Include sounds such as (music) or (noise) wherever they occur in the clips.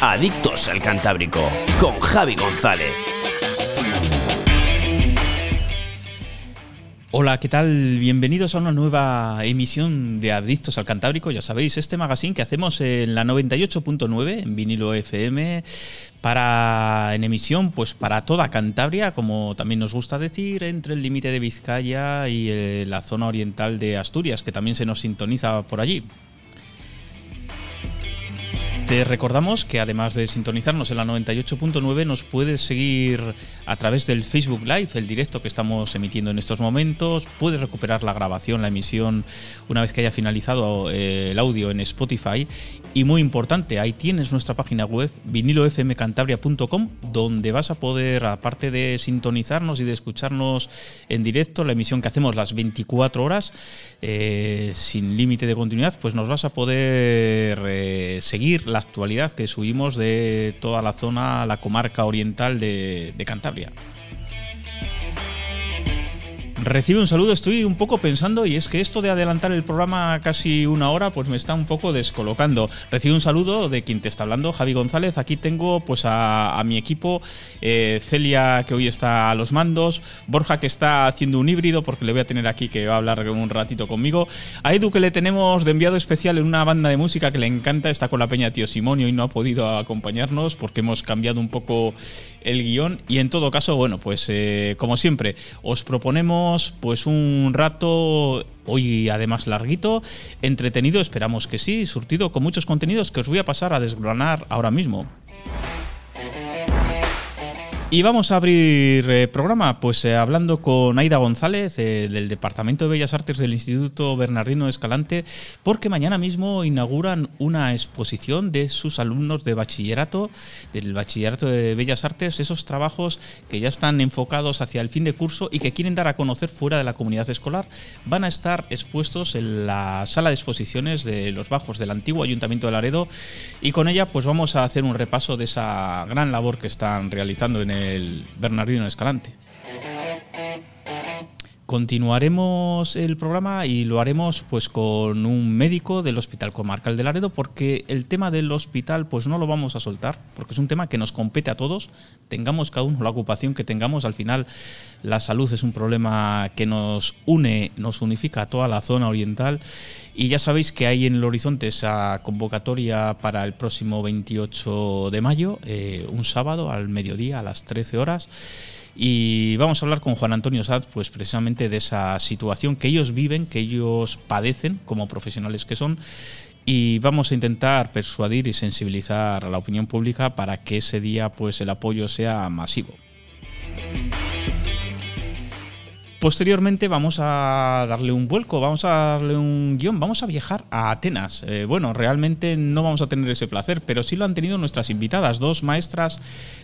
Adictos al Cantábrico con Javi González. Hola, ¿qué tal? Bienvenidos a una nueva emisión de Adictos al Cantábrico. Ya sabéis, este magazine que hacemos en la 98.9 en vinilo FM para en emisión pues para toda Cantabria, como también nos gusta decir, entre el límite de Vizcaya y eh, la zona oriental de Asturias, que también se nos sintoniza por allí. Te recordamos que además de sintonizarnos en la 98.9 nos puedes seguir a través del Facebook Live, el directo que estamos emitiendo en estos momentos. Puedes recuperar la grabación, la emisión, una vez que haya finalizado eh, el audio en Spotify. Y muy importante, ahí tienes nuestra página web vinilofmcantabria.com donde vas a poder, aparte de sintonizarnos y de escucharnos en directo, la emisión que hacemos las 24 horas, eh, sin límite de continuidad, pues nos vas a poder eh, seguir la actualidad que subimos de toda la zona, la comarca oriental de, de Cantabria. Recibe un saludo, estoy un poco pensando y es que esto de adelantar el programa casi una hora pues me está un poco descolocando. Recibe un saludo de quien te está hablando, Javi González. Aquí tengo pues a, mi equipo, eh, Celia que hoy está a los mandos, Borja que está haciendo un híbrido porque le voy a tener aquí que va a hablar un ratito conmigo, a Edu que le tenemos de enviado especial en una banda de música que le encanta, está con la peña Tío Simonio y no ha podido acompañarnos porque hemos cambiado un poco el guion y en todo caso, bueno, pues eh, como siempre, os proponemos pues un rato hoy además larguito, entretenido, esperamos que sí, surtido con muchos contenidos que os voy a pasar a desgranar ahora mismo. Y vamos a abrir eh, programa pues eh, hablando con Aida González eh, del Departamento de Bellas Artes del Instituto Bernardino Escalante porque mañana mismo inauguran una exposición de sus alumnos de bachillerato, del Bachillerato de Bellas Artes, esos trabajos que ya están enfocados hacia el fin de curso y que quieren dar a conocer fuera de la comunidad escolar. Van a estar expuestos en la sala de exposiciones de los bajos del antiguo Ayuntamiento de Laredo y con ella pues vamos a hacer un repaso de esa gran labor que están realizando en el el Bernardino Escalante. Continuaremos el programa y lo haremos pues con un médico del Hospital Comarcal de Laredo porque el tema del hospital pues no lo vamos a soltar porque es un tema que nos compete a todos, tengamos cada uno la ocupación que tengamos, al final la salud es un problema que nos une, nos unifica a toda la zona oriental. Y ya sabéis que hay en el horizonte esa convocatoria para el próximo 28 de mayo, eh, un sábado al mediodía a las 13 horas y vamos a hablar con Juan Antonio Saz, pues precisamente de esa situación que ellos viven, que ellos padecen como profesionales que son. Y vamos a intentar persuadir y sensibilizar a la opinión pública para que ese día pues el apoyo sea masivo. Posteriormente vamos a darle un vuelco, vamos a darle un guion, vamos a viajar a Atenas. Eh, bueno, realmente no vamos a tener ese placer, pero sí lo han tenido nuestras invitadas, dos maestras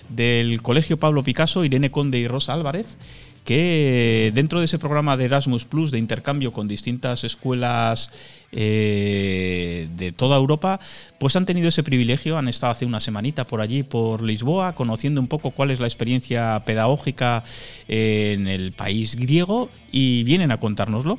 del Colegio Pablo Picasso, Irene Conde y Rosa Álvarez, que dentro de ese programa de Erasmus Plus de intercambio con distintas escuelas eh, de toda Europa, pues han tenido ese privilegio, han estado hace una semanita por allí, por Lisboa, conociendo un poco cuál es la experiencia pedagógica en el país griego y vienen a contárnoslo.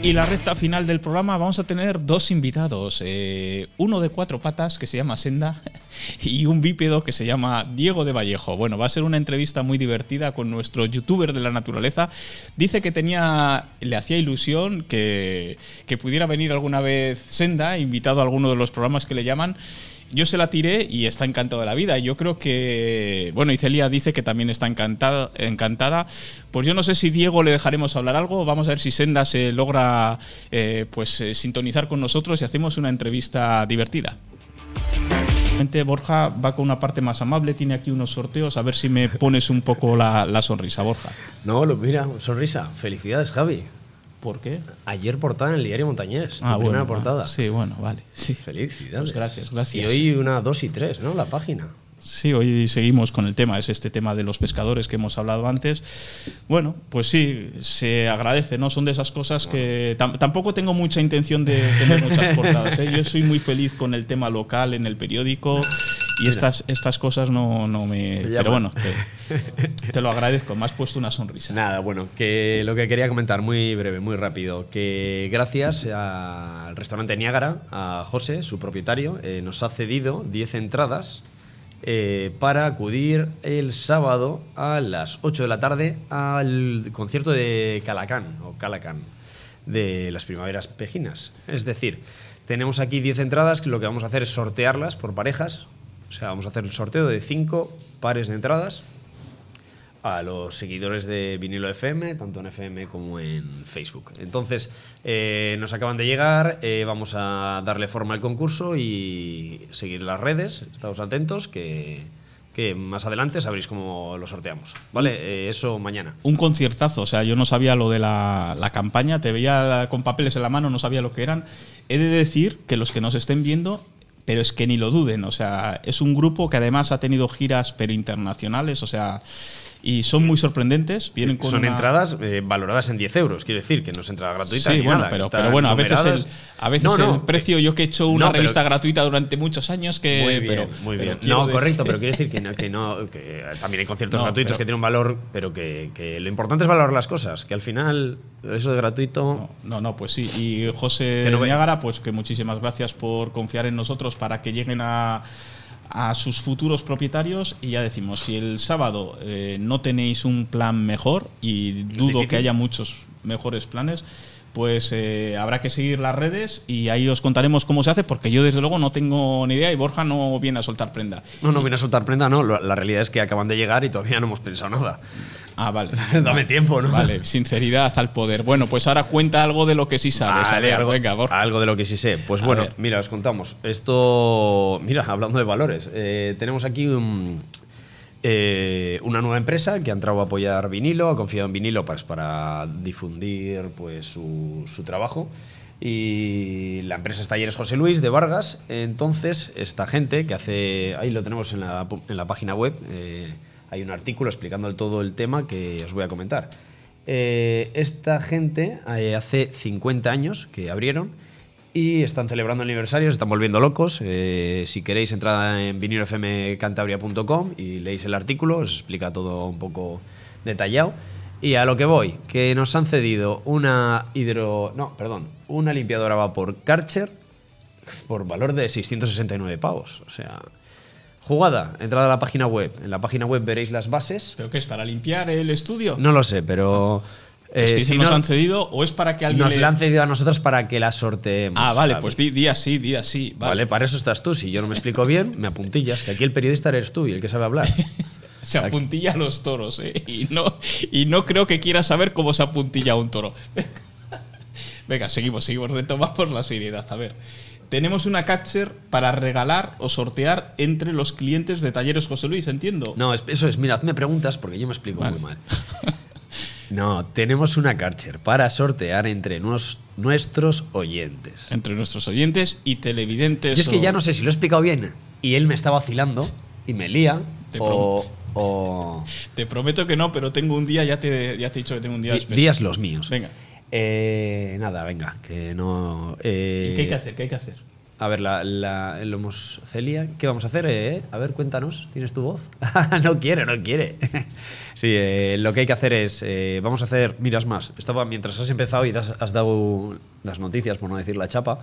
Y la recta final del programa vamos a tener dos invitados, eh, uno de cuatro patas que se llama Senda (laughs) y un bípedo que se llama Diego de Vallejo. Bueno, va a ser una entrevista muy divertida con nuestro youtuber de la naturaleza. Dice que tenía, le hacía ilusión que, que pudiera venir alguna vez Senda, invitado a alguno de los programas que le llaman. Yo se la tiré y está encantado de la vida. Yo creo que. Bueno, y Celia dice que también está encantada, encantada. Pues yo no sé si Diego le dejaremos hablar algo. Vamos a ver si Senda se logra eh, pues, eh, sintonizar con nosotros y hacemos una entrevista divertida. Borja va con una parte más amable, tiene aquí unos sorteos, a ver si me pones un poco la, sonrisa, Borja. No, lo- mira, sonrisa. Felicidades, Javi. ¿Por qué? Ayer portada en el diario Montañés. tu Ah, primera bueno, portada. Sí, bueno, vale. Sí. Felicidades. Pues gracias, gracias. Y hoy una 2 y 3, ¿no? La página. Sí, hoy seguimos con el tema, es este tema de los pescadores que hemos hablado antes. Bueno, pues sí, se agradece, ¿no? Son de esas cosas que tam- tampoco tengo mucha intención de tener muchas (laughs) portadas. ¿eh? Yo soy muy feliz con el tema local en el periódico y estas, estas cosas no, no me... Pero bueno, te, (laughs) te lo agradezco, me has puesto una sonrisa. Nada, bueno, que lo que quería comentar muy breve, muy rápido, que gracias al restaurante Niágara, a José, su propietario, eh, nos ha cedido 10 entradas eh, para acudir el sábado a las 8 de la tarde al concierto de Calacán, o Calacán, de las primaveras pejinas. Es decir, tenemos aquí 10 entradas, que lo que vamos a hacer es sortearlas por parejas, o sea, vamos a hacer el sorteo de 5 pares de entradas a los seguidores de Vinilo FM, tanto en FM como en Facebook. Entonces, eh, nos acaban de llegar, eh, vamos a darle forma al concurso y seguir las redes, estados atentos, que, que más adelante sabréis cómo lo sorteamos. ¿Vale? Eh, eso mañana. Un conciertazo, o sea, yo no sabía lo de la, la campaña, te veía con papeles en la mano, no sabía lo que eran. He de decir que los que nos estén viendo, pero es que ni lo duden, o sea, es un grupo que además ha tenido giras, pero internacionales, o sea, y son muy sorprendentes. Vienen con Son una- entradas eh, valoradas en 10 euros, quiero decir, que no es entrada gratuita. Sí, ni bueno, nada, que pero, bueno, a veces, el, a veces No, no, el precio, yo que he hecho una no, revista gratuita durante muchos años, que. Muy bien, pero, muy pero bien. quiero No, correcto, pero quiero decir que, no, (laughs) que, no, que también hay conciertos gratuitos que tienen un valor, pero que, que lo importante es valorar las cosas, que al final eso de gratuito... No, no, pues sí. Y José Que Niágara, pues que muchísimas gracias por confiar en nosotros para que lleguen a, a sus futuros propietarios. Y ya decimos, si el sábado eh, no tenéis un plan mejor, y dudo que haya muchos mejores planes, pues eh, habrá que seguir las redes y ahí os contaremos cómo se hace, porque yo desde luego no tengo ni idea y Borja no viene a soltar prenda. No, no viene a soltar prenda, no. La realidad es que acaban de llegar y todavía no hemos pensado nada. Ah, vale. (laughs) Dame tiempo, ¿no? Vale, sinceridad al poder. Bueno, pues ahora cuenta algo de lo que sí sabes. Vale, algo, venga, Borja. algo de lo que sí sé. Pues A bueno, ver. mira, os contamos. Esto, mira, (laughs) hablando de valores, eh, tenemos aquí un- eh, una nueva empresa que ha entrado a apoyar vinilo, ha confiado en vinilo pues, para difundir pues, su, trabajo. Y la empresa es Talleres José Luis de Vargas. Entonces, esta gente que hace. Ahí lo tenemos en la, en la página web. eh, hay un artículo explicando todo el tema que os voy a comentar. Eh, esta gente hace 50 años que abrieron y están celebrando el aniversario, se están volviendo locos. Eh, si queréis, entrad en vinilofmcantabria.com y leéis el artículo, os explica todo un poco detallado. Y a lo que voy, que nos han cedido una hidro... No, perdón, una limpiadora a vapor Karcher por valor de 669 pavos. O sea, jugada, entrad a la página web. En la página web veréis las bases. ¿Pero qué es? ¿Para limpiar el estudio? No lo sé, pero... ¿Es eh, que si se nos no- han cedido o es para que alguien nos le- la han cedido a nosotros para que la sorteemos. Ah, vale, pues di, di así, di así. Vale. Vale. para eso estás tú. Si yo no me explico bien, me apuntillas, que aquí el periodista eres tú y el que sabe hablar. (laughs) Se apuntilla a los toros, ¿eh? Y no, y no creo que quiera saber cómo se apuntilla un toro. (laughs) Venga, seguimos, seguimos, retomamos la seriedad. A ver, tenemos una catcher para regalar o sortear entre los clientes de Talleres José Luis, entiendo. No, es- eso es, mira, hazme preguntas porque yo me explico Vale. muy mal. (laughs) No, tenemos una Karcher para sortear entre nos- nuestros oyentes. Entre nuestros oyentes y televidentes. Yo es que ya no sé si lo he explicado bien y él me está vacilando y me lía Te o, o (laughs) Te prometo que no, pero tengo un día, ya te, ya te he dicho que tengo un día especial. días los míos. Venga. Eh, nada, venga, que no... eh, ¿Y qué hay que hacer? ¿Qué hay que hacer? A ver, la, la, el homos Celia, ¿qué vamos a hacer? eh? A ver, cuéntanos, ¿tienes tu voz? (laughs) no quiere, no quiere. (laughs) sí, eh, lo que hay que hacer es, eh, vamos a hacer, miras más, estaba, mientras has empezado y has, has dado las noticias, por no decir la chapa,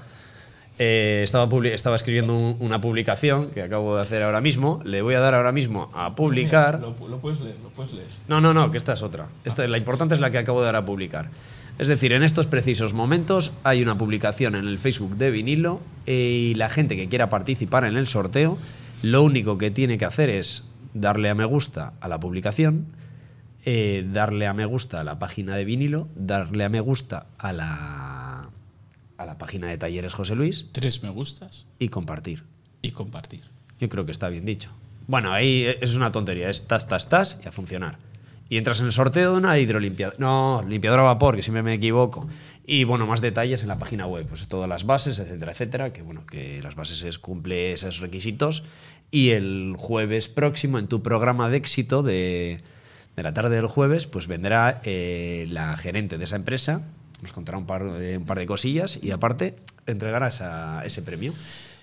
eh, estaba, estaba escribiendo un- una publicación que acabo de hacer ahora mismo, le voy a dar ahora mismo a publicar. Lo, lo puedes leer, lo puedes leer. No, no, no, que esta es otra. Esta, la importante es la que acabo de dar a publicar. Es decir, en estos precisos momentos hay una publicación en el Facebook de vinilo eh, y la gente que quiera participar en el sorteo, lo único que tiene que hacer es darle a me gusta a la publicación, eh, darle a me gusta a la página de vinilo, darle a me gusta a la, a la página de Talleres José Luis Tres me gustas y compartir. y compartir. Yo creo que está bien dicho. Bueno, ahí es una tontería, es tas, tas, tas y a funcionar. Y entras en el sorteo de una hidrolimpiadora. No, limpiadora a vapor, que siempre me equivoco. Y bueno, más detalles en la página web, pues todas las bases, etcétera, etcétera. Que bueno, que las bases es, cumple esos requisitos. Y el jueves próximo, en tu programa de éxito de, de la tarde del jueves, pues vendrá eh, la gerente de esa empresa, nos contará un par, eh, un par de cosillas y aparte entregará ese premio.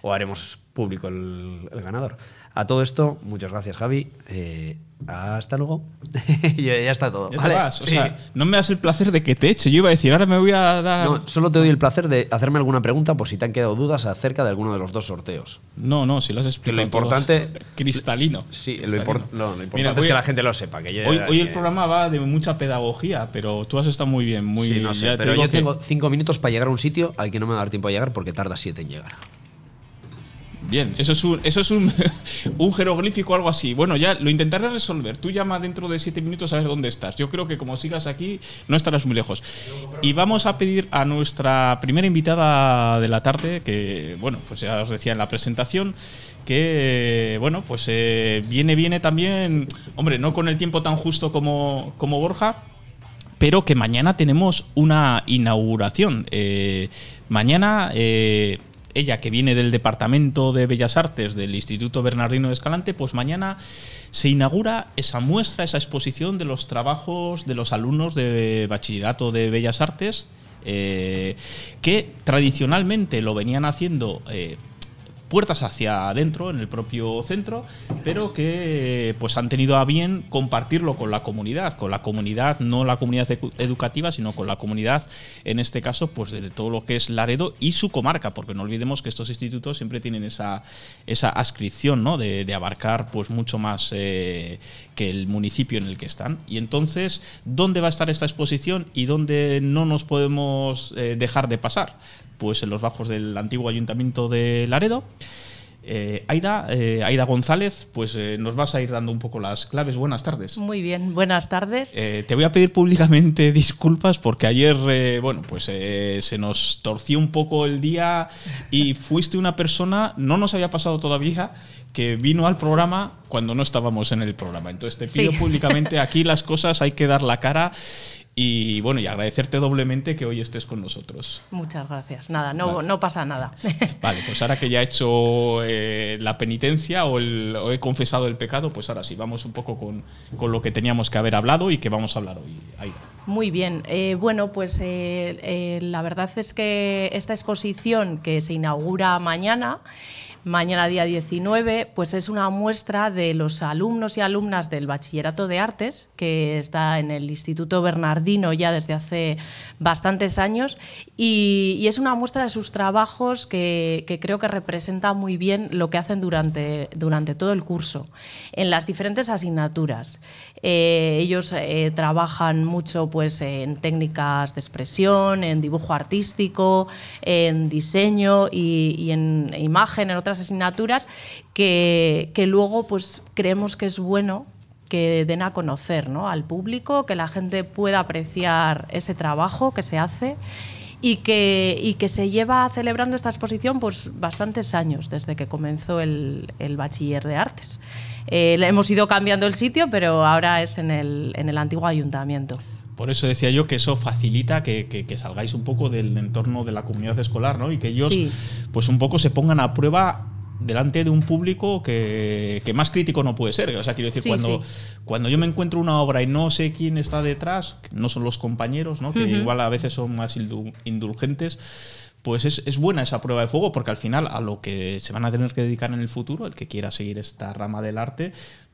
O haremos público el, el ganador. A todo esto, muchas gracias, Javi. Eh, hasta luego. (laughs) y ya está todo. Ya te ¿vale? vas. O Sí. sea, no me das el placer de que te eche. Yo iba a decir, ahora me voy a dar. No, solo te doy el placer de hacerme alguna pregunta por si te han quedado dudas acerca de alguno de los dos sorteos. No, no, si lo has explicado. lo importante- todo. Cristalino. Sí, lo, Cristalino. import- no, lo importante Mira, es que a- la gente lo sepa. Que yo- Hoy, hoy el programa va de mucha pedagogía, pero tú has estado muy bien, muy Sí, no sé, te pero yo que- tengo cinco minutos para llegar a un sitio al que no me va a dar tiempo a llegar porque tarda siete en llegar. Bien, eso es un, eso es un, (laughs) un jeroglífico algo así. Bueno, ya lo intentaré resolver. Tú llama dentro de siete minutos a ver dónde estás. Yo creo que como sigas aquí, no estarás muy lejos. Y vamos a pedir a nuestra primera invitada de la tarde, que, bueno, pues ya os decía en la presentación, que, bueno, pues eh, viene, viene también, hombre, no con el tiempo tan justo como, como Borja, pero que mañana tenemos una inauguración. Eh, mañana eh, ella que viene del Departamento de Bellas Artes del Instituto Bernardino de Escalante, pues mañana se inaugura esa muestra, esa exposición de los trabajos de los alumnos de Bachillerato de Bellas Artes, eh, que tradicionalmente lo venían haciendo... eh, puertas hacia adentro en el propio centro, pero que pues han tenido a bien compartirlo con la comunidad, con la comunidad, no la comunidad educativa, sino con la comunidad, en este caso, pues de todo lo que es Laredo y su comarca, porque no olvidemos que estos institutos siempre tienen esa, esa ascripción ¿no? de, de abarcar pues mucho más eh, que el municipio en el que están. Y entonces, ¿dónde va a estar esta exposición y dónde no nos podemos eh, dejar de pasar? Pues en los bajos del antiguo ayuntamiento de Laredo. Eh, Aida, eh, Aida González, pues eh, nos vas a ir dando un poco las claves. Buenas tardes. Muy bien, buenas tardes. Eh, te voy a pedir públicamente (laughs) disculpas porque ayer, eh, bueno, pues eh, se nos torció un poco el día y fuiste una persona, no nos había pasado todavía, que vino al programa cuando no estábamos en el programa. Entonces te pido Sí. públicamente, aquí las cosas hay que dar la cara y bueno, y agradecerte doblemente que hoy estés con nosotros. Muchas gracias. Nada, no, Vale. no pasa nada. (laughs) Vale, pues ahora que ya he hecho eh, la penitencia o, el- o he confesado el pecado, pues ahora sí, vamos un poco con, con lo que teníamos que haber hablado y que vamos a hablar hoy. Aida. Muy bien. Eh, bueno, pues eh, eh, la verdad es que esta exposición que se inaugura mañana, mañana día 19, pues es una muestra de los alumnos y alumnas del Bachillerato de Artes, que está en el Instituto Bernardino ya desde hace bastantes años, y, es una muestra de sus trabajos que, que creo que representa muy bien lo que hacen durante, durante todo el curso, en las diferentes asignaturas. Eh, ellos eh, trabajan mucho pues, en técnicas de expresión, en dibujo artístico, en diseño y, en imagen, en otras asignaturas, que, que luego pues, creemos que es bueno que den a conocer ¿no? al público, que la gente pueda apreciar ese trabajo que se hace y que, y que se lleva celebrando esta exposición pues, bastantes años, desde que comenzó el, el bachiller de artes. Eh, hemos ido cambiando el sitio, pero ahora es en el, en el antiguo ayuntamiento. Por eso decía yo que eso facilita que, que- que salgáis un poco del entorno de la comunidad escolar, ¿no? Y que ellos, Sí. pues un poco se pongan a prueba delante de un público que, que más crítico no puede ser. O sea, quiero decir, Sí, cuando, sí. cuando yo me encuentro una obra y no sé quién está detrás, no son los compañeros, ¿no? Que igual a veces son más indu- indulgentes. Pues es, es buena esa prueba de fuego porque al final a lo que se van a tener que dedicar en el futuro, el que quiera seguir esta rama del arte,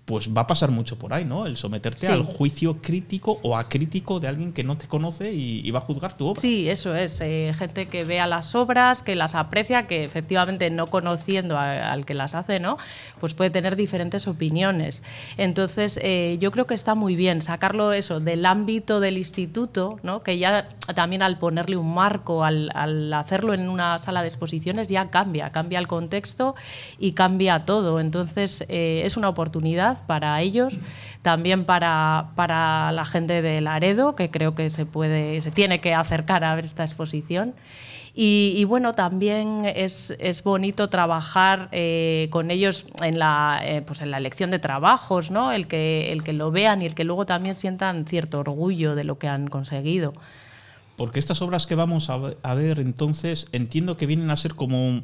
pues va a pasar mucho por ahí, ¿no? El someterte Sí. al juicio crítico o acrítico de alguien que no te conoce y, y va a juzgar tu obra. Sí, eso es. eh, gente que vea las obras, que las aprecia, que efectivamente no conociendo a- al que las hace, ¿no? Pues puede tener diferentes opiniones. Entonces, eh, yo creo que está muy bien sacarlo eso del ámbito del instituto, ¿no? Que ya también al ponerle un marco, al, al hacerlo en una sala de exposiciones, ya cambia, cambia el contexto y cambia todo. Entonces, eh, es una oportunidad para ellos también para, para la gente de Laredo, que creo que se puede, se tiene que acercar a ver esta exposición. Y, bueno, también es, es bonito trabajar eh, con ellos en la, eh, pues en la elección de trabajos, ¿no? el, que, el que lo vean y el que luego también sientan cierto orgullo de lo que han conseguido. Porque estas obras que vamos a ver entonces entiendo que vienen a ser como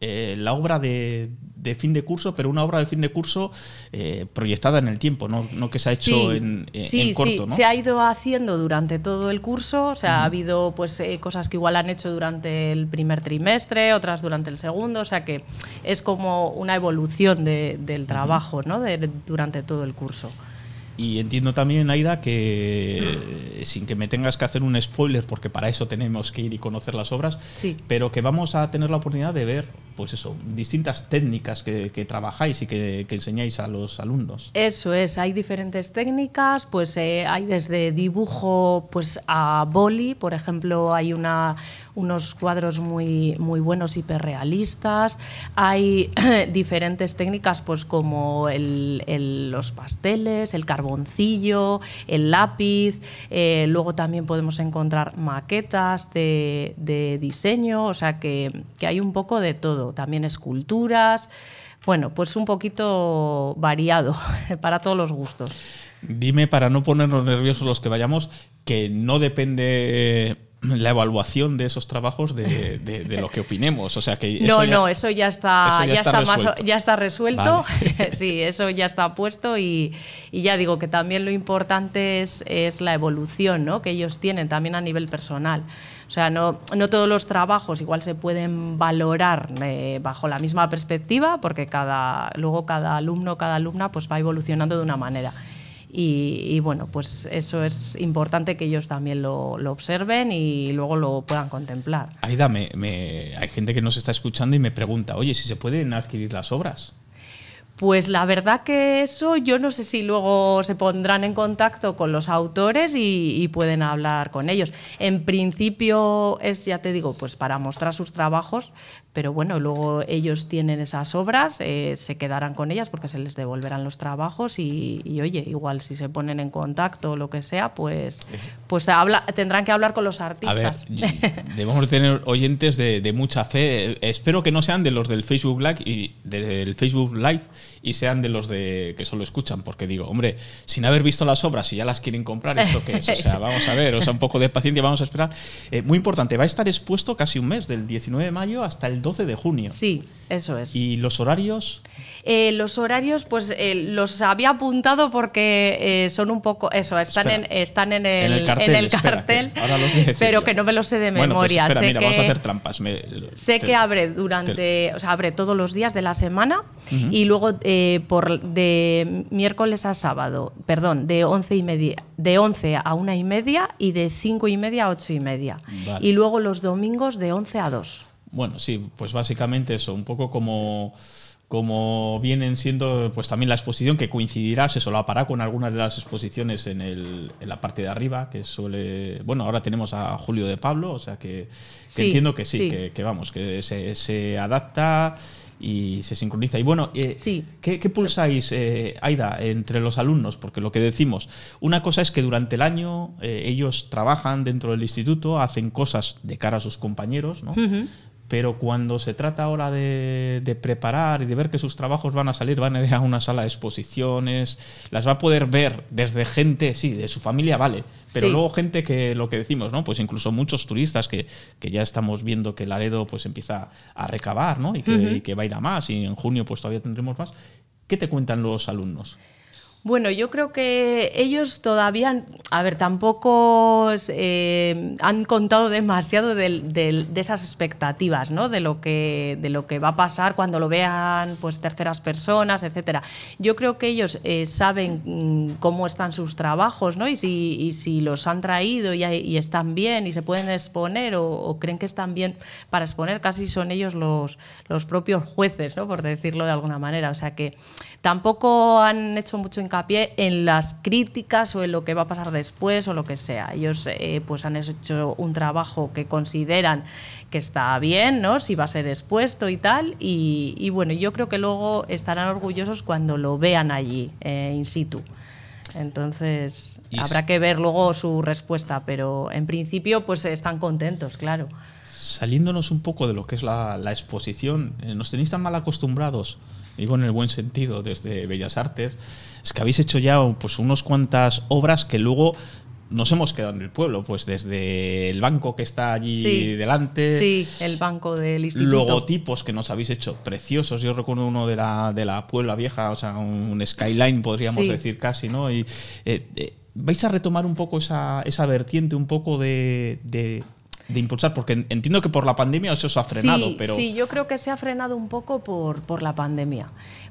eh, la obra de, fin de curso, pero una obra de fin de curso eh, proyectada en el tiempo, no, que se ha hecho en, sí, corto. Sí, se ha ido haciendo durante todo el curso, o sea, ha habido pues eh, cosas que igual han hecho durante el primer trimestre, otras durante el segundo, o sea que es como una evolución del trabajo ¿no? durante todo el curso. Y entiendo también, Aida, que sin que me tengas que hacer un spoiler, porque para eso tenemos que ir y conocer las obras, pero que vamos a tener la oportunidad de ver, pues eso, distintas técnicas que, trabajáis y que, enseñáis a los alumnos. Eso es, hay diferentes técnicas, pues eh, hay desde dibujo pues a boli, por ejemplo, hay una unos cuadros muy, muy buenos, hiperrealistas. Hay (clears throat) diferentes técnicas, pues como los pasteles, el carboncillo, el lápiz. Eh, luego también podemos encontrar maquetas de, diseño, o sea que, que hay un poco de todo. También esculturas. Bueno, pues un poquito variado (laughs) para todos los gustos. Dime, para no ponernos nerviosos los que vayamos, que no depende la evaluación de esos trabajos de, de, lo que opinemos. O sea que no, no, eso ya está, ya, está, resuelto. ya está resuelto. (laughs) sí, eso ya está puesto y, y, ya digo que también lo importante es, es la evolución ¿no? que ellos tienen también a nivel personal. O sea, no, no todos los trabajos igual se pueden valorar eh, bajo la misma perspectiva, porque cada, luego cada alumno, cada alumna pues va evolucionando de una manera. Y, bueno, pues eso es importante que ellos también lo, observen y luego lo puedan contemplar. Aida, me, hay gente que nos está escuchando y me pregunta, oye, si se pueden adquirir las obras. Pues la verdad que eso yo no sé si luego se pondrán en contacto con los autores y, pueden hablar con ellos. En principio es, ya te digo, pues para mostrar sus trabajos, pero bueno, luego ellos tienen esas obras, eh, se quedarán con ellas porque se les devolverán los trabajos y, oye, igual si se ponen en contacto o lo que sea, pues, pues habla, tendrán que hablar con los artistas. A ver, debemos tener oyentes de, mucha fe. Espero que no sean de los del Facebook Live y del Facebook Live y sean de los de que solo escuchan, porque digo, hombre, sin haber visto las obras y ya las quieren comprar, ¿esto qué es? O sea, (laughs) vamos a ver, o sea, un poco de paciencia, vamos a esperar. Eh, muy importante, va a estar expuesto casi un mes, del 19 de mayo hasta el 12 de junio. Sí, eso es. ¿Y los horarios? Eh, los horarios, pues eh, los había apuntado porque son un poco. Eso, están, en, están en el, en el cartel, pero que no me lo sé de pues memoria. espera, sé mira, que, vamos a hacer trampas. sé que abre durante. O sea, abre todos los días de la semana y luego por de miércoles a sábado, perdón, de 11 y media, de 11 a una y media y de 5 y media a 8 y media. Y luego los domingos de 11 a 2. Bueno, sí, pues básicamente eso, un poco como como vienen siendo pues también la exposición que coincidirá, se solapará con algunas de las exposiciones en, el, en la parte de arriba, que suele... Bueno, ahora tenemos a Julio de Pablo, o sea que, entiendo que sí, Que, vamos, que se, se, adapta y se sincroniza. Y bueno, eh, ¿qué, pulsáis, eh, Aida, entre los alumnos? Porque lo que decimos, una cosa es que durante el año eh, ellos trabajan dentro del instituto, hacen cosas de cara a sus compañeros, ¿no? Pero cuando se trata ahora de, preparar y de ver que sus trabajos van a salir, van a ir a una sala de exposiciones, las va a poder ver desde gente, sí, de su familia, vale, pero luego gente que lo que decimos, ¿no? Pues incluso muchos turistas que, ya estamos viendo que Laredo pues empieza a recabar, ¿no? Y que, y que va a ir a más y en junio pues todavía tendremos más. ¿Qué te cuentan los alumnos? Bueno, yo creo que ellos todavía, a ver, tampoco eh, han contado demasiado de, esas expectativas, ¿no? De lo que de lo que va a pasar cuando lo vean, pues terceras personas, etcétera. Yo creo que ellos eh, saben mm, cómo están sus trabajos, ¿no? Y si, si los han traído y, están bien y se pueden exponer o, creen que están bien para exponer, casi son ellos los, los propios jueces, ¿no? Por decirlo de alguna manera. O sea que tampoco han hecho mucho hincapié en las críticas o en lo que va a pasar después o lo que sea. Ellos eh, pues han hecho un trabajo que consideran que está bien, ¿no? Si va a ser expuesto y tal. Y, bueno, yo creo que luego estarán orgullosos cuando lo vean allí, eh, in situ. Entonces, Y habrá que ver luego su respuesta, pero en principio, pues están contentos, claro. Saliéndonos un poco de lo que es la, la exposición, eh, nos tenéis tan mal acostumbrados, digo en el buen sentido, desde Bellas Artes, es que habéis hecho ya pues unos cuantas obras que luego nos hemos quedado en el pueblo, pues desde el banco que está allí Sí. delante, Sí, el banco del instituto. logotipos que nos habéis hecho preciosos. Yo recuerdo uno de la, de la Puebla Vieja, o sea, un skyline, podríamos Sí. decir casi, ¿no? Y eh, eh, vais a retomar un poco esa, esa vertiente, un poco de, de- de impulsar, porque en- entiendo que por la pandemia eso se ha frenado, sí, pero sí, yo creo que se ha frenado un poco por, por la pandemia,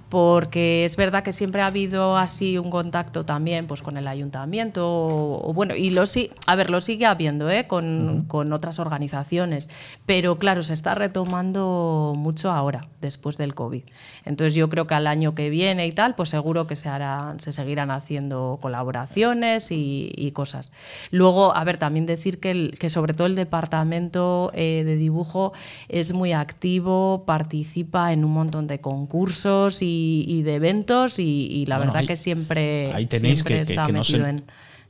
porque es verdad que siempre ha habido así un contacto también pues, con el ayuntamiento, o, o bueno, y lo sí, a ver, lo sigue habiendo ¿eh? con, con otras organizaciones, pero claro, se está retomando mucho ahora, después del COVID. Entonces yo creo que al año que viene y tal, pues seguro que se, harán, se seguirán haciendo colaboraciones y, y cosas. Luego, a ver, también decir que, el- que sobre todo el departamento eh, de dibujo es muy activo, participa en un montón de concursos y, y de eventos y, y la Bueno, verdad ahí- que siempre, ahí tenéis siempre que- que- está que no se- metido en,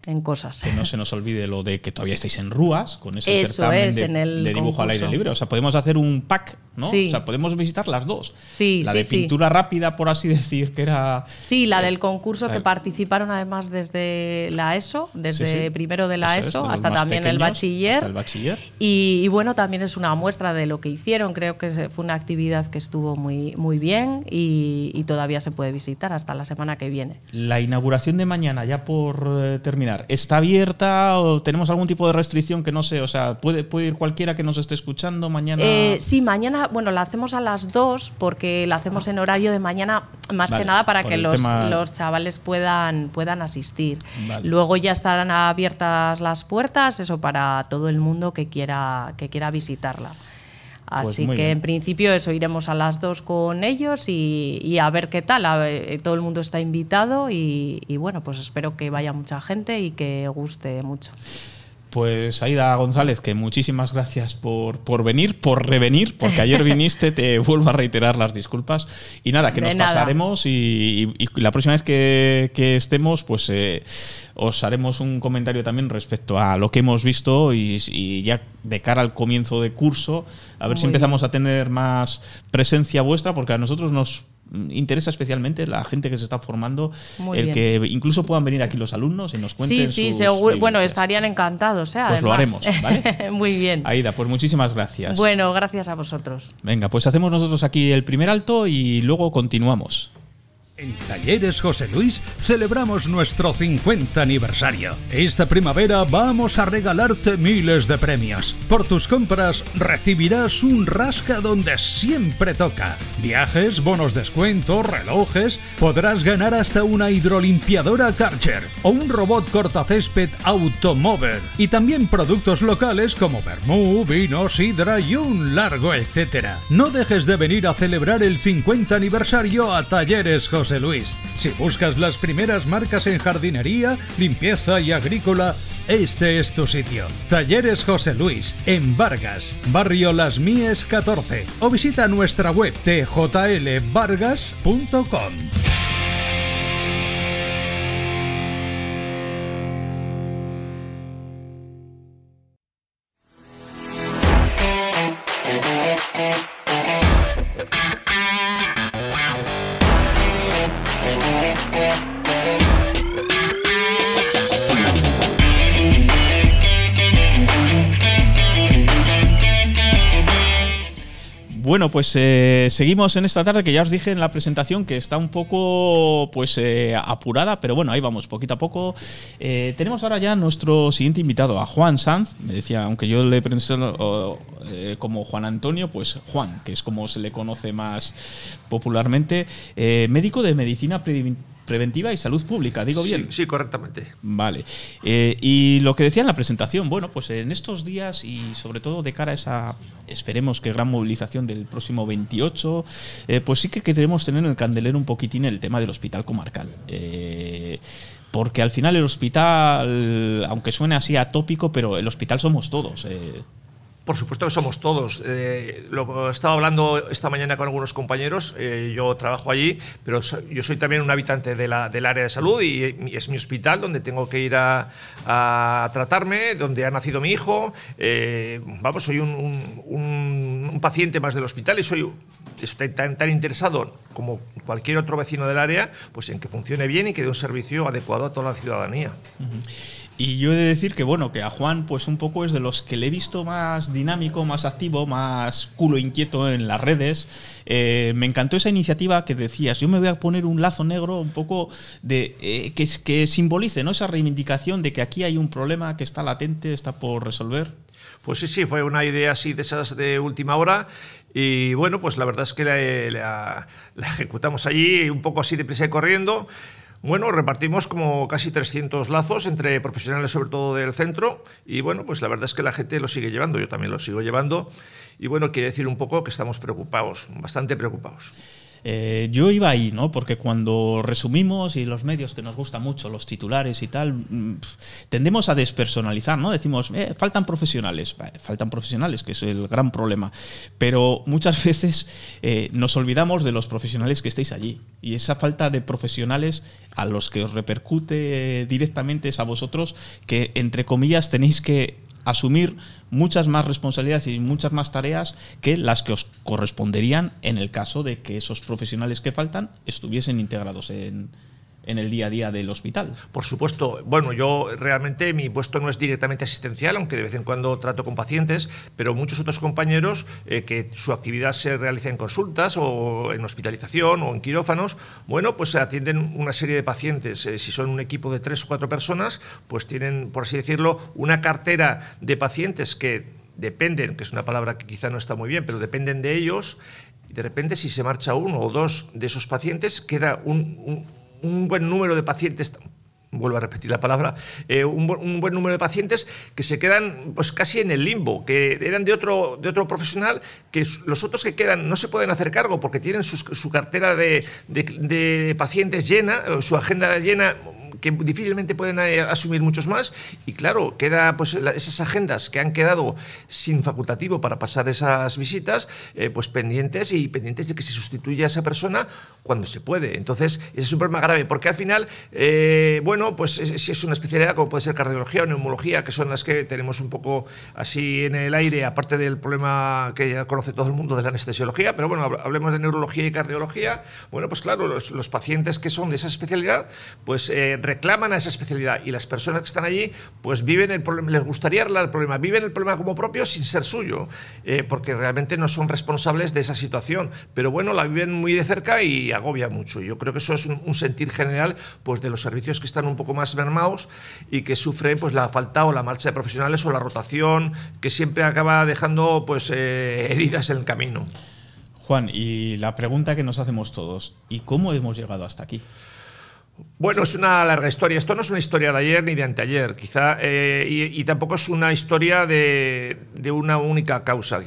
en cosas. que no se nos olvide lo de que todavía estáis en Rúas, con ese Eso certamen es, de, en el de dibujo al aire libre. O sea, podemos hacer un pack, ¿no? Sí. O sea, podemos visitar las dos. Sí, la sí, de sí. pintura rápida, por así (laughs) decir, que era... Sí, la del concurso la- que participaron además desde la ESO, desde primero de la Eso es, de hasta también el bachiller. hasta el bachiller. Y, y bueno, también es una muestra de lo que hicieron. Creo que fue una actividad que estuvo muy, muy bien y, y todavía se puede visitar hasta la semana que viene. La inauguración de mañana, ya por eh, terminar, ¿está abierta o tenemos algún tipo de restricción que no sé? O sea, ¿puede, puede ir cualquiera que nos esté escuchando mañana? Eh, sí, mañana, bueno, la hacemos a las 2 porque la hacemos en horario de mañana, más Vale, que nada para que los, tema- los chavales puedan, puedan asistir. Vale. Luego ya estarán abiertas las puertas, eso para todo el mundo que quiera, que quiera visitarla. Pues Así que bien. en principio eso, iremos a las 2 con ellos y, y a ver qué tal. A ver, eh, todo el mundo está invitado y, y bueno, pues espero que vaya mucha gente y que guste mucho. Pues Aida González, que muchísimas gracias por, por venir, por revenir, porque ayer viniste, te (laughs) vuelvo a reiterar las disculpas. Y nada, que De nos nada. pasaremos y, y- y la próxima vez que, que estemos, pues eh, os haremos un comentario también respecto a lo que hemos visto y, y ya de cara al comienzo de curso, a ver si empezamos a tener más presencia vuestra, porque a nosotros nos interesa especialmente la gente que se está formando, Muy el bien. que incluso puedan venir aquí los alumnos y nos cuenten Sí, sí, sus seguro. Bueno, estarían encantados, ¿eh? Pues lo haremos, ¿vale? (laughs) Muy bien. Aida, pues muchísimas gracias. Bueno, gracias a vosotros. Venga, pues hacemos nosotros aquí el primer alto y luego continuamos. En Talleres José Luis celebramos nuestro 50 aniversario. Esta primavera vamos a regalarte miles de premios. Por tus compras recibirás un rasca donde siempre toca. Viajes, bonos descuento, relojes. Podrás ganar hasta una hidrolimpiadora Karcher o un robot cortacésped Automover. Y también productos locales como vermú, vino, sidra y un largo etcétera. No dejes de venir a celebrar el 50 aniversario a Talleres José Luis. Si buscas las primeras marcas en jardinería, limpieza y agrícola, este es tu sitio. Talleres José Luis, en Vargas, barrio Las Mies 14. O visita nuestra web tjlvargas.com. Bueno, pues eh, seguimos en esta tarde que ya os dije en la presentación que está un poco pues eh, apurada, pero bueno, ahí vamos, poquito a poco. Eh, tenemos ahora ya nuestro siguiente invitado, a Juan Sanz. Me decía, aunque yo le eh, como Juan Antonio, pues Juan, que es como se le conoce más popularmente, médico de medicina pre- preventiva y salud pública, digo bien. Sí, sí, correctamente. Vale. Eh, y lo que decía en la presentación, bueno, pues en estos días y sobre todo de cara a esa, esperemos que gran movilización del próximo 28, eh, pues sí que queremos tener en el candelero un poquitín el tema del hospital comarcal. Eh, porque al final el hospital, aunque suene así atópico, pero el hospital somos todos. Por supuesto que somos todos. Eh, lo estaba hablando esta mañana con algunos compañeros. Eh, yo trabajo allí, pero yo soy también un habitante de la, del área de salud y, es mi hospital donde tengo que ir a, a tratarme, donde ha nacido mi hijo. Eh, vamos, soy un, un, un, paciente más del hospital y soy estoy tan, tan, interesado como cualquier otro vecino del área, pues en que funcione bien y que dé un servicio adecuado a toda la ciudadanía. Uh -huh. Y yo he de decir que bueno, que a Juan pues un poco es de los que le he visto más dinámico, más activo, más culo inquieto en las redes. Eh, me encantó esa iniciativa que decías, yo me voy a poner un lazo negro un poco de eh, que, que simbolice ¿no? esa reivindicación de que aquí hay un problema que está latente, está por resolver. Pues sí, sí, fue una idea así de esas de última hora y bueno, pues la verdad es que la, la, la ejecutamos allí un poco así de prisa y corriendo. Bueno, repartimos como casi 300 lazos entre profesionales, sobre todo del centro, y bueno, pues la verdad es que la gente lo sigue llevando, yo también lo sigo llevando, y bueno, quiere decir un poco que estamos preocupados, bastante preocupados. Eh, yo iba ahí, ¿no? Porque cuando resumimos y los medios que nos gustan mucho, los titulares y tal, mm, tendemos a despersonalizar, ¿no? Decimos, eh, faltan profesionales, faltan profesionales, que es el gran problema. Pero muchas (laughs) veces eh, nos olvidamos de los profesionales que estáis allí. Y esa falta de profesionales a los que os repercute directamente es a vosotros que, entre comillas, tenéis que asumir muchas más responsabilidades y muchas más tareas que las que os corresponderían en el caso de que esos profesionales que faltan estuviesen integrados en, en el día a día del hospital. Por supuesto. Bueno, yo realmente mi puesto no es directamente asistencial, aunque de vez en cuando trato con pacientes, pero muchos otros compañeros eh, que su actividad se realiza en consultas o en hospitalización o en quirófanos, bueno, pues atienden una serie de pacientes. Eh, si son un equipo de tres o cuatro personas, pues tienen, por así decirlo, una cartera de pacientes que dependen, que es una palabra que quizá no está muy bien, pero dependen de ellos. Y de repente, si se marcha uno o dos de esos pacientes, queda un, un un buen número de pacientes vuelvo a repetir la palabra, eh, un, un, buen número de pacientes que se quedan pues casi en el limbo, que eran de otro, de otro profesional, que los otros que quedan no se pueden hacer cargo porque tienen su, su cartera de, de, de, pacientes llena, su agenda llena que difícilmente pueden eh, asumir muchos más y claro, queda pues esas agendas que han quedado sin facultativo para pasar esas visitas, eh, pues pendientes y pendientes de que se sustituya a esa persona cuando se puede. Entonces, ese es un problema grave porque al final, eh, bueno, pues si es una especialidad como puede ser cardiología o neumología, que son las que tenemos un poco así en el aire, aparte del problema que ya conoce todo el mundo de la anestesiología, pero bueno, hablemos de neurología y cardiología, bueno, pues claro, los, pacientes que son de esa especialidad, pues reclaman a esa especialidad y las personas que están allí pues viven el problema, les gustaría arreglar el problema, viven el problema como propio sin ser suyo, eh, porque realmente no son responsables de esa situación, pero bueno, la viven muy de cerca y agobia mucho. Yo creo que eso es un, sentir general pues de los servicios que están un poco más mermados y que sufren pues la falta o la marcha de profesionales o la rotación que siempre acaba dejando pues eh, heridas en el camino. Juan, y la pregunta que nos hacemos todos, ¿y cómo hemos llegado hasta aquí? Bueno, es una larga historia. Esto no es una historia de ayer ni de anteayer, quizá, eh, y, tampoco es una historia de, de una única causa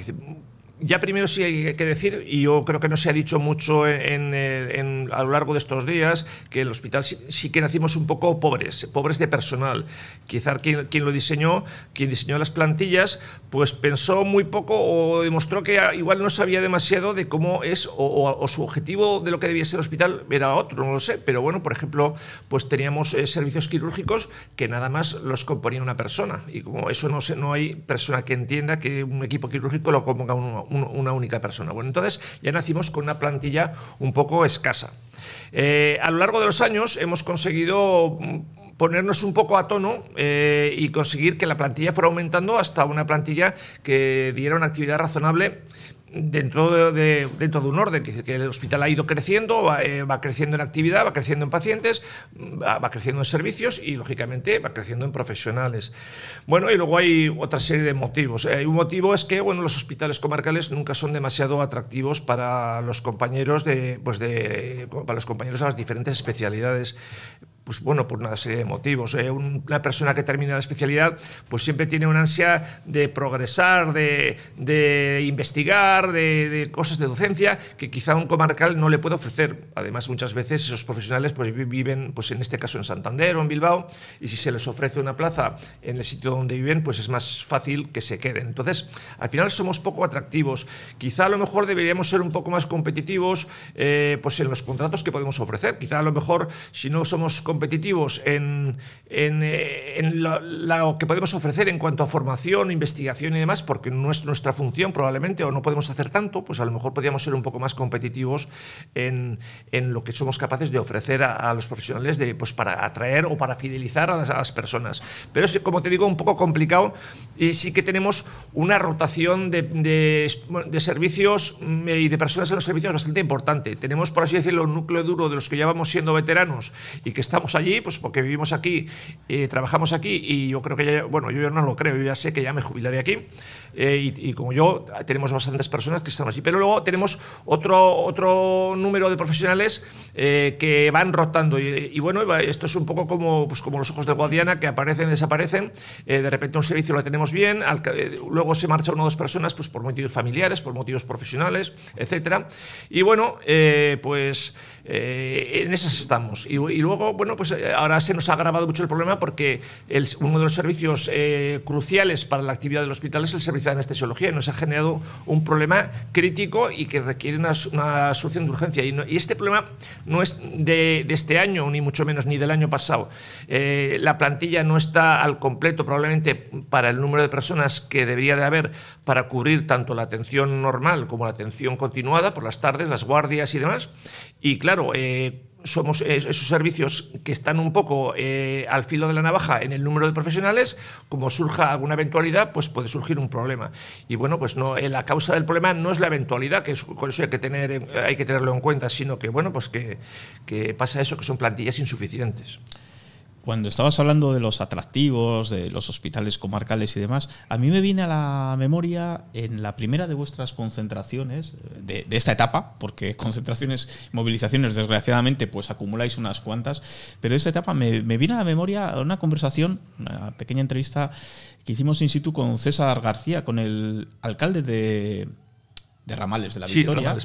ya primero sí hay que decir, y yo creo que no se ha dicho mucho en, en, a lo largo de estos días, que el hospital sí, sí, que nacimos un poco pobres, pobres de personal. Quizá quien, quien, lo diseñó, quien diseñó las plantillas, pues pensó muy poco o demostró que igual no sabía demasiado de cómo es o, o, o su objetivo de lo que debía ser el hospital era otro, no lo sé. Pero bueno, por ejemplo, pues teníamos eh, servicios quirúrgicos que nada más los componía una persona. Y como eso no, sé, no hay persona que entienda que un equipo quirúrgico lo componga uno una única persona. Bueno, entonces ya nacimos con una plantilla un poco escasa. Eh, a lo largo de los años hemos conseguido ponernos un poco a tono eh, y conseguir que la plantilla fuera aumentando hasta una plantilla que diera una actividad razonable dentro de, de, dentro de un orden, que, que el hospital ha ido creciendo, va, eh, va, creciendo en actividad, va creciendo en pacientes, va, va, creciendo en servicios y, lógicamente, va creciendo en profesionales. Bueno, y luego hay otra serie de motivos. Eh, un motivo es que bueno, los hospitales comarcales nunca son demasiado atractivos para los compañeros de, pues de, para los compañeros de las diferentes especialidades pues bueno, por una serie de motivos. Eh, una persona que termina la especialidad, pues siempre tiene una ansia de progresar, de, de investigar, de, de, cosas de docencia que quizá un comarcal no le puede ofrecer. Además, muchas veces esos profesionales pues viven, pues en este caso en Santander o en Bilbao, y si se les ofrece una plaza en el sitio donde viven, pues es más fácil que se queden. Entonces, al final somos poco atractivos. Quizá a lo mejor deberíamos ser un poco más competitivos eh, pues en los contratos que podemos ofrecer. Quizá a lo mejor si no somos competitivos en, en, eh, lo, que podemos ofrecer en cuanto a formación, investigación y demás, porque no es nuestra función probablemente o no podemos hacer tanto, pues a lo mejor podríamos ser un poco más competitivos en, en lo que somos capaces de ofrecer a, los profesionales de, pues para atraer o para fidelizar a las, personas. Pero es, como te digo, un poco complicado y sí que tenemos una rotación de, de, de servicios mm, y de personas en los servicios bastante importante. Tenemos, por así decirlo, un núcleo duro de los que ya vamos siendo veteranos y que estamos allí, pues porque vivimos aquí, eh, trabajamos aquí y yo creo que ya, bueno, yo no lo creo, yo ya sé que ya me jubilaré aquí eh, y, como yo, tenemos bastantes personas que están allí. Pero luego tenemos otro, otro número de profesionales eh, que van rotando y, bueno, esto es un poco como, pues como los ojos de Guadiana que aparecen y desaparecen. de repente un servicio lo tenemos bien, luego se marcha una o dos personas pues por motivos familiares, por motivos profesionales, etcétera. Y bueno, eh, pues eh, en esas estamos. Y, luego, bueno, pues eh, ahora se nos ha agravado mucho el problema porque uno de los servicios cruciales para la actividad del hospital es el servicio de anestesiología y nos ha generado un problema crítico y que requiere una, solución de urgencia. Y, este problema no es de, este año, ni mucho menos, ni del año pasado. la plantilla no está al completo probablemente para el número de personas que debería de haber para cubrir tanto la atención normal como la atención continuada por las tardes, las guardias y demás. Y claro, eh, somos esos servicios que están un poco eh, al filo de la navaja en el número de profesionales, como surja alguna eventualidad, pues puede surgir un problema. Y bueno, pues no, eh, la causa del problema no es la eventualidad, que es, con eso hay que, tener, hay que tenerlo en cuenta, sino que bueno, pues que, que pasa eso, que son plantillas insuficientes cuando estabas hablando de los atractivos, de los hospitales comarcales y demás, a mí me viene a la memoria en la primera de vuestras concentraciones de, esta etapa, porque (laughs) concentraciones, movilizaciones, desgraciadamente, pues acumuláis unas cuantas, pero esta etapa me, viene a la memoria una conversación, una pequeña entrevista que hicimos in situ con César García, con el alcalde de, de Ramales de la Victoria.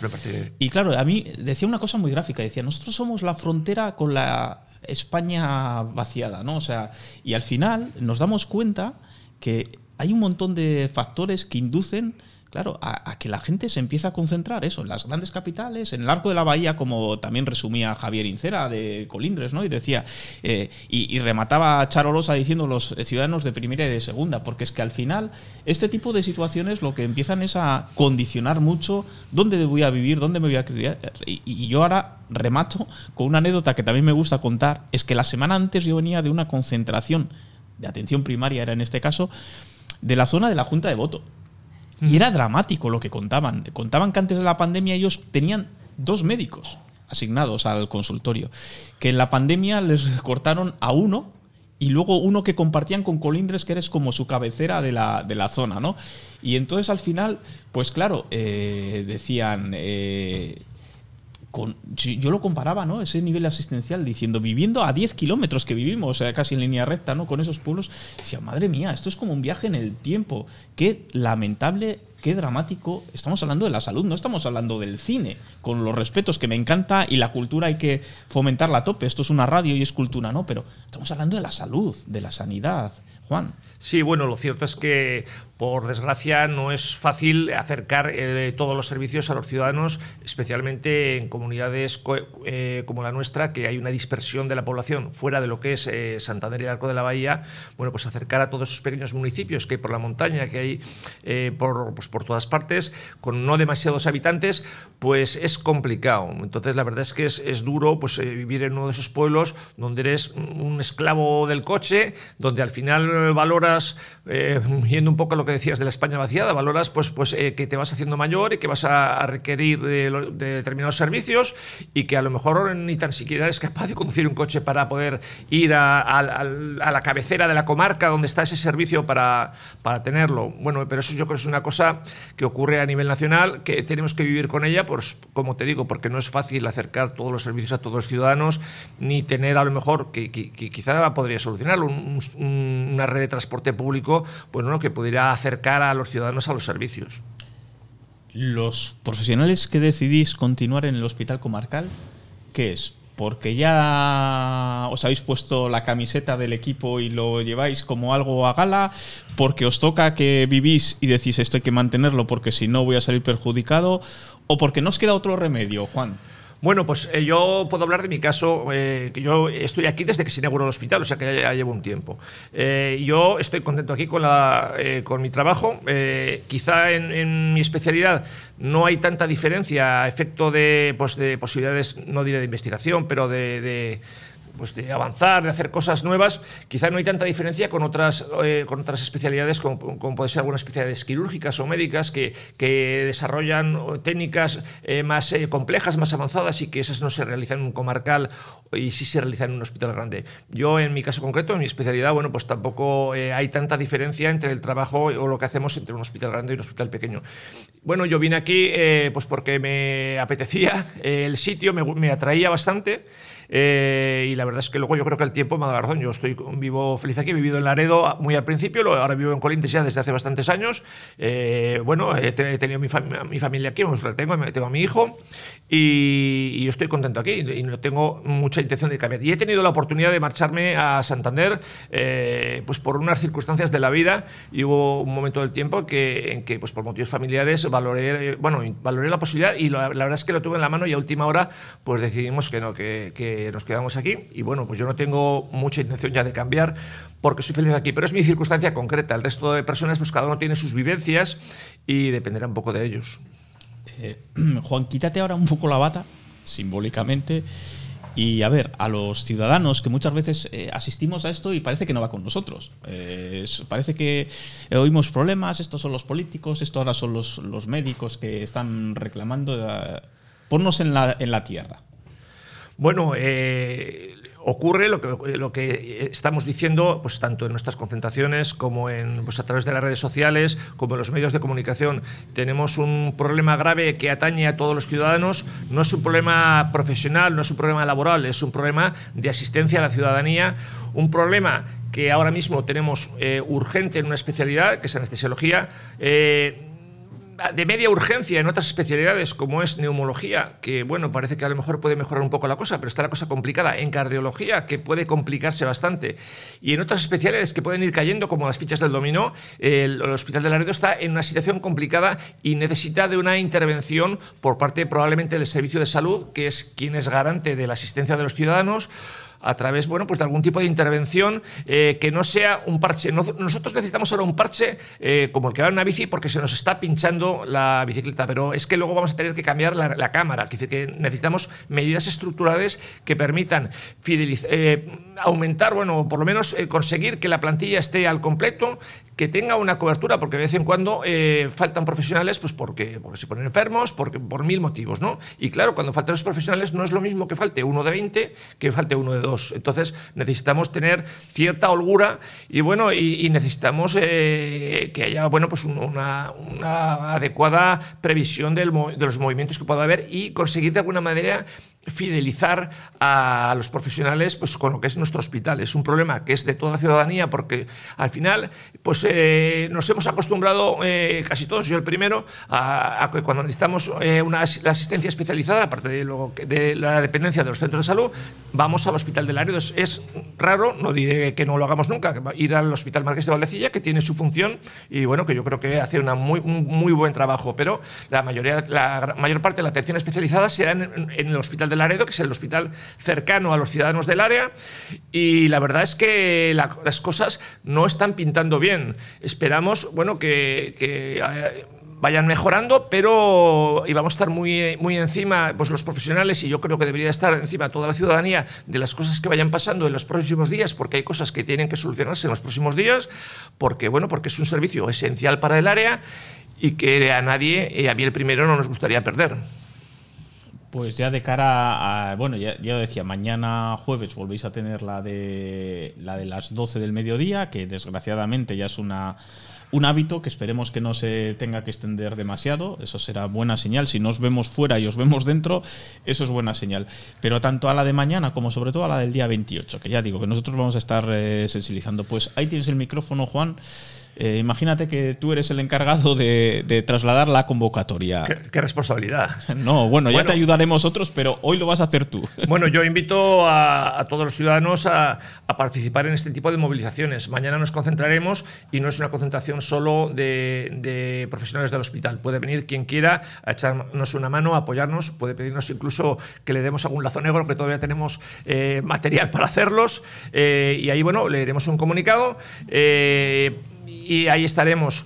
y claro, a mí decía una cosa muy gráfica, decía, nosotros somos la frontera con la España vaciada, ¿no? O sea, y al final nos damos cuenta que hay un montón de factores que inducen claro, a, que la gente se empiece a concentrar eso, en las grandes capitales, en el arco de la bahía, como también resumía Javier Incera de Colindres, ¿no? Y decía, eh, y, remataba Charolosa diciendo los ciudadanos de primera y de segunda, porque es que al final este tipo de situaciones lo que empiezan es a condicionar mucho dónde voy a vivir, dónde me voy a criar. Y, y yo ahora remato con una anécdota que también me gusta contar, es que la semana antes yo venía de una concentración de atención primaria, era en este caso, de la zona de la Junta de Voto. Y era dramático lo que contaban. Contaban que antes de la pandemia ellos tenían dos médicos asignados al consultorio, que en la pandemia les cortaron a uno y luego uno que compartían con Colindres, que eres como su cabecera de la, de la zona, ¿no? Y entonces al final, pues claro, eh, decían, eh, yo lo comparaba, ¿no? Ese nivel asistencial, diciendo, viviendo a 10 kilómetros que vivimos, casi en línea recta, ¿no? Con esos pueblos, decía, madre mía, esto es como un viaje en el tiempo. Qué lamentable, qué dramático. Estamos hablando de la salud, no estamos hablando del cine, con los respetos que me encanta y la cultura hay que fomentarla a tope. Esto es una radio y es cultura, ¿no? Pero estamos hablando de la salud, de la sanidad. Juan. Sí, bueno, lo cierto es que por desgracia, no es fácil acercar eh, todos los servicios a los ciudadanos, especialmente en comunidades eh, como la nuestra, que hay una dispersión de la población fuera de lo que es eh, Santander y Arco de la Bahía. Bueno, pues acercar a todos esos pequeños municipios que hay por la montaña, que hay por, pues por todas partes, con no demasiados habitantes, pues es complicado. Entonces, la verdad es que es, es duro pues, vivir en uno de esos pueblos donde eres un esclavo del coche, donde al final eh, valoras, eh, yendo un poco a lo que decías de la España vaciada, valoras pues, pues eh, que te vas haciendo mayor y que vas a, a requerir de, de determinados servicios y que a lo mejor ni tan siquiera eres capaz de conducir un coche para poder ir a, al- a la cabecera de la comarca donde está ese servicio para, para tenerlo. Bueno, pero eso yo creo que es una cosa que ocurre a nivel nacional, que tenemos que vivir con ella, pues como te digo, porque no es fácil acercar todos los servicios a todos los ciudadanos, ni tener a lo mejor, que, que- que quizá podría solucionarlo, un- un- una red de transporte público pues, no, que pudiera acercar a los ciudadanos a los servicios. Los profesionales que decidís continuar en el hospital comarcal, ¿qué es? ¿Porque ya os habéis puesto la camiseta del equipo y lo lleváis como algo a gala? ¿Porque os toca que vivís y decís esto hay que mantenerlo porque si no voy a salir perjudicado? ¿O porque no os queda otro remedio, Juan? Bueno, pues eh, yo puedo hablar de mi caso, eh, que yo estoy aquí desde que se inauguró el hospital, o sea que ya, ya llevo un tiempo. Eh, yo estoy contento aquí con, la, con mi trabajo. Quizá en, en mi especialidad no hay tanta diferencia a efecto de, pues, de posibilidades, no diré de investigación, pero de pues de avanzar, de hacer cosas nuevas, quizá no hay tanta diferencia con otras, eh, con otras especialidades, como, como puede ser algunas especialidades quirúrgicas o médicas que, que desarrollan técnicas eh, más eh, complejas, más avanzadas y que esas no se realizan en un comarcal y sí se realizan en un hospital grande. Yo, en mi caso concreto, en mi especialidad, bueno, pues tampoco eh, hay tanta diferencia entre el trabajo o lo que hacemos entre un hospital grande y un hospital pequeño. Bueno, yo vine aquí eh, pues porque me apetecía eh, el sitio, me, me atraía bastante. Eh, y la verdad es que luego yo creo que el tiempo me ha dado razón. Yo estoy vivo feliz aquí, he vivido en Laredo muy al principio, ahora vivo en Colintes ya desde hace bastantes años. Eh, bueno, he, te- he tenido mi, fam- mi familia aquí, pues la tengo, tengo a mi hijo y, y estoy contento aquí y no tengo mucha intención de cambiar. Y he tenido la oportunidad de marcharme a Santander eh, pues por unas circunstancias de la vida y hubo un momento del tiempo que, en que pues por motivos familiares valoré, bueno, valoré la posibilidad y la, la verdad es que lo tuve en la mano y a última hora pues decidimos que no, que, que nos quedamos aquí y bueno, pues yo no tengo mucha intención ya de cambiar porque soy feliz aquí, pero es mi circunstancia concreta. El resto de personas pues cada uno tiene sus vivencias y dependerá un poco de ellos. Eh, (clears throat) Juan, quítate ahora un poco la bata, simbólicamente. Y a ver, a los ciudadanos que muchas veces eh, asistimos a esto y parece que no va con nosotros. Eh, parece que oímos problemas, estos son los políticos, esto ahora son los, los médicos que están reclamando. eh, ponnos en la, en la tierra. Bueno, eh, ocurre lo que, estamos diciendo, pues tanto en nuestras concentraciones como en, pues, a través de las redes sociales, como en los medios de comunicación. Tenemos un problema grave que atañe a todos los ciudadanos. No es un problema profesional, no es un problema laboral, es un problema de asistencia a la ciudadanía. Un problema que ahora mismo tenemos eh, urgente en una especialidad, que es anestesiología. eh, de media urgencia en otras especialidades como es neumología, que bueno, parece que a lo mejor puede mejorar un poco la cosa, pero está la cosa complicada. En cardiología, que puede complicarse bastante. Y en otras especialidades que pueden ir cayendo, como las fichas del dominó, el, Hospital de Laredo está en una situación complicada y necesita de una intervención por parte probablemente del Servicio de Salud, que es quien es garante de la asistencia de los ciudadanos a través bueno, pues de algún tipo de intervención eh, que no sea un parche. No- nosotros necesitamos ahora un parche eh, como el que va en una bici porque se nos está pinchando la bicicleta, pero es que luego vamos a tener que cambiar la, cámara, que, necesitamos medidas estructurales que permitan fideliz- eh, aumentar, bueno, por lo menos conseguir que la plantilla esté al completo, que tenga una cobertura, porque de vez en cuando eh, faltan profesionales, pues porque, porque se ponen enfermos, porque, por mil motivos, ¿no? Y claro, cuando faltan los profesionales no es lo mismo que falte uno de 20 que falte uno de dos. Entonces necesitamos tener cierta holgura y bueno, y, necesitamos eh, que haya, bueno, pues un- una, una adecuada previsión del de los movimientos que pueda haber y conseguir de alguna manera fidelizar a los profesionales pues con lo que es nuestro hospital. Es un problema que es de toda la ciudadanía porque al final pues eh, nos hemos acostumbrado eh, casi todos, yo el primero, a, que cuando necesitamos eh, una la asistencia especializada, aparte de, lo de la dependencia de los centros de salud, vamos al Hospital del Laredo. Es, raro, no diré que no lo hagamos nunca, ir al Hospital Marqués de Valdecilla, que tiene su función y bueno, que yo creo que hace una muy, un muy buen trabajo, pero la, mayoría, la mayor parte de la atención especializada se da en, en el Hospital de Laredo, que es el hospital cercano a los ciudadanos del área, y la verdad es que la- las cosas no están pintando bien. Esperamos, bueno, que... que, eh, vayan mejorando, pero y vamos a estar muy, muy encima, pues los profesionales, y yo creo que debería estar encima toda la ciudadanía de las cosas que vayan pasando en los próximos días, porque hay cosas que tienen que solucionarse en los próximos días, porque, bueno, porque es un servicio esencial para el área y que a nadie, y a mí el primero, no nos gustaría perder. Pues ya de cara a. Bueno, ya, ya decía, mañana jueves volvéis a tener la de, la de las 12 del mediodía, que desgraciadamente ya es una, un hábito que esperemos que no se tenga que extender demasiado. Eso será buena señal. Si nos vemos fuera y os vemos dentro, eso es buena señal. Pero tanto a la de mañana como sobre todo a la del día 28, que ya digo que nosotros vamos a estar eh, sensibilizando. Pues ahí tienes el micrófono, Juan. Eh, imagínate que tú eres el encargado de, de trasladar la convocatoria. ¿Qué, qué responsabilidad. (laughs) No, bueno, ya te ayudaremos otros, pero hoy lo vas a hacer tú. (laughs) Bueno, yo invito a, a todos los ciudadanos a, a participar en este tipo de movilizaciones. Mañana nos concentraremos y no es una concentración solo de, de profesionales del hospital. Puede venir quien quiera a echarnos una mano, a apoyarnos, puede pedirnos incluso que le demos algún lazo negro, que todavía tenemos eh, material para hacerlos. Eh, y ahí, bueno, leeremos un comunicado. Y ahí estaremos.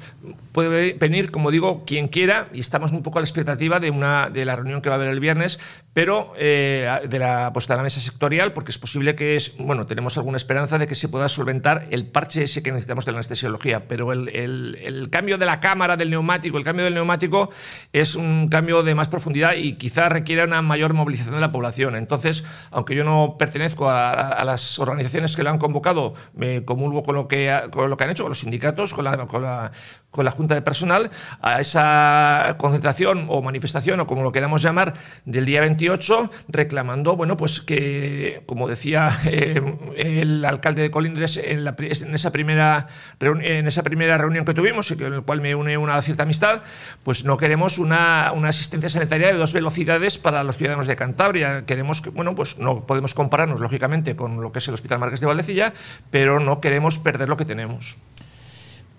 Puede venir, como digo, quien quiera, y estamos un poco a la expectativa de, una, de la reunión que va a haber el viernes, pero eh, de, la, de la mesa sectorial, porque es posible que, es, bueno, tenemos alguna esperanza de que se pueda solventar el parche ese que necesitamos de la anestesiología, pero el, el- el cambio de la cámara, del neumático, el cambio del neumático es un cambio de más profundidad y quizá requiera una mayor movilización de la población. Entonces, aunque yo no pertenezco a, a las organizaciones que lo han convocado, me comulgo con lo que, con lo que han hecho, con los sindicatos, con la, con la, con la Junta de Personal, a esa concentración o manifestación, o como lo queramos llamar, del día 28, reclamando, bueno, pues que, como decía eh, el alcalde de Colindres en, la en esa primera en esa primera reunión que tuvimos, y con el cual me une una cierta amistad, pues no queremos una, una asistencia sanitaria de dos velocidades para los ciudadanos de Cantabria. Queremos que, bueno, pues no podemos compararnos, lógicamente, con lo que es el Hospital Marqués de Valdecilla, pero no queremos perder lo que tenemos.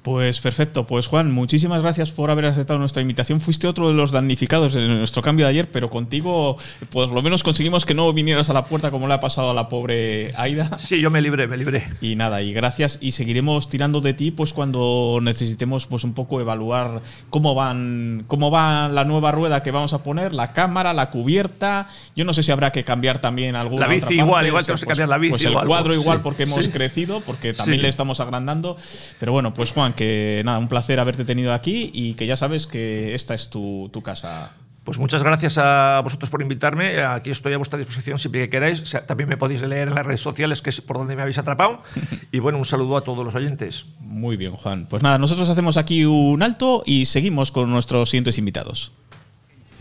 Pues perfecto, pues Juan, muchísimas gracias por haber aceptado nuestra invitación. Fuiste otro de los damnificados de nuestro cambio de ayer, pero contigo, pues lo menos conseguimos que no vinieras a la puerta como le ha pasado a la pobre Aida. Sí, yo me libré, me libré. Y nada, y gracias. Y seguiremos tirando de ti, pues cuando necesitemos, pues un poco evaluar cómo van, cómo va la nueva rueda que vamos a poner, la cámara, la cubierta. Yo no sé si habrá que cambiar también alguna La bici otra igual, parte. igual Sí, tenemos que pues- cambiar la bici Pues o el cuadro igual Sí, porque hemos sí. crecido, porque también Sí. le estamos agrandando. Pero bueno, pues Juan, que nada, un placer haberte tenido aquí y que ya sabes que esta es tu, tu casa. Pues muchas gracias a vosotros por invitarme. Aquí estoy a vuestra disposición siempre que queráis. O sea, también me podéis leer en las redes sociales, que es por donde me habéis atrapado. (laughs) Y bueno, un saludo a todos los oyentes. Muy bien, Juan. Pues nada, nosotros hacemos aquí un alto y seguimos con nuestros siguientes invitados.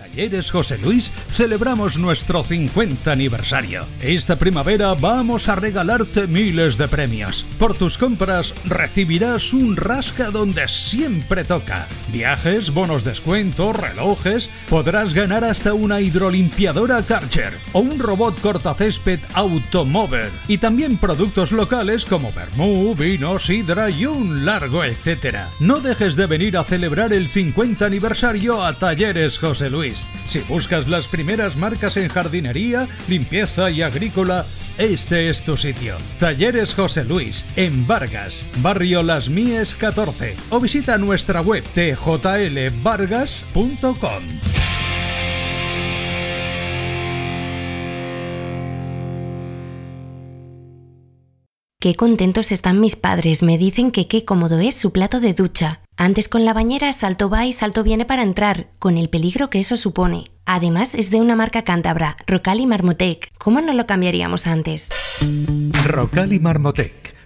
Talleres José Luis celebramos nuestro 50 aniversario. Esta primavera vamos a regalarte miles de premios. Por tus compras recibirás un rasca donde siempre toca. Viajes, bonos descuento, relojes. Podrás ganar hasta una hidrolimpiadora Karcher o un robot cortacésped Automover. Y también productos locales como vermú, vino, sidra y un largo etcétera. No dejes de venir a celebrar el 50 aniversario a Talleres José Luis. Si buscas las primeras marcas en jardinería, limpieza y agrícola, este es tu sitio. Talleres José Luis, en Vargas, barrio Las Mies 14. O visita nuestra web tjlvargas.com. Qué contentos están mis padres, me dicen que qué cómodo es su plato de ducha. Antes con la bañera salto va y salto viene para entrar, con el peligro que eso supone. Además es de una marca cántabra, Rocal y Marmotec. ¿Cómo no lo cambiaríamos antes? Rocal Marmotec.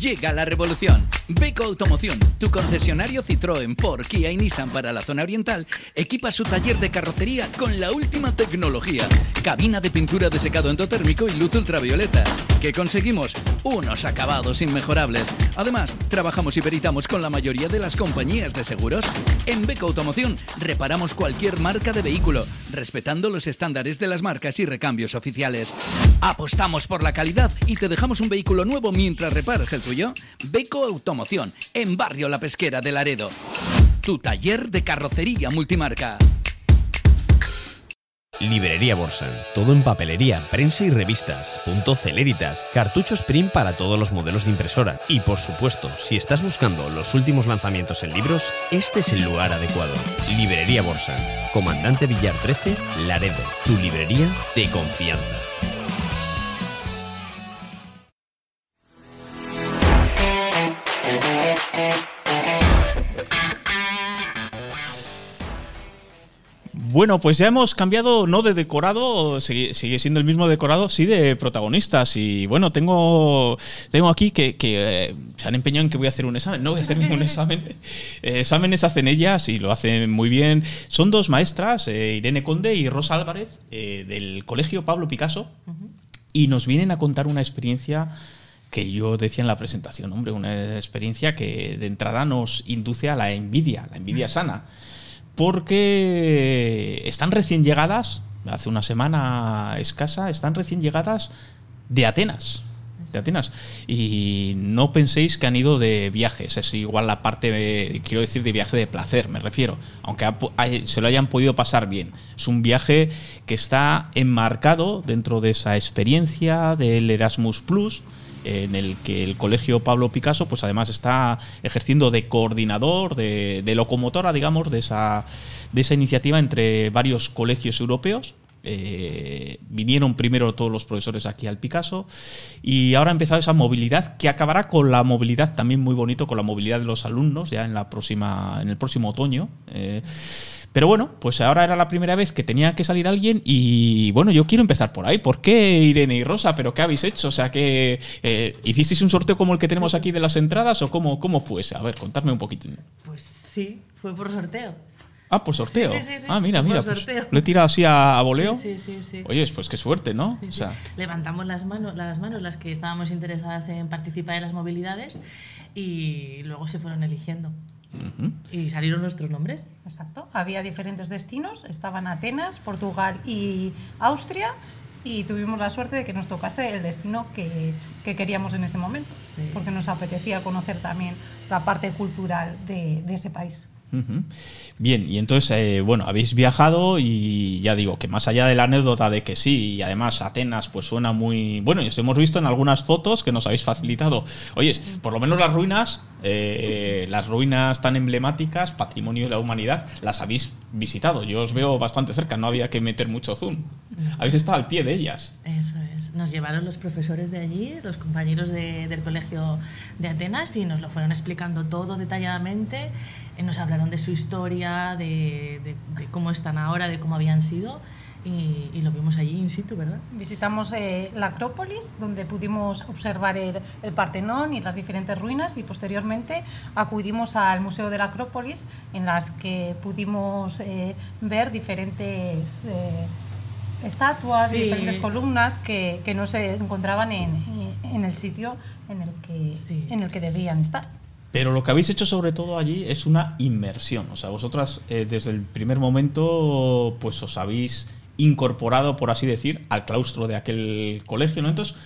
Llega la revolución. Beco Automoción, tu concesionario Citroën, Ford, Kia y Nissan para la zona oriental, equipa su taller de carrocería con la última tecnología. Cabina de pintura de secado endotérmico y luz ultravioleta. Que conseguimos unos acabados inmejorables. Además, trabajamos y peritamos con la mayoría de las compañías de seguros. En Beco Automoción reparamos cualquier marca de vehículo, respetando los estándares de las marcas y recambios oficiales. Apostamos por la calidad y te dejamos un vehículo nuevo mientras reparas el tuyo. Beco Automoción, en Barrio La Pesquera de Laredo. Tu taller de carrocería multimarca. Librería Borsan. Todo en papelería, prensa y revistas. Punto Celeritas. Cartuchos print para todos los modelos de impresora. Y por supuesto, si estás buscando los últimos lanzamientos en libros, este es el lugar adecuado. Librería Borsan. Comandante Villar 13, Laredo. Tu librería de confianza. Bueno, pues ya hemos cambiado, no de decorado, sigue, sigue siendo el mismo decorado, sí de protagonistas. Y bueno, tengo, tengo aquí que, que, eh, se han empeñado en que voy a hacer un examen. No voy a hacer ningún (laughs) examen. Eh, exámenes hacen ellas y lo hacen muy bien. Son dos maestras, eh, Irene Conde y Rosa Álvarez, eh, del Colegio Pablo Picasso, y nos vienen a contar una experiencia que yo decía en la presentación, hombre, una experiencia que de entrada nos induce a la envidia, la envidia sana porque están recién llegadas, hace una semana escasa, están recién llegadas de Atenas. De Atenas. Y no penséis que han ido de viajes, es igual la parte, eh, quiero decir, de viaje de placer, me refiero, aunque se lo hayan podido pasar bien. Es un viaje que está enmarcado dentro de esa experiencia del Erasmus Plus, en el que el colegio Pablo Picasso, pues además está ejerciendo de coordinador, de, locomotora, digamos, de esa, de esa iniciativa entre varios colegios europeos. Eh, vinieron primero todos los profesores aquí al Picasso y ahora ha empezado esa movilidad que acabará con la movilidad también muy bonito con la movilidad de los alumnos ya en la próxima en el próximo otoño Eh, pero bueno, pues ahora era la primera vez que tenía que salir alguien y bueno, yo quiero empezar por ahí. ¿Por qué Irene y Rosa? ¿Pero qué habéis hecho? O sea, que eh, ¿hicisteis un sorteo como el que tenemos aquí de las entradas o cómo, cómo fue ese? A ver, contadme un poquito. Pues sí, fue por sorteo. Ah, por sorteo. Sí, sí, sí, ah, mira, mira. pues lo he tirado así a, a voleo. Sí, sí, sí, sí. Oye, pues qué suerte, ¿no? O sea, Levantamos las manos, las manos, las que estábamos interesadas en participar en las movilidades y luego se fueron eligiendo. Y salieron nuestros nombres. Exacto. Había diferentes destinos. Estaban Atenas, Portugal y Austria. Y tuvimos la suerte de que nos tocase el destino que, que queríamos en ese momento. Sí. Porque nos apetecía conocer también la parte cultural de, de ese país. Bien, y entonces, eh, bueno, habéis viajado y ya digo que más allá de la anécdota de que sí, y además Atenas pues suena muy... Bueno, y os hemos visto en algunas fotos que nos habéis facilitado. Oye, por lo menos las ruinas, eh, las ruinas tan emblemáticas, patrimonio de la humanidad, las habéis visitado. Yo os veo bastante cerca, no había que meter mucho zoom. Habéis estado al pie de ellas. Eso es. Nos llevaron los profesores de allí, los compañeros de- del colegio de Atenas y nos lo fueron explicando todo detalladamente. Eh, Nos hablaron de su historia, de, de- de cómo están ahora, de cómo habían sido y, y lo vimos allí in situ, ¿verdad? Visitamos eh, la Acrópolis, donde pudimos observar el, el Partenón y las diferentes ruinas, y posteriormente acudimos al Museo de la Acrópolis, en las que pudimos eh, ver diferentes eh, estatuas, Sí. diferentes columnas que, que no se encontraban en, en el sitio en el, que, Sí. en el que debían estar. Pero lo que habéis hecho sobre todo allí es una inmersión. O sea, vosotras eh, desde el primer momento pues os habéis incorporado, por así decir, al claustro de aquel colegio, ¿no? Entonces,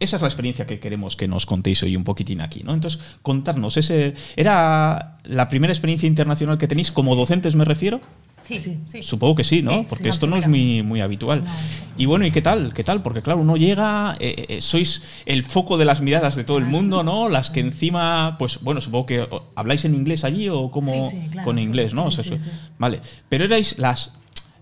esa es la experiencia que queremos que nos contéis hoy un poquitín aquí, ¿no? Entonces, contarnos, ese ¿era la primera experiencia internacional que tenéis como docentes, me refiero? Sí, Sí. sí. Supongo que sí, ¿no? Sí, Porque sí, esto no es muy, muy habitual. Y bueno, ¿y qué tal? ¿Qué tal? Porque claro, uno llega, eh, eh, sois el foco de las miradas de todo el mundo, ¿no? Las que encima, pues bueno, supongo que habláis en inglés allí o como Sí, sí, claro, con inglés, ¿no? sí, O sea, sí, eso- sí. Vale, pero erais las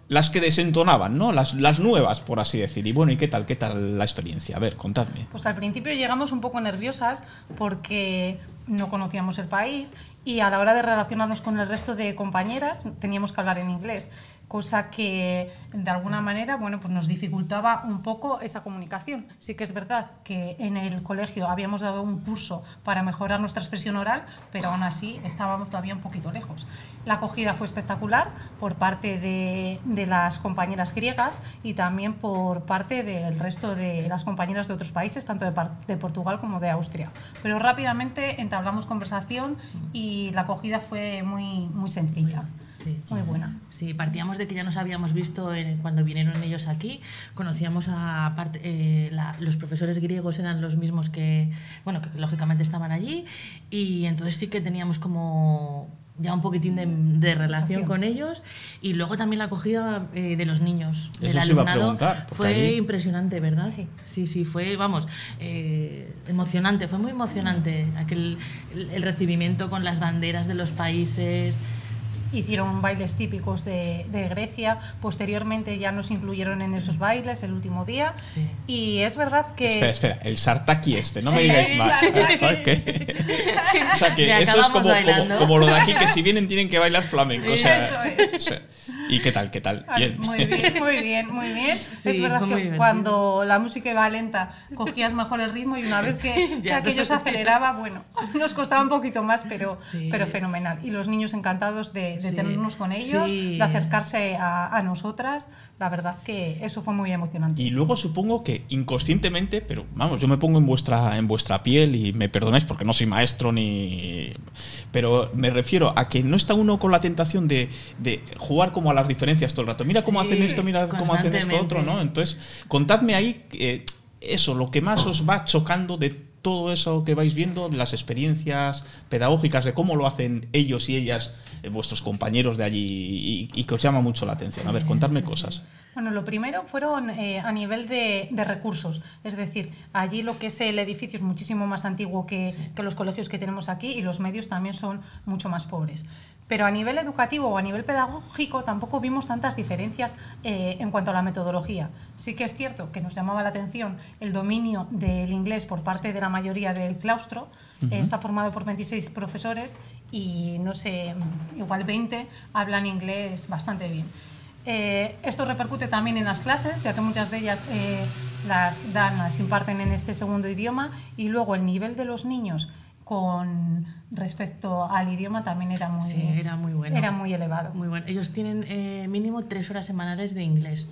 las que desentonaban, ¿no? Las, las nuevas, por así decir. Y bueno, ¿y qué tal? ¿Qué tal la experiencia? A ver, contadme. Pues al principio llegamos un poco nerviosas porque no conocíamos el país y a la hora de relacionarnos con el resto de compañeras teníamos que hablar en inglés. Cosa que de alguna manera bueno, pues nos dificultaba un poco esa comunicación. Sí que es verdad que en el colegio habíamos dado un curso para mejorar nuestra expresión oral, pero aún así estábamos todavía un poquito lejos. La acogida fue espectacular por parte de, de las compañeras griegas y también por parte del resto de las compañeras de otros países, tanto de, de Portugal como de Austria. Pero rápidamente entablamos conversación y la acogida fue muy, muy sencilla. Sí. Muy buena. Sí, partíamos de que ya nos habíamos visto en- cuando vinieron ellos aquí, conocíamos a parte- eh, la- los profesores griegos eran los mismos que, bueno, que lógicamente estaban allí y entonces sí que teníamos como ya un poquitín de, de relación con ellos y luego también la acogida eh, de los niños, Eso del os iba a alumnado, fue allí- impresionante, ¿verdad? Sí. sí, sí, fue, vamos, eh, emocionante, fue muy emocionante aquel el- el recibimiento con las banderas de los países. Hicieron bailes típicos de, de Grecia, posteriormente ya nos incluyeron en esos bailes el último día. Sí. Y es verdad que... Espera, espera, el Sartaki este, no me digáis más. Ah, o sea que Y eso es como, como, lo de aquí, que si vienen tienen que bailar flamenco. O sea, Eso es. o sea, ¿Y qué tal? ¿Qué tal? Ah, Bien. Muy bien, muy bien, muy bien. (laughs) Sí, es verdad que divertido. cuando la música iba lenta cogías mejor el ritmo y una vez que, (laughs) que aquello se aceleraba, bueno, nos costaba un poquito más, pero, Sí. pero fenomenal. Y los niños encantados de, de Sí. tenernos con ellos, Sí. de acercarse a, a nosotras. La verdad que eso fue muy emocionante. Y luego supongo que inconscientemente, pero vamos, yo me pongo en vuestra, en vuestra piel y me perdonáis porque no soy maestro ni. Pero me refiero a que no está uno con la tentación de, de jugar como a las diferencias todo el rato. Mira cómo Sí, hacen esto, mira cómo hacen esto otro, ¿no? Entonces, contadme ahí eh, eso, lo que más os va chocando de todo eso que vais viendo, las experiencias pedagógicas, de cómo lo hacen ellos y ellas, eh, vuestros compañeros de allí, y, y que os llama mucho la atención. A ver, contadme cosas. Bueno, lo primero fueron eh, a nivel de, de recursos, es decir, allí lo que es el edificio es muchísimo más antiguo que, que los colegios que tenemos aquí y los medios también son mucho más pobres. Pero a nivel educativo o a nivel pedagógico tampoco vimos tantas diferencias eh, en cuanto a la metodología. Sí que es cierto que nos llamaba la atención el dominio del inglés por parte de la mayoría del claustro. Eh, está formado por 26 profesores y no sé, igual 20 hablan inglés bastante bien. Eh, esto repercute también en las clases, ya que muchas de ellas eh, las dan, las imparten en este segundo idioma, y luego el nivel de los niños con respecto al idioma también era muy, Sí, era muy bueno. era muy elevado. Muy bueno. Ellos tienen eh, mínimo tres horas semanales de inglés.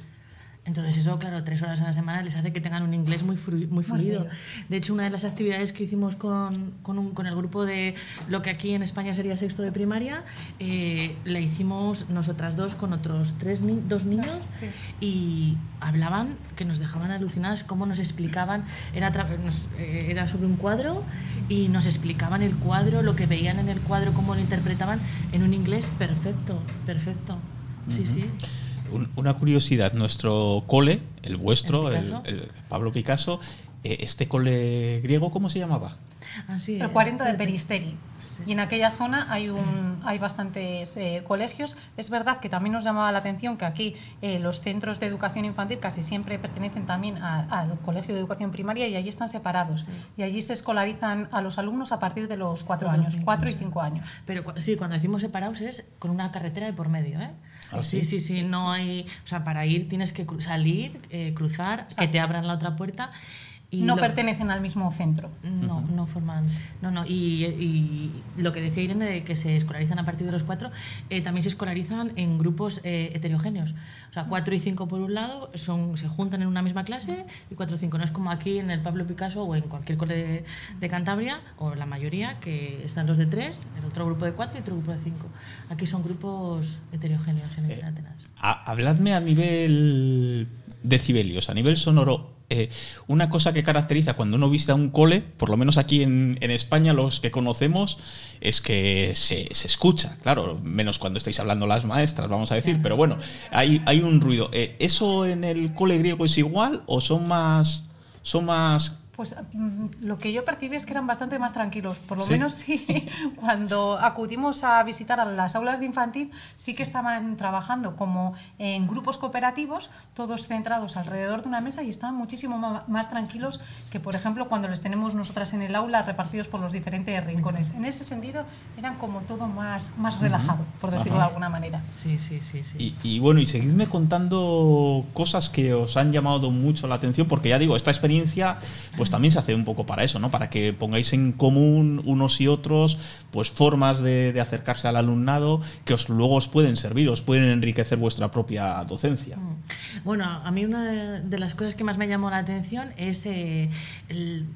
Entonces eso, claro, tres horas a la semana les hace que tengan un inglés muy, flu- muy fluido. fluido. De hecho, una de las actividades que hicimos con, con, un- con el grupo de lo que aquí en España sería sexto de primaria, eh, la hicimos nosotras dos con otros tres ni- dos niños Sí. y hablaban que nos dejaban alucinadas cómo nos explicaban, era, tra- nos- eh, era sobre un cuadro y nos explicaban el cuadro, lo que veían en el cuadro, cómo lo interpretaban en un inglés perfecto, perfecto. Sí, sí. Un- una curiosidad, nuestro cole, el vuestro, ¿El el, Picasso? el Pablo Picasso, eh, este cole griego, ¿cómo se llamaba? Así El 40 de Peristeri. Y en aquella zona hay, un, hay bastantes eh, colegios. Es verdad que también nos llamaba la atención que aquí eh, los centros de educación infantil casi siempre pertenecen también a- al colegio de educación primaria y allí están separados. Y allí se escolarizan a los alumnos a partir de los cuatro años, cinco, cuatro y cinco años. Pero sí, cuando decimos separados es con una carretera de por medio, ¿eh? ¿Ah, sí, sí, sí, no hay... O sea, para ir tienes que cru- salir, eh, cruzar, que te abran la otra puerta. Y No lo- pertenecen al mismo centro. No, no forman. No, no. Y, y lo que decía Irene de que se escolarizan a partir de los cuatro, eh, también se escolarizan en grupos eh, heterogéneos. O sea, cuatro y cinco por un lado son, se juntan en una misma clase y cuatro y cinco. No es como aquí en el Pablo Picasso o en cualquier cole de, de Cantabria, o la mayoría, que están los de tres, el otro grupo de cuatro y otro grupo de cinco. Aquí son grupos heterogéneos en Eh, Atenas. Ha- habladme a nivel decibelios, a nivel sonoro. eh, una cosa que caracteriza cuando uno visita un cole, por lo menos aquí en, en España, los que conocemos, es que se, se escucha, claro, menos cuando estáis hablando las maestras, vamos a decir, pero bueno, hay, hay un ruido. Eh, ¿Eso en el cole griego es igual o son más, son más Pues mm, lo que yo percibí es que eran bastante más tranquilos. Por lo ¿Sí? menos sí, (laughs) cuando acudimos a visitar a las aulas de infantil, sí que estaban trabajando como en grupos cooperativos, todos centrados alrededor de una mesa y estaban muchísimo más tranquilos que, por ejemplo, cuando les tenemos nosotras en el aula repartidos por los diferentes rincones. En ese sentido, eran como todo más, más relajado, por decirlo Ajá. de alguna manera. Sí, sí, sí, sí. Y, y bueno, y seguidme contando cosas que os han llamado mucho la atención, porque ya digo, esta experiencia pues también se hace un poco para eso, ¿no? Para que pongáis en común unos y otros pues formas de, acercarse al alumnado que os luego os pueden servir, os pueden enriquecer vuestra propia docencia. Bueno, a mí una de las cosas que más me llamó la atención es eh, el,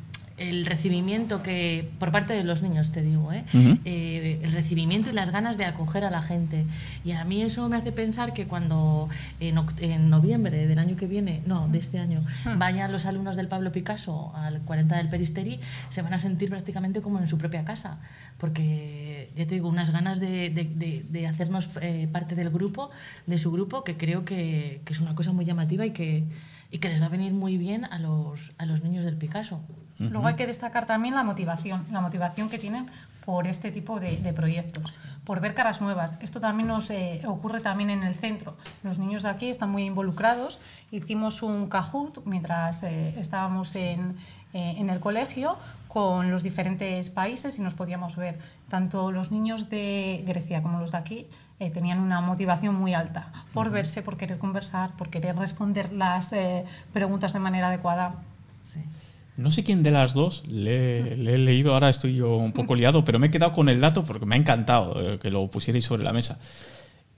el recibimiento que, por parte de los niños, te digo, ¿eh? Ujú. Eh, el recibimiento y las ganas de acoger a la gente. Y a mí eso me hace pensar que cuando en, en noviembre del año que viene, no, de este año, vayan los alumnos del Pablo Picasso al 40 del Peristeri, se van a sentir prácticamente como en su propia casa. Porque, ya te digo, unas ganas de, de- de- de hacernos eh, parte del grupo, de su grupo, que creo que, que es una cosa muy llamativa y que, y que les va a venir muy bien a los, a los niños del Picasso. Luego hay que destacar también la motivación, la motivación que tienen por este tipo de, de proyectos, por ver caras nuevas. Esto también nos eh, ocurre también en el centro. Los niños de aquí están muy involucrados. Hicimos un Kahoot mientras eh, estábamos en, eh, en el colegio con los diferentes países y nos podíamos ver. Tanto los niños de Grecia como los de aquí eh, tenían una motivación muy alta por verse, por querer conversar, por querer responder las eh, preguntas de manera adecuada. Sí. No sé quién de las dos le, he leído, ahora estoy yo un poco liado, pero me he quedado con el dato porque me ha encantado eh, que lo pusierais sobre la mesa.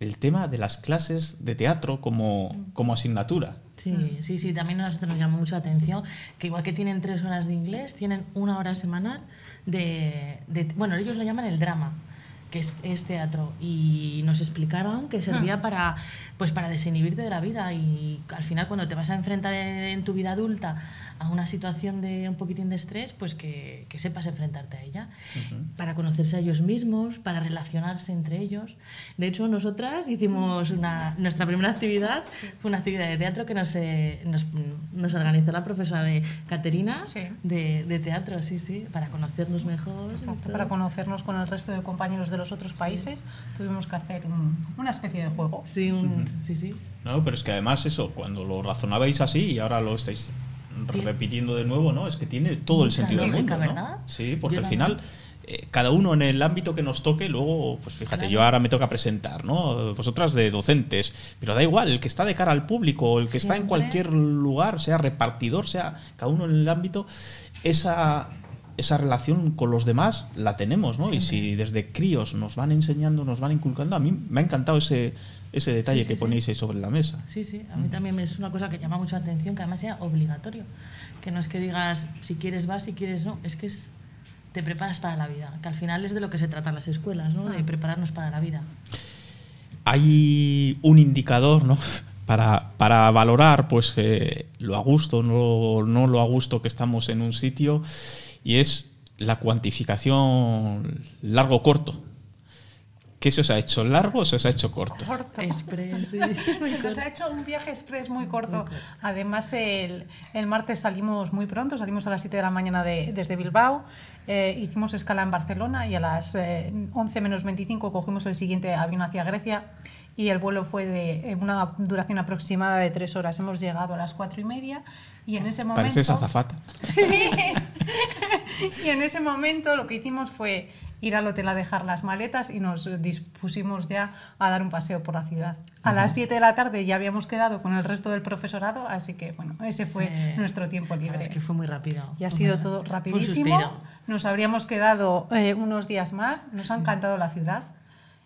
El tema de las clases de teatro como, como asignatura. Sí, sí, sí, también a nosotros nos llamó mucho la atención que igual que tienen tres horas de inglés, tienen una hora semanal de, de- bueno, ellos lo llaman el drama, que es, es teatro, y nos explicaron que servía para, pues para desinhibirte de la vida y al final cuando te vas a enfrentar en, en tu vida adulta a una situación de un poquitín de estrés, pues que, que sepas enfrentarte a ella, para conocerse a ellos mismos, para relacionarse entre ellos. De hecho, nosotras hicimos una, nuestra primera actividad, fue una actividad de teatro que nos, eh, nos, nos organizó la profesora de Caterina Sí. de, de teatro, sí, sí, para conocernos mejor. Exacto, para conocernos con el resto de compañeros de los otros países, tuvimos que hacer un- una especie de juego. Sí, un- sí, sí. No, pero es que además eso, cuando lo razonabais así y ahora lo estáis repitiendo de nuevo, ¿no? Es que tiene todo el sentido del mundo, ¿no? ¿verdad? Sí, porque Yo al final eh, cada uno en el ámbito que nos toque, luego, pues fíjate, Claro. yo ahora me toca presentar, ¿no? Vosotras de docentes, pero da igual, el que está de cara al público, el que está en cualquier lugar, sea repartidor, sea cada uno en el ámbito, esa esa relación con los demás la tenemos, ¿no? Y si desde críos nos van enseñando, nos van inculcando, a mí me ha encantado ese, ese detalle Sí, sí, que sí. ponéis ahí sobre la mesa. Sí, sí, a mí también es una cosa que llama mucho la atención, que además sea obligatorio. Que no es que digas si quieres vas, si quieres no, es que es, te preparas para la vida, que al final es de lo que se tratan las escuelas, ¿no? De prepararnos para la vida. hay un indicador ¿no? para, para valorar pues, eh, lo a gusto, no, no lo a gusto que estamos en un sitio, y es la cuantificación largo-corto. ¿Qué se os ha hecho? ¿Largo o se os ha hecho corto? Corto. Express, sí. (laughs) Se nos ha hecho un viaje express muy corto. Además, el, el martes salimos muy pronto, salimos a las 7 de la mañana de- desde Bilbao, eh, hicimos escala en Barcelona y a las eh, 11 menos 25 cogimos el siguiente avión hacia Grecia y el vuelo fue de una duración aproximada de tres horas. Hemos llegado a las cuatro y media y en ese momento... Pareces azafata. Sí. (laughs) y en ese momento lo que hicimos fue ir al hotel a dejar las maletas y nos dispusimos ya a dar un paseo por la ciudad. A las 7 de la tarde ya habíamos quedado con el resto del profesorado, así que bueno, ese fue Sí. nuestro tiempo libre. Es que fue muy rápido. Y ha sido todo rapidísimo. Nos habríamos quedado eh, unos días más, nos ha encantado la ciudad.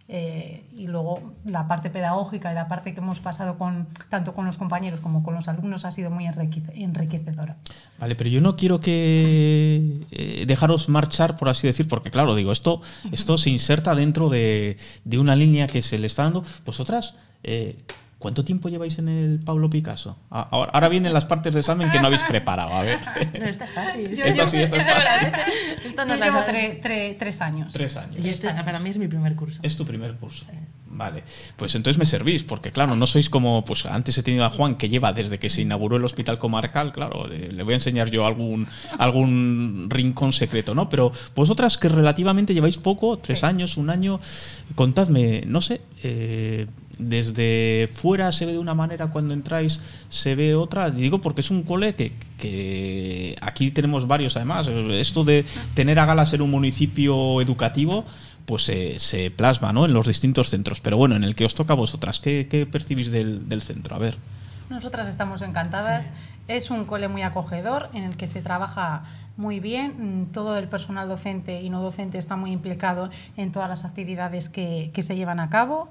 Eh, y luego la parte pedagógica y la parte que hemos pasado con tanto con los compañeros como con los alumnos ha sido muy enriquece- enriquecedora. Vale, pero yo no quiero que eh, dejaros marchar, por así decir, porque claro, digo, esto, esto se inserta dentro de, de una línea que se le está dando. Vosotras, eh, ¿cuánto tiempo lleváis en el Pablo Picasso? Ah, Ahora, ahora vienen las partes de examen que no habéis preparado, a ver. (laughs) No, esta es fácil. Yo Esta sí, esta es fácil. (laughs) Esta no la llevo sabe. tre- tre- tres años. Tres años. Y este para mí es mi primer curso. Es tu primer curso. Vale, pues entonces me servís, porque claro, no sois como, pues antes he tenido a Juan que lleva desde que se inauguró el hospital comarcal, claro, le, le voy a enseñar yo algún, algún rincón secreto, ¿no? Pero vosotras que relativamente lleváis poco, tres años, un año, contadme, no sé, eh, desde fuera se ve de una manera cuando entráis, se ve otra. Digo porque es un cole que, que aquí tenemos varios además. Esto de tener a Gala ser un municipio educativo, pues se, se plasma ¿no? en los distintos centros. Pero bueno, en el que os toca a vosotras, ¿qué, qué percibís del, del centro? A ver. Nosotras estamos encantadas. Es un cole muy acogedor en el que se trabaja muy bien. Mm, Todo el personal docente y no docente está muy implicado en todas las actividades que, que se llevan a cabo.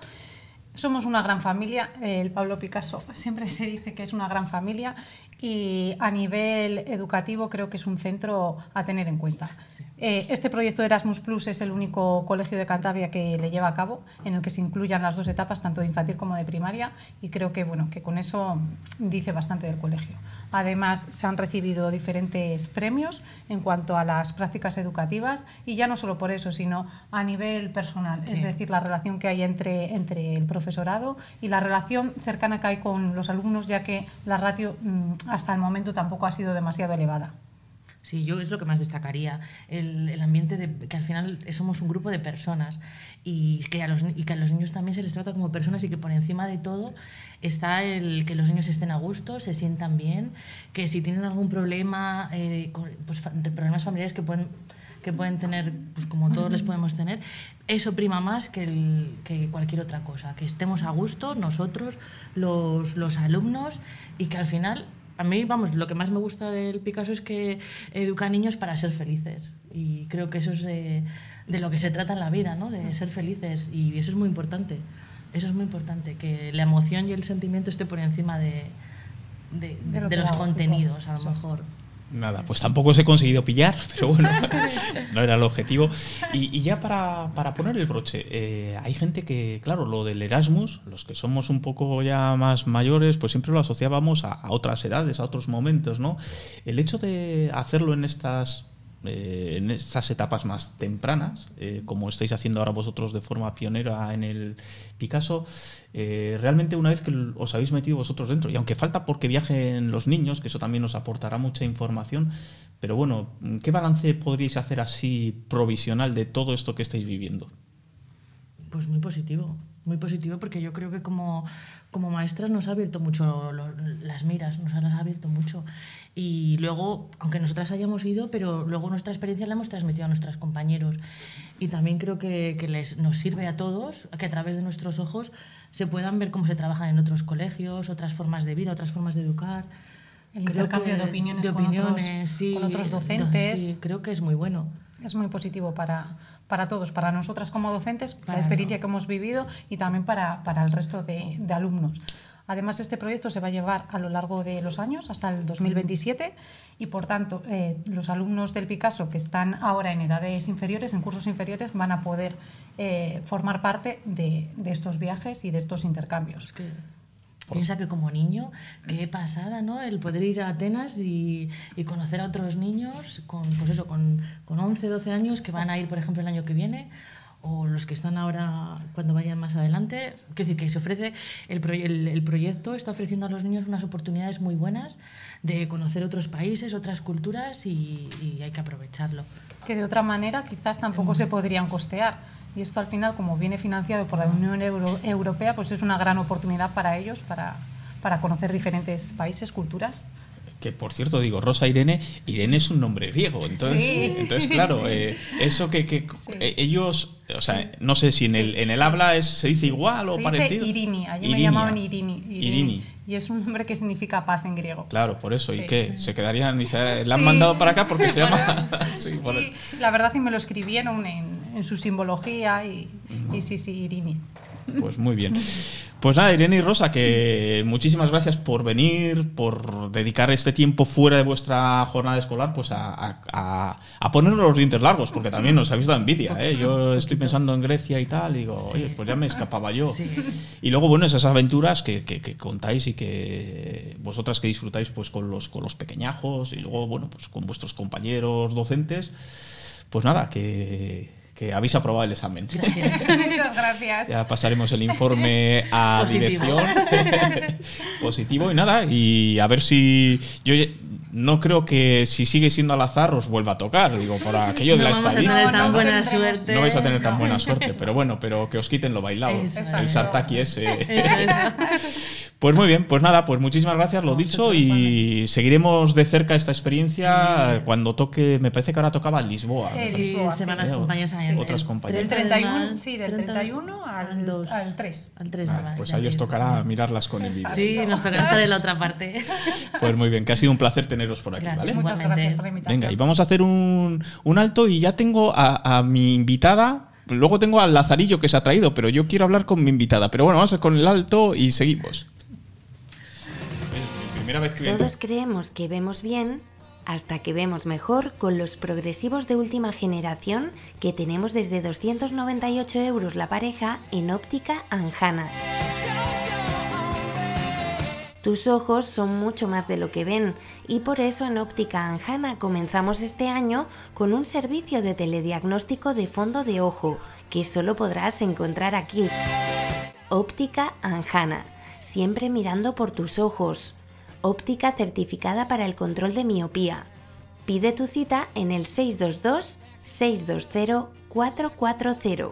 Somos una gran familia. El Pablo Picasso (laughs) siempre se dice que es una gran familia y a nivel educativo creo que es un centro a tener en cuenta. Eh, este proyecto de Erasmus Plus es el único colegio de Cantabria que le lleva a cabo, en el que se incluyan las dos etapas, tanto de infantil como de primaria, y creo que, bueno, que con eso dice bastante del colegio. Además, se han recibido diferentes premios en cuanto a las prácticas educativas y ya no solo por eso, sino a nivel personal, es Sí. decir, la relación que hay entre, entre el profesorado y la relación cercana que hay con los alumnos, ya que la ratio mm, hasta el momento tampoco ha sido demasiado elevada. Sí, yo es lo que más destacaría, el, el ambiente de que al final somos un grupo de personas y que, a los, y que a los niños también se les trata como personas y que por encima de todo está el que los niños estén a gusto, se sientan bien, que si tienen algún problema, eh, pues, problemas familiares que pueden, que pueden tener, pues como todos les podemos tener, eso prima más que, el- que cualquier otra cosa, que estemos a gusto nosotros, los, los alumnos y que al final a mí, vamos, lo que más me gusta del Picasso es que educa a niños para ser felices. Y creo que eso es de, de lo que se trata en la vida, ¿no? De ser felices. Y eso es muy importante. Eso es muy importante, que la emoción y el sentimiento esté por encima de, de, De lo de los contenidos, a lo mejor. Nada, pues tampoco os he conseguido pillar, (laughs) pero bueno, (laughs) no era el objetivo. Y, y ya para, para poner el broche, eh, hay gente que, claro, lo del Erasmus, los que somos un poco ya más mayores, pues siempre lo asociábamos a, a otras edades, a otros momentos, ¿no? El hecho de hacerlo en estas, eh, en estas etapas más tempranas, eh, como estáis haciendo ahora vosotros de forma pionera en el Picasso, eh, realmente una vez que os habéis metido vosotros dentro, y aunque falta porque viajen los niños, que eso también nos aportará mucha información, pero bueno, ¿qué balance podríais hacer así provisional de todo esto que estáis viviendo? Pues muy positivo, muy positivo porque yo creo que como, como maestras nos ha abierto mucho lo- las miras, nos las ha abierto mucho. Y luego, aunque nosotras hayamos ido, pero luego nuestra experiencia la hemos transmitido a nuestros compañeros. Y también creo que, que les, nos sirve a todos que a través de nuestros ojos se puedan ver cómo se trabaja en otros colegios, otras formas de vida, otras formas de educar. El intercambio de opiniones, de con, otros, opiniones, sí, con otros do- docentes. sí, creo que es muy bueno. Es muy positivo para, para todos, para nosotras como docentes, Para la experiencia que hemos vivido y también para, para el resto de, de alumnos. Además, este proyecto se va a llevar a lo largo de los años, hasta el 2027, y por tanto, eh, los alumnos del Picasso que están ahora en edades inferiores, en cursos inferiores, van a poder eh, formar parte de, de estos viajes y de estos intercambios. Piensa que como niño, qué pasada, ¿no? El poder ir a Atenas y, y conocer a otros niños con, pues eso, con, con 11, 12 años que van a ir, por ejemplo, el año que viene o los que están ahora cuando vayan más adelante. Quiero decir, que se ofrece, el, proye- el, el proyecto está ofreciendo a los niños unas oportunidades muy buenas de conocer otros países, otras culturas y, y hay que aprovecharlo. que de otra manera quizás tampoco se podrían costear. Y esto al final, como viene financiado por la Unión Euro- Europea, pues es una gran oportunidad para ellos para, para conocer diferentes países, culturas. Que por cierto, digo, Rosa Irene, Irene es un nombre griego, entonces, Sí. entonces claro, eh, eso que, que eh, ellos, o sea, no sé si en, el, en el habla es, se dice igual o Se dice parecido. Irini, allí me Irinia. llamaban Irini, Irini. Irini. Y es un nombre que significa paz en griego. Claro, por eso. ¿Y Sí. qué? ¿Se quedarían? Dice, ¿La han Sí. mandado para acá porque se (laughs) llama...? (laughs) sí, por el- Sí, la verdad y me lo escribieron en, en su simbología y, y sí, sí, Irini. Pues muy bien. Pues nada, Irene y Rosa, que muchísimas gracias por venir, por dedicar este tiempo fuera de vuestra jornada escolar, pues a, a, a- a ponernos los dientes largos, porque también nos habéis dado envidia. ¿eh? Yo estoy pensando en Grecia y tal, y digo, oye, pues ya me escapaba yo. Y luego, bueno, esas aventuras que, que- que contáis y que vosotras que disfrutáis pues con los, con los pequeñajos y luego, bueno, pues con vuestros compañeros docentes. Pues nada, que, que habéis aprobado el examen. (laughs) Muchas gracias. Ya pasaremos el informe a (laughs) Positivo. dirección. (laughs) Positivo y nada. Y a ver si. Yo no creo que si sigue siendo al azar os vuelva a tocar. Digo, por aquello de no la vamos a estadística. tener tan no buena suerte. No vais a tener tan buena suerte, pero bueno, pero que os quiten lo bailado. Eso, el eso. sartaki ese. Eso, eso. Pues muy bien, pues nada, pues muchísimas gracias, lo dicho, y seguiremos de cerca esta experiencia cuando toque, me parece que ahora tocaba Lisboa. Sí, Lisboa, se van sí. compañías ahí en- Otras compañías. Del 30 31, del- sí, del 30 31 al, dos. al 3. Al 3 Ah, pues a ellos tocará mirarlas con el vídeo. Sí, nos tocará estar en la otra parte. (laughs) Pues muy bien, que ha sido un placer teneros por aquí, Gracias. ¿vale? Muchas Igualmente. gracias por la invitación. Venga, y vamos a hacer un, un alto y ya tengo a, a mi invitada. Luego tengo al Lazarillo que se ha traído, pero yo quiero hablar con mi invitada. Pero bueno, vamos a con el alto y seguimos. Todos creemos que vemos bien hasta que vemos mejor con los progresivos de última generación que tenemos desde 298 euros la pareja en óptica Anjana. Tus ojos son mucho más de lo que ven y por eso en Óptica Anjana comenzamos este año con un servicio de telediagnóstico de fondo de ojo que solo podrás encontrar aquí. Óptica Anjana, siempre mirando por tus ojos. Óptica certificada para el control de miopía. Pide tu cita en el 622 620 440.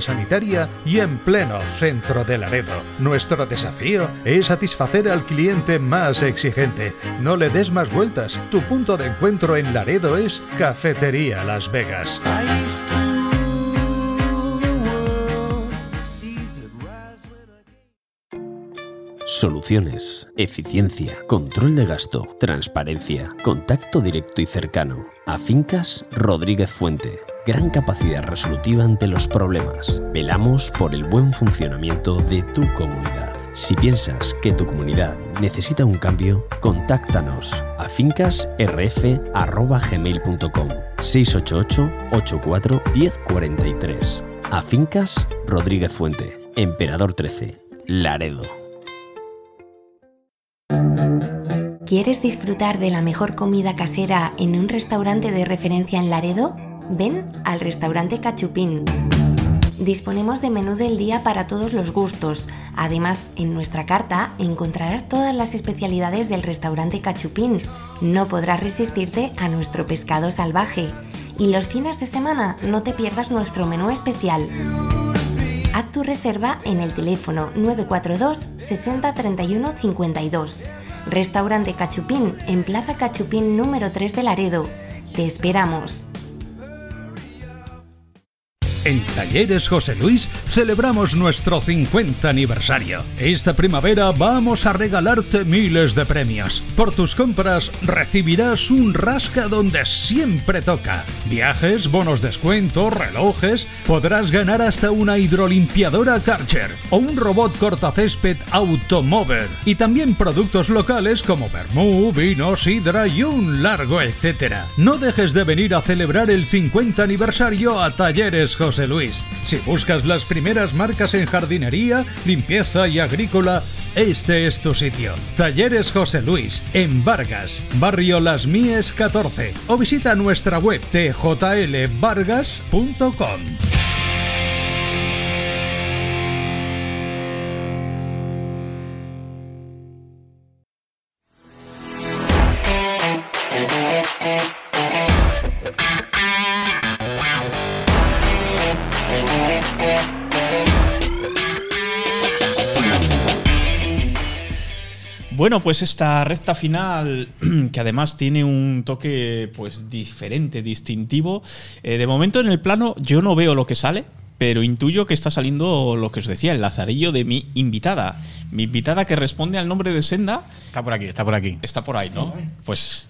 sanitaria y en pleno centro de Laredo. Nuestro desafío es satisfacer al cliente más exigente. No le des más vueltas. Tu punto de encuentro en Laredo es Cafetería Las Vegas. Soluciones, eficiencia, control de gasto, transparencia, contacto directo y cercano. A Fincas Rodríguez Fuente. Gran capacidad resolutiva ante los problemas. Velamos por el buen funcionamiento de tu comunidad. Si piensas que tu comunidad necesita un cambio, contáctanos a fincasrf.gmail.com 688 84 1043 A Fincas Rodríguez Fuente, Emperador 13, Laredo. ¿Quieres disfrutar de la mejor comida casera en un restaurante de referencia en Laredo? Ven al restaurante Cachupín. Disponemos de menú del día para todos los gustos. Además, en nuestra carta encontrarás todas las especialidades del restaurante Cachupín. No podrás resistirte a nuestro pescado salvaje. Y los fines de semana no te pierdas nuestro menú especial. Haz tu reserva en el teléfono 942 60 31 52. Restaurante Cachupín en Plaza Cachupín número 3 de Laredo. Te esperamos. En Talleres José Luis celebramos nuestro 50 aniversario. Esta primavera vamos a regalarte miles de premios. Por tus compras recibirás un rasca donde siempre toca. Viajes, bonos descuento, relojes. Podrás ganar hasta una hidrolimpiadora Karcher o un robot cortacésped Automover. Y también productos locales como vermú, vino, sidra y un largo etcétera. No dejes de venir a celebrar el 50 aniversario a Talleres José Luis. Si buscas las primeras marcas en jardinería, limpieza y agrícola, este es tu sitio. Talleres José Luis, en Vargas, barrio Las Mies 14. O visita nuestra web tjlvargas.com. pues esta recta final, (clears throat) que además tiene un toque pues diferente, distintivo. eh, de momento en el plano yo no veo lo que sale, pero intuyo que está saliendo lo que os decía, el lazarillo de mi invitada. Mi invitada que responde al nombre de Senda. Está por aquí, está por aquí. Está por ahí, ¿no? Pues.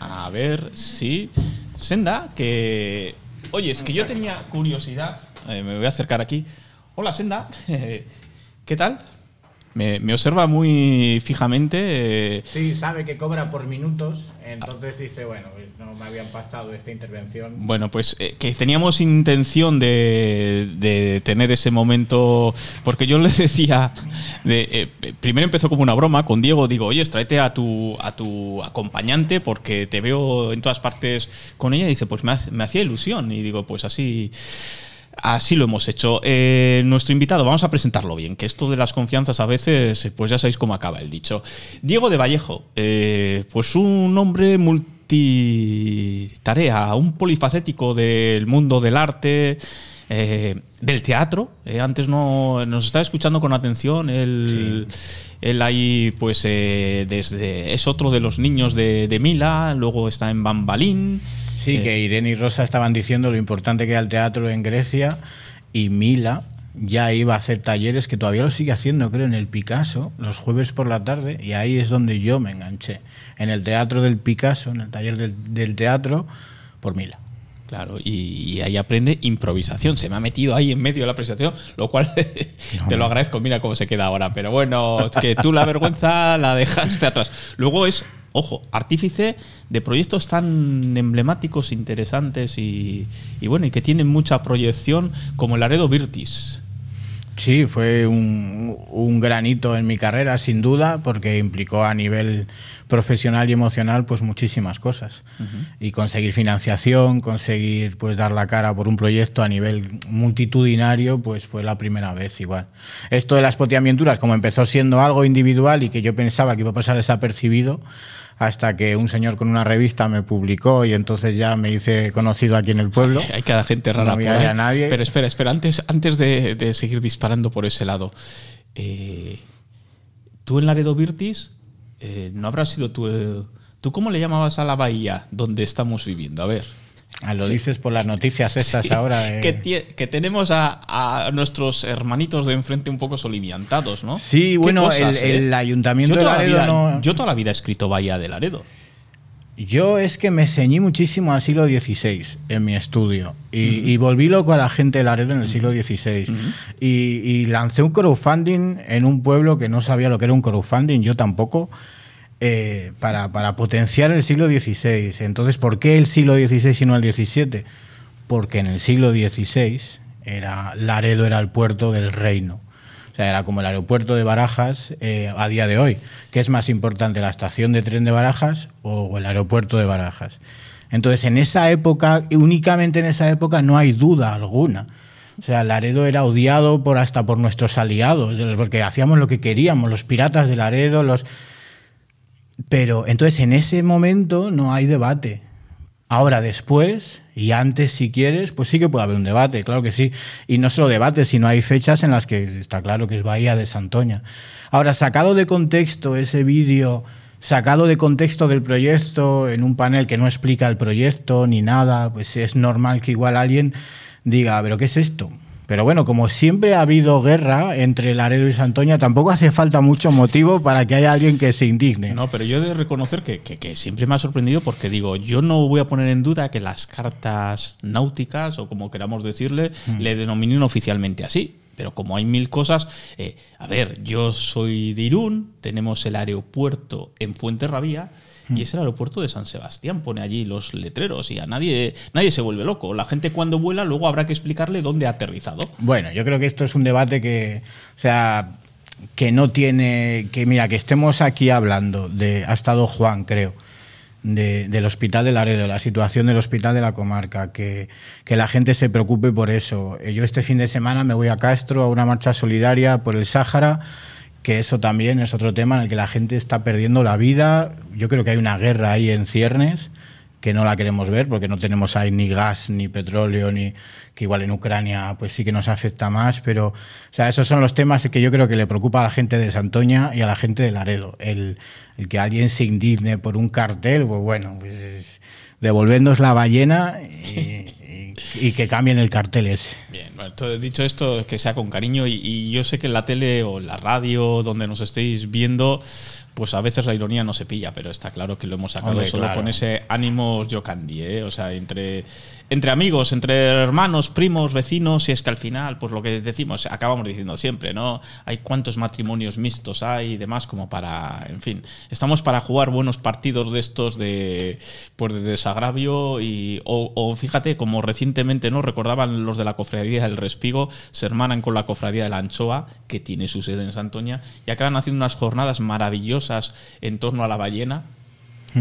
A ver si. Senda, que. Oye, es que yo tenía curiosidad. eh, me voy a acercar aquí. Hola, Senda. (laughs) ¿Qué tal? Me, me observa muy fijamente. eh, Sí, sabe que cobra por minutos, entonces dice, bueno, pues no me habían pactado esta intervención. Bueno, pues eh, que teníamos intención de, de tener ese momento, porque yo (laughs) les decía, de, eh, primero empezó como una broma con Diego, digo, oye, tráete a tu, a tu acompañante porque te veo en todas partes con ella, y dice, pues me, me hacía ilusión, y digo, pues así... Así lo hemos hecho. Eh, nuestro invitado, vamos a presentarlo bien, que esto de las confianzas a veces, eh, pues ya sabéis cómo acaba el dicho. Diego de Vallejo, eh, pues un hombre multitarea, un polifacético del mundo del arte, eh, del teatro. Eh, antes no nos estaba escuchando con atención. Él, él ahí, pues, eh, desde es otro de los niños de, de Mila. Luego está en Bambalín. Sí, Eh, que Irene y Rosa estaban diciendo lo importante que era el teatro en Grecia y Mila ya iba a hacer talleres que todavía lo sigue haciendo, creo, en el Picasso, los jueves por la tarde, y ahí es donde yo me enganché, en el teatro del Picasso, en el taller del, del teatro, por Mila. Claro, y, y ahí aprende improvisación. Se me ha metido ahí en medio de la presentación, lo cual (laughs) te lo agradezco. Mira cómo se queda ahora. Pero bueno, que tú la vergüenza la dejaste atrás. Luego es, ojo, artífice de proyectos tan emblemáticos, interesantes y, y bueno, y que tienen mucha proyección como el Aredo Virtis. Sí, fue un, un granito en mi carrera, sin duda, porque implicó a nivel profesional y emocional pues muchísimas cosas. Y conseguir financiación, conseguir pues dar la cara por un proyecto a nivel multitudinario, pues fue la primera vez igual. Esto de las potiamienturas, como empezó siendo algo individual y que yo pensaba que iba a pasar desapercibido, hasta que un señor con una revista me publicó y entonces ya me hice conocido aquí en el pueblo. Hay cada gente rara No por ahí. ya nadie. Pero espera, espera, antes, antes de, de seguir disparando por ese lado. eh, tú en Laredo Virtis, eh, ¿no habrás sido tú el- ¿Tú cómo le llamabas a la bahía donde estamos viviendo? A ver. Ah, lo dices por las noticias estas Sí, ahora. de- que, que tenemos a, a nuestros hermanitos de enfrente un poco soliviantados, ¿no? Sí, bueno, cosas, el, el ¿eh? ayuntamiento yo de la Laredo vida, no. yo toda la vida he escrito Bahía de Laredo. Yo es que me ceñí muchísimo al siglo XVI en mi estudio y, y volví loco a la gente de Laredo en el siglo XVI. y, y lancé un crowdfunding en un pueblo que no sabía lo que era un crowdfunding, yo tampoco, eh, para, potenciar el siglo XVI. Entonces, ¿por qué el siglo XVI y no el XVII? Porque en el siglo XVI era, Laredo era el puerto del reino. O sea, era como el aeropuerto de Barajas eh, a día de hoy. ¿Qué es más importante, la estación de tren de Barajas o el aeropuerto de Barajas? Entonces, en esa época, únicamente en esa época, no hay duda alguna. O sea, Laredo era odiado por hasta por nuestros aliados, porque hacíamos lo que queríamos, los piratas de Laredo, los... Pero entonces en ese momento no hay debate. Ahora después, y antes si quieres, pues sí que puede haber un debate, claro que sí. Y no solo debate, sino hay fechas en las que está claro que es Bahía de Santoña. Ahora, sacado de contexto ese vídeo, sacado de contexto del proyecto, en un panel que no explica el proyecto ni nada, pues es normal que igual alguien diga, pero ¿qué es esto? Pero bueno, como siempre ha habido guerra entre Laredo y Santoña, tampoco hace falta mucho motivo para que haya alguien que se indigne. No, pero yo he de reconocer que, que- que siempre me ha sorprendido porque digo, yo no voy a poner en duda que las cartas náuticas, o como queramos decirle, Mm. le denominen oficialmente así. Pero como hay mil cosas, eh, a ver, yo soy de Irún, tenemos el aeropuerto en Fuenterrabía Y es el aeropuerto de San Sebastián. Pone allí los letreros y a nadie, nadie se vuelve loco. La gente cuando vuela luego habrá que explicarle dónde ha aterrizado. Bueno, yo creo que esto es un debate que, o sea, que no tiene, que mira, que estemos aquí hablando de, ha estado Juan, creo, de- del Hospital de Laredo, la situación del Hospital de la Comarca, que, que la gente se preocupe por eso. Eh, Yo este fin de semana me voy a Castro a una marcha solidaria por el Sáhara, que eso también es otro tema en el que la gente está perdiendo la vida. Yo creo que hay una guerra ahí en ciernes que no la queremos ver porque no tenemos ahí ni gas ni petróleo ni que igual en Ucrania pues sí que nos afecta más pero o esos son los temas que yo creo que le preocupa a la gente de Santoña y a la gente de Laredo el, que alguien se indigne por un cartel pues bueno pues la ballena y, y- que cambien el cartel ese Bien, bueno, entonces, dicho esto, que sea con cariño y, y yo sé que en la tele o en la radio, donde nos estéis viendo, pues a veces la ironía no se pilla, pero está claro que lo hemos sacado Hombre, solo claro. con ese ánimo yo candy, ¿eh? O sea, entre, entre amigos, entre hermanos, primos, vecinos, y es que al final, pues lo que decimos, acabamos diciendo siempre, ¿no? Hay cuántos matrimonios mixtos hay y demás, como para, en fin, estamos para jugar buenos partidos de estos de, pues de desagravio y, o, o fíjate, como recientemente, ¿no? Recordaban los de la cofradía del Respigo, se hermanan con la cofradía de la Anchoa, que tiene su sede en Santoña, y acaban haciendo unas jornadas maravillosas en torno a la ballena.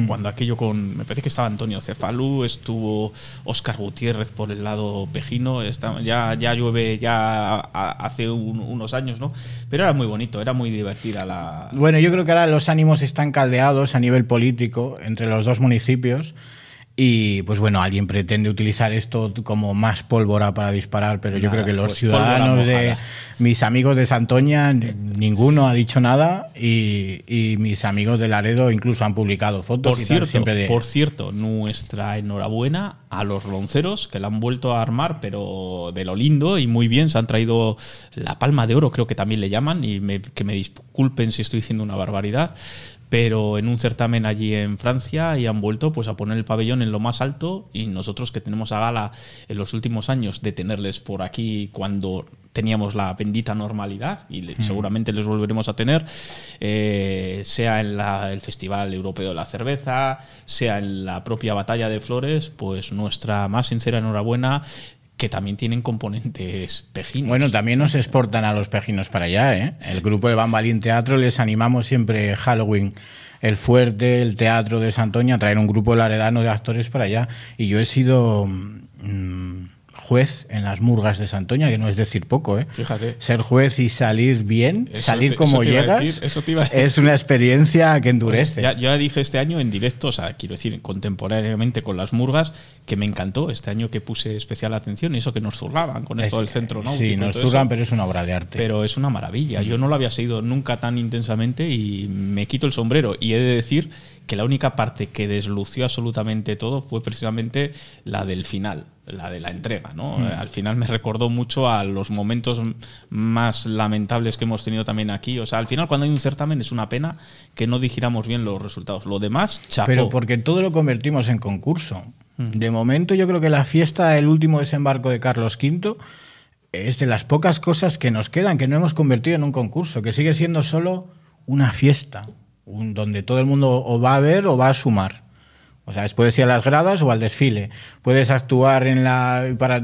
Cuando aquello con. Me parece que estaba Antonio Cefalú, estuvo Óscar Gutiérrez por el lado pejino. está- ya, ya llueve ya a- hace un- unos años, ¿no? Pero era muy bonito, era muy divertida la. Bueno, yo creo que ahora los ánimos están caldeados a nivel político entre los dos municipios. Y pues bueno, alguien pretende utilizar esto como más pólvora para disparar, pero yo creo que los pues ciudadanos de mis amigos de Santoña, ninguno ha dicho nada y, y mis amigos de Laredo incluso han publicado fotos Por y tal, cierto, siempre de... por cierto, nuestra enhorabuena a los lonceros que la han vuelto a armar, pero de lo lindo y muy bien. Se han traído la palma de oro, creo que también le llaman, y me- que me disculpen si estoy diciendo una barbaridad. Pero en un certamen allí en Francia y han vuelto pues a poner el pabellón en lo más alto y nosotros que tenemos a gala en los últimos años de tenerles por aquí cuando teníamos la bendita normalidad y le- Mm. seguramente les volveremos a tener, eh, sea en la- el Festival Europeo de la Cerveza, sea en la propia Batalla de Flores, pues nuestra más sincera enhorabuena que también tienen componentes pejinos. Bueno, también nos exportan a los pejinos para allá, ¿eh? El grupo de Bambalín Teatro les animamos siempre Halloween, el fuerte, el teatro de Santoña, a traer un grupo laredano de actores para allá. Y yo he sido mm, juez en las murgas de Santoña, que no es decir poco, ¿eh? Fíjate. Ser juez y salir bien, Eso salir te- como llegas, decir, eso te iba a es una experiencia que endurece. Ya, ya dije este año en directo, o sea, quiero decir, contemporáneamente con las murgas, que me encantó este año que puse especial atención y eso que nos zurraban con esto Es del centro, ¿no? Sí, nos eso. zurran, pero es una obra de arte. Pero es una maravilla. Yo no lo había seguido nunca tan intensamente y me quito el sombrero. Y he de decir que la única parte que deslució absolutamente todo fue precisamente la del final, la de la entrega. ¿no? Mm. Al final me recordó mucho a los momentos más lamentables que hemos tenido también aquí. O sea, al final cuando hay un certamen es una pena que no dijéramos bien los resultados. Lo demás, chapó. Pero porque todo lo convertimos en concurso. De momento yo creo que la fiesta, el último desembarco de Carlos V, es de las pocas cosas que nos quedan, que no hemos convertido en un concurso, que sigue siendo solo una fiesta, donde todo el mundo o va a ver o va a sumar. O sea, es- puedes ir a las gradas o al desfile. Puedes actuar en la para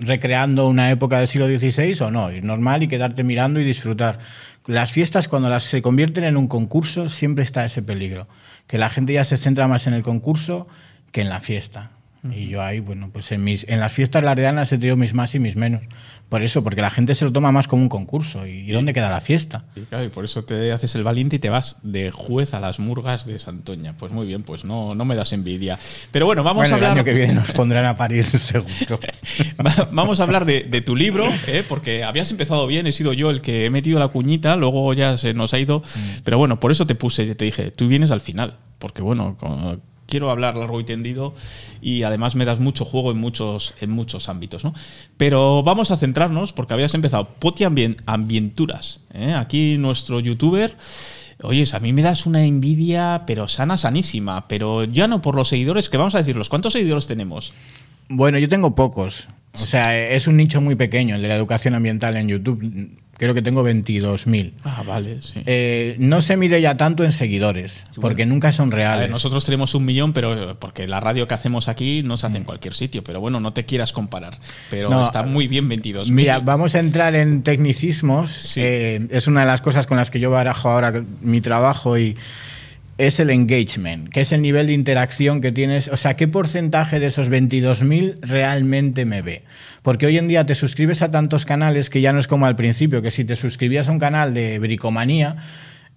recreando una época del siglo XVI o no, ir normal y quedarte mirando y disfrutar. Las fiestas cuando las se convierten en un concurso siempre está ese peligro, que la gente ya se centra más en el concurso que en la fiesta. Y yo ahí, bueno, pues en, mis, en las fiestas laredanas he tenido mis más y mis menos. Por eso, porque la gente se lo toma más como un concurso. ¿Y, dónde queda la fiesta? Y claro, y por eso te haces el valiente y te vas de juez a las murgas de Santoña. Pues muy bien, pues no, no me das envidia. Pero bueno, vamos Bueno, a hablar. El año que viene nos pondrán a parir, (laughs) seguro. (laughs) Va- Vamos a hablar de, de tu libro, ¿eh? porque habías empezado bien, he sido yo el que he metido la cuñita, luego ya se nos ha ido. Pero bueno, por eso te puse, te dije, tú vienes al final, porque bueno, con- quiero hablar largo y tendido y además me das mucho juego en muchos, en muchos ámbitos. ¿no? Pero vamos a centrarnos, porque habías empezado Poti Ambien- Ambienturas, ¿eh? aquí nuestro youtuber. Oye, a mí me das una envidia, pero sana, sanísima. Pero ya no por los seguidores, que vamos a decirlos. ¿Cuántos seguidores tenemos? Bueno, yo tengo pocos. O sea, es un nicho muy pequeño el de la educación ambiental en YouTube. Creo que tengo 22.000. Ah, vale, sí. Eh, no se mide ya tanto en seguidores, porque nunca son reales. ver, nosotros tenemos un millón, pero porque la radio que hacemos aquí no se hace en cualquier sitio. Pero bueno, no te quieras comparar. Pero No, está muy bien 22. Mira, vamos a entrar en tecnicismos. Eh, es una de las cosas con las que yo barajo ahora mi trabajo y es el engagement, que es el nivel de interacción que tienes. O sea, ¿qué porcentaje de esos 22.000 realmente me ve? Porque hoy en día te suscribes a tantos canales que ya no es como al principio, que si te suscribías a un canal de bricomanía,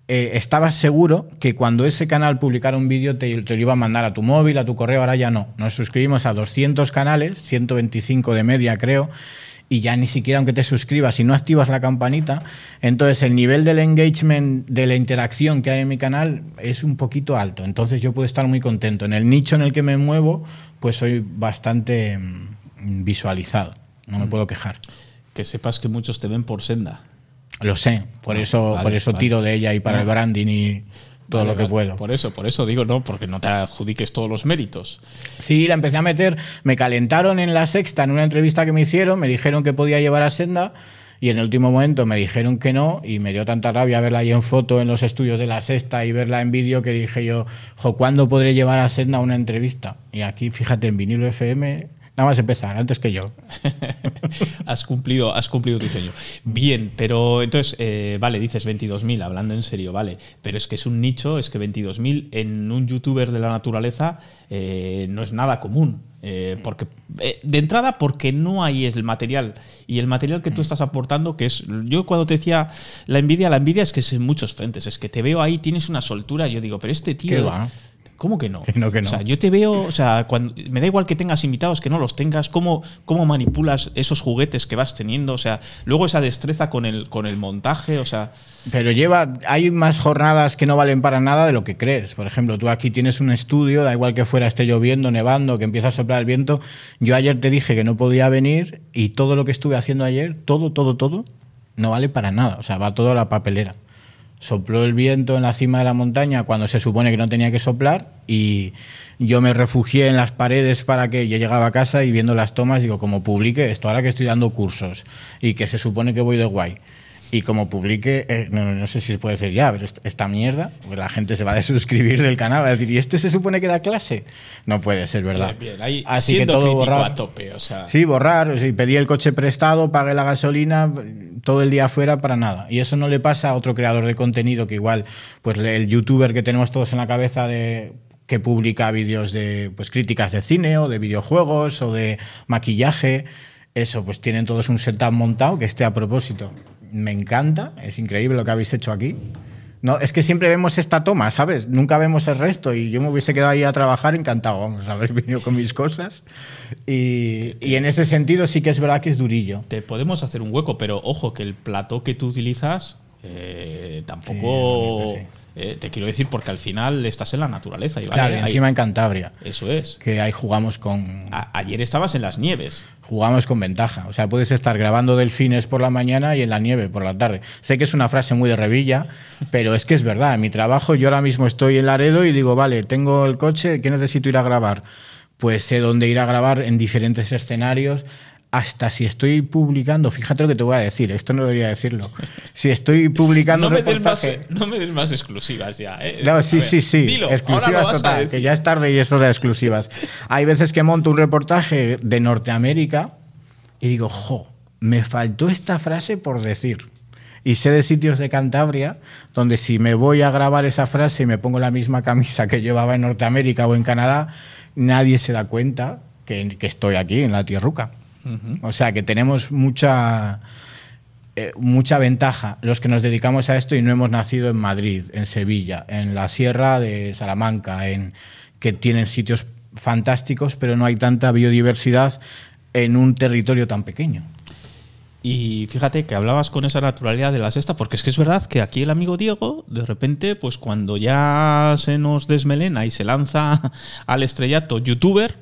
eh, estabas seguro que cuando ese canal publicara un vídeo te, te lo iba a mandar a tu móvil, a tu correo, ahora ya no. Nos suscribimos a 200 canales, 125 de media creo, y ya ni siquiera aunque te suscribas y no activas la campanita, entonces el nivel del engagement, de la interacción que hay en mi canal es un poquito alto. Entonces yo puedo estar muy contento. En el nicho en el que me muevo, pues soy bastante mm, visualizado. No me puedo quejar. Que sepas que muchos te ven por senda. Lo sé, por Ah, eso, vale, por eso vale. tiro de ella y para No. el branding y todo Vale, lo que vale. puedo. Por eso, por eso digo, no, porque no te adjudiques todos los méritos. Sí, la empecé a meter. Me calentaron en la sexta en una entrevista que me hicieron, me dijeron que podía llevar a Senda y en el último momento me dijeron que no y me dio tanta rabia verla ahí en foto en los estudios de la sexta y verla en vídeo que dije yo, jo, ¿cuándo podré llevar a Senda a una entrevista? Y aquí, fíjate, en vinilo FM, nada más empezar, antes que yo. (laughs) has cumplido, has cumplido tu sueño. Bien, pero entonces, eh, vale, dices 22.000, hablando en serio, vale, pero es que es un nicho, es que 22.000 en un youtuber de la naturaleza eh, no es nada común. eh, porque eh, de entrada porque no hay el material y el material que tú estás aportando que es yo cuando te decía la envidia la envidia es que es en muchos frentes es que te veo ahí tienes una soltura yo digo pero este tío ¿Qué va? ¿Cómo que no? Que (laughs) no, que no. O sea, yo te veo, o sea, cuando, me da igual que tengas invitados, que no los tengas, cómo, cómo manipulas esos juguetes que vas teniendo, o sea, luego esa destreza con el, con el montaje, o sea, Pero lleva, hay más jornadas que no valen para nada de lo que crees. Por ejemplo, tú aquí tienes un estudio, da igual que fuera esté lloviendo, nevando, que empieza a soplar el viento. Yo ayer te dije que no podía venir y todo lo que estuve haciendo ayer, todo, todo, todo, no vale para nada. O sea, va todo a la papelera. Sopló el viento en la cima de la montaña cuando se supone que no tenía que soplar y yo me refugié en las paredes para que yo llegaba a casa y viendo las tomas digo, como publique esto, ahora que estoy dando cursos y que se supone que voy de guay. Y como publique, eh, no, no sé si se puede decir ya, pero esta, mierda, pues la gente se va a desuscribir del canal, va a decir, ¿y este se supone que da clase? No puede ser, ¿verdad? bien, bien, ahí Así que todo borrado. a tope, o sea, Sí, borrar. O sea, pedí el coche prestado, pagué la gasolina, todo el día fuera para nada. Y eso no le pasa a otro creador de contenido que igual, pues el youtuber que tenemos todos en la cabeza de que publica vídeos de pues críticas de cine o de videojuegos o de maquillaje, eso, pues tienen todos un setup montado que esté a propósito. Me encanta, es increíble lo que habéis hecho aquí. No, es que siempre vemos esta toma, ¿sabes? Nunca vemos el resto y yo me hubiese quedado ahí a trabajar encantado, vamos, (laughs) haber venido con mis cosas. Y, y en ese sentido sí que es verdad que es durillo. te podemos hacer un hueco, pero ojo que el plató que tú utilizas eh, tampoco... sí. Eh, te quiero decir porque al final estás en la naturaleza y vale, Claro, hay- encima en Cantabria, eso es. que ahí jugamos con, A- ayer estabas en las nieves. jugamos con ventaja. O sea, puedes estar grabando delfines por la mañana y en la nieve por la tarde. Sé que es una frase muy de revilla, pero es que es verdad. En mi trabajo yo ahora mismo estoy en Laredo y digo, vale, tengo el coche, ¿qué necesito ir a grabar? Pues sé dónde ir a grabar en diferentes escenarios. Hasta si estoy publicando, fíjate lo que te voy a decir, esto no debería decirlo. Si estoy publicando No me, des más, reportaje. no me des más exclusivas ya. eh. No, sí, ver, sí, sí. Dilo, ahora exclusivas total, que ya es tarde y es hora de exclusivas. Hay veces que monto un reportaje de Norteamérica y digo, jo, me faltó esta frase por decir. Y sé de sitios de Cantabria donde si me voy a grabar esa frase y me pongo la misma camisa que llevaba en Norteamérica o en Canadá, nadie se da cuenta que, que estoy aquí en la tierruca. O sea que tenemos mucha, eh, mucha ventaja los que nos dedicamos a esto y no hemos nacido en Madrid, en Sevilla, en la Sierra de Salamanca, en que tienen sitios fantásticos, pero no hay tanta biodiversidad en un territorio tan pequeño. Y fíjate que hablabas con esa naturalidad de la sexta, porque es que es verdad que aquí el amigo Diego, de repente, pues cuando ya se nos desmelena y se lanza (laughs) al estrellato youtuber,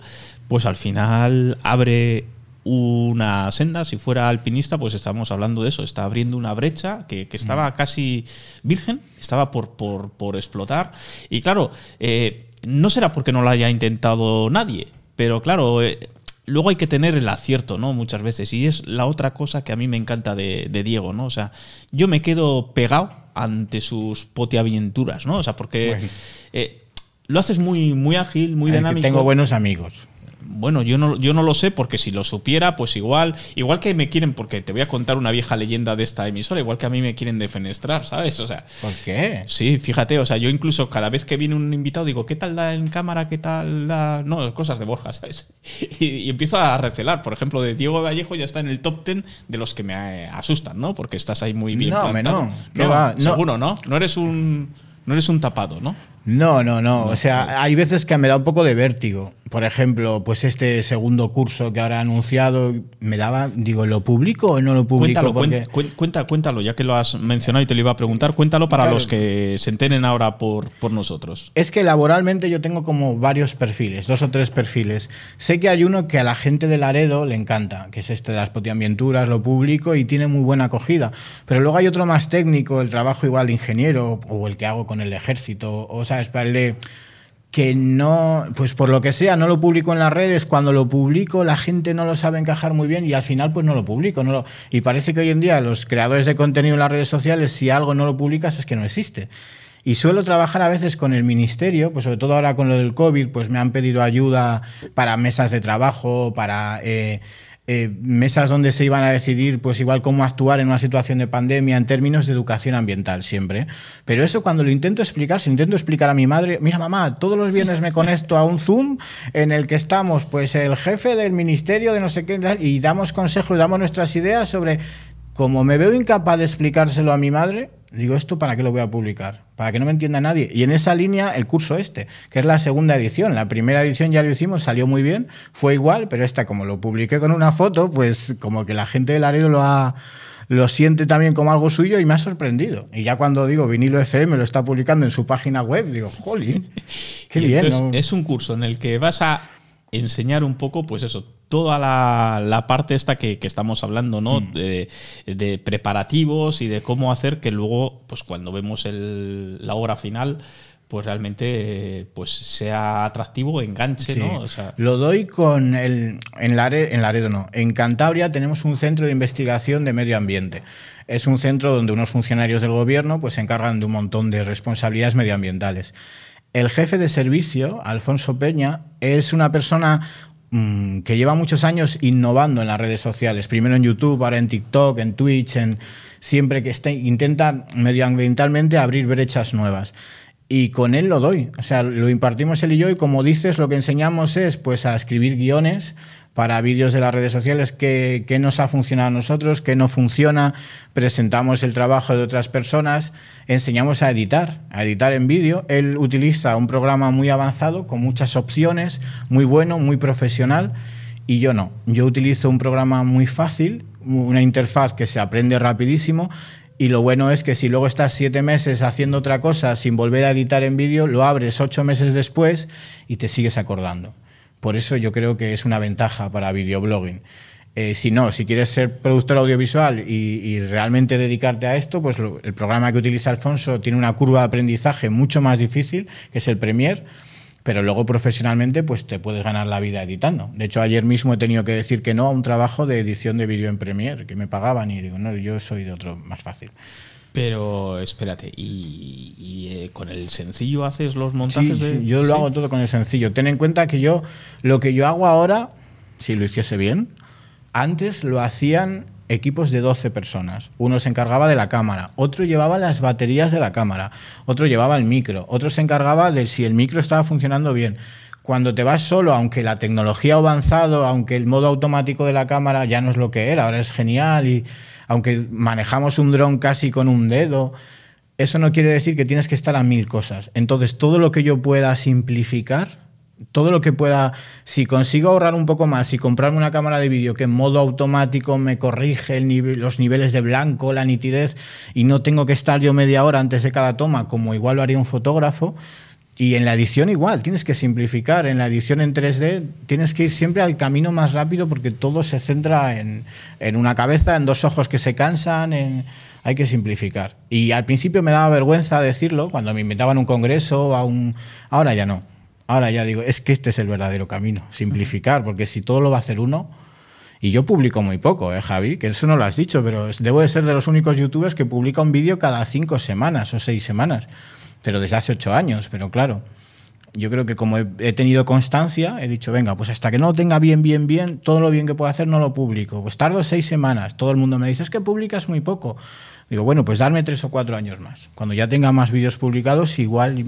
pues al final abre una senda. Si fuera alpinista, pues estamos hablando de eso. Está abriendo una brecha que, que estaba casi virgen, estaba por, por, por explotar. Y claro, eh, no será porque no lo haya intentado nadie, pero claro, eh, luego hay que tener el acierto, ¿no? Muchas veces. Y es la otra cosa que a mí me encanta de, de Diego, ¿no? O sea, yo me quedo pegado ante sus potiaventuras, ¿no? O sea, porque Bueno. eh, lo haces muy, muy ágil, muy dinámico. tengo buenos amigos. Bueno, yo no, yo no lo sé porque si lo supiera, pues igual, igual que me quieren, porque te voy a contar una vieja leyenda de esta emisora, igual que a mí me quieren defenestrar, ¿sabes? O sea, ¿Por qué? Sí, fíjate, o sea, yo incluso cada vez que viene un invitado digo, ¿qué tal da en cámara? ¿Qué tal da? No, cosas de Borja, ¿sabes? (laughs) Y, y empiezo a recelar. Por ejemplo, de Diego Vallejo ya está en el top 10 de los que me eh, asustan, ¿no? Porque estás ahí muy bien No, me no. ¿Qué va? No. Seguro, ¿no? No eres un no eres un tapado, ¿no? No, no, no. O sea, hay veces que me da un poco de vértigo, por ejemplo, pues este segundo curso que ahora ha anunciado, me daba, digo, ¿lo publico o no lo publico? Cuéntalo, Porque- cuen- cuenta, cuéntalo, ya que lo has mencionado y te lo iba a preguntar, cuéntalo para Claro. los que se enteren ahora por, por nosotros. Es que laboralmente yo tengo como varios perfiles, dos o tres perfiles. Sé que hay uno que a la gente de Laredo le encanta, que es este de las potiambienturas, lo publico y tiene muy buena acogida. Pero luego hay otro más técnico, el trabajo igual de ingeniero o el que hago con el ejército, o sabes, para el de que no, pues por lo que sea, no lo publico en las redes, cuando lo publico la gente no lo sabe encajar muy bien y al final pues no lo publico. No lo- y parece que hoy en día los creadores de contenido en las redes sociales, si algo no lo publicas es que no existe. Y suelo trabajar a veces con el ministerio, pues sobre todo ahora con lo del COVID, pues me han pedido ayuda para mesas de trabajo, para eh, eh, mesas donde se iban a decidir, pues igual cómo actuar en una situación de pandemia en términos de educación ambiental siempre. Pero eso cuando lo intento explicar, si intento explicar a mi madre, mira mamá, todos los viernes me conecto a un Zoom en el que estamos, pues el jefe del ministerio de no sé qué, y damos consejos, damos nuestras ideas sobre como me veo incapaz de explicárselo a mi madre, digo, ¿esto para qué lo voy a publicar? Para que no me entienda nadie. Y en esa línea, el curso este, que es la segunda edición. La primera edición ya lo hicimos, salió muy bien, fue igual, pero esta, como lo publiqué con una foto, pues como que la gente de Laredo lo ha lo siente también como algo suyo y me ha sorprendido. Y ya cuando digo vinilo FM lo está publicando en su página web, digo, jolín, qué bien. Es un curso en el que vas a enseñar un poco, pues eso, toda la, la parte esta que, que estamos hablando, ¿no? Mm. De, de preparativos y de cómo hacer que luego, pues cuando vemos el- la obra final, pues realmente eh, pues sea atractivo, enganche, Sí. ¿no? O sea, Lo doy con el. En, Lare- en Laredo no. En Cantabria tenemos un centro de investigación de medio ambiente. Es un centro donde unos funcionarios del gobierno pues, se encargan de un montón de responsabilidades medioambientales. El jefe de servicio, Alfonso Peña, es una persona mm, que lleva muchos años innovando en las redes sociales. Primero en YouTube, ahora en TikTok, en Twitch, en siempre que esté, intenta medioambientalmente abrir brechas nuevas. Y con él lo doy. O sea, lo impartimos él y yo y como dices, lo que enseñamos es pues a escribir guiones para vídeos de las redes sociales, qué, qué nos ha funcionado a nosotros, qué no funciona, presentamos el trabajo de otras personas, enseñamos a editar, a editar en vídeo. Él utiliza un programa muy avanzado, con muchas opciones, muy bueno, muy profesional, y yo no. Yo utilizo un programa muy fácil, una interfaz que se aprende rapidísimo, y lo bueno es que si luego estás siete meses haciendo otra cosa sin volver a editar en vídeo, lo abres ocho meses después y te sigues acordando. Por eso yo creo que es una ventaja para videoblogging. Eh, si no, si quieres ser productor audiovisual y, realmente dedicarte a esto, pues el programa que utiliza Alfonso tiene una curva de aprendizaje mucho más difícil, que es el Premiere, pero luego profesionalmente pues te puedes ganar la vida editando. De hecho, ayer mismo he tenido que decir que no a un trabajo de edición de vídeo en Premiere, que me pagaban y digo, no, yo soy de otro más fácil. Pero espérate, ¿y, y, eh, con el sencillo haces los Sí, montajes? de- sí, yo lo ¿Sí? hago todo con el sencillo. Ten en cuenta que yo, lo que yo hago ahora, si lo hiciese bien, antes lo hacían equipos de 12 personas. Uno se encargaba de la cámara, otro llevaba las baterías de la cámara, otro llevaba el micro, otro se encargaba de si el micro estaba funcionando bien. Cuando te vas solo, aunque la tecnología ha avanzado, aunque el modo automático de la cámara ya no es lo que era, ahora es genial y aunque manejamos un dron casi con un dedo, eso no quiere decir que tienes que estar a mil cosas. Entonces, todo lo que yo pueda simplificar, todo lo que pueda, si consigo ahorrar un poco más y comprarme una cámara de vídeo que en modo automático me corrige los niveles de blanco, la nitidez, y no tengo que estar yo media hora antes de cada toma, como igual lo haría un fotógrafo, y en la edición igual, tienes que simplificar. En la edición en 3D tienes que ir siempre al camino más rápido porque todo se centra en, en una cabeza, en dos ojos que se cansan, en- hay que simplificar. Y al principio me daba vergüenza decirlo, cuando me invitaban a un congreso, a un... ahora ya no. Ahora ya digo, es que este es el verdadero camino, simplificar, porque si todo lo va a hacer uno... Y yo publico muy poco, ¿eh, Javi? Que eso no lo has dicho, pero debo de ser de los únicos youtubers que publica un vídeo cada cinco semanas o seis semanas. Pero desde hace ocho años, pero claro. Yo creo que como he, tenido constancia, he dicho, venga, pues hasta que no tenga bien, bien, bien, todo lo bien que puedo hacer no lo publico. Pues tardo seis semanas. Todo el mundo me dice, es que publicas muy poco. Digo, bueno, pues darme tres o cuatro años más. Cuando ya tenga más vídeos publicados, igual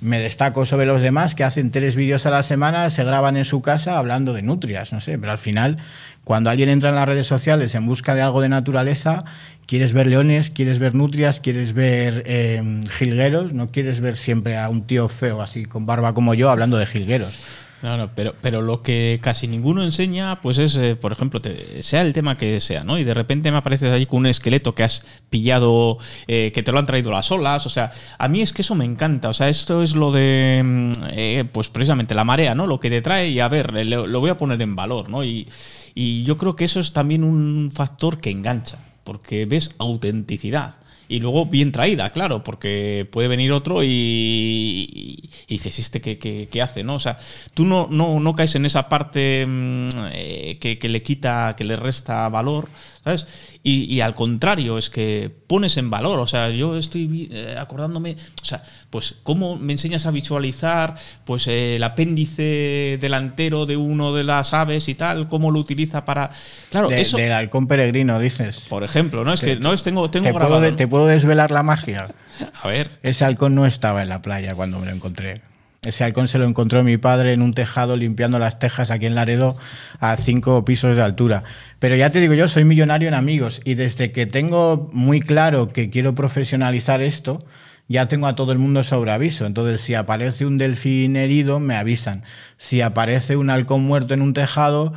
me destaco sobre los demás que hacen tres vídeos a la semana, se graban en su casa hablando de nutrias, no sé, pero al final, cuando alguien entra en las redes sociales en busca de algo de naturaleza, quieres ver leones, quieres ver nutrias, quieres ver eh, jilgueros, no quieres ver siempre a un tío feo así con barba como yo hablando de jilgueros. No, no, pero, pero lo que casi ninguno enseña, pues es, eh, por ejemplo, te- sea el tema que sea, ¿no? Y de repente me apareces ahí con un esqueleto que has pillado, eh, que te lo han traído las olas. O sea, a mí es que eso me encanta. O sea, esto es lo de, mm, eh, pues precisamente la marea, ¿no? Lo que te trae y a ver, lo, lo voy a poner en valor, ¿no? Y, y yo creo que eso es también un factor que engancha, porque ves autenticidad. Y luego bien traída, claro, porque puede venir otro y, y- y dices, ¿este qué, qué- qué hace? ¿no? O sea, tú no, no, no caes en esa parte mm, eh, que, que le quita, que le resta valor, ¿sabes? Y, y al contrario, es que pones en valor. O sea, yo estoy eh, acordándome, o sea, pues cómo me enseñas a visualizar pues el apéndice delantero de uno de las aves y tal, cómo lo utiliza para... Claro, De- eso... Del halcón peregrino, dices. Por ejemplo, ¿no? Es que no es tengo, tengo ¿Te grabado. puedo, de- ¿no? ¿Te puedo desvelar la magia? (laughs) A ver. Ese halcón no estaba en la playa cuando me lo encontré. Ese halcón se lo encontró mi padre en un tejado limpiando las tejas aquí en Laredo a cinco pisos de altura. Pero ya te digo yo, soy millonario en amigos y desde que tengo muy claro que quiero profesionalizar esto, ya tengo a todo el mundo sobre aviso. Entonces, si aparece un delfín herido, me avisan. Si aparece un halcón muerto en un tejado,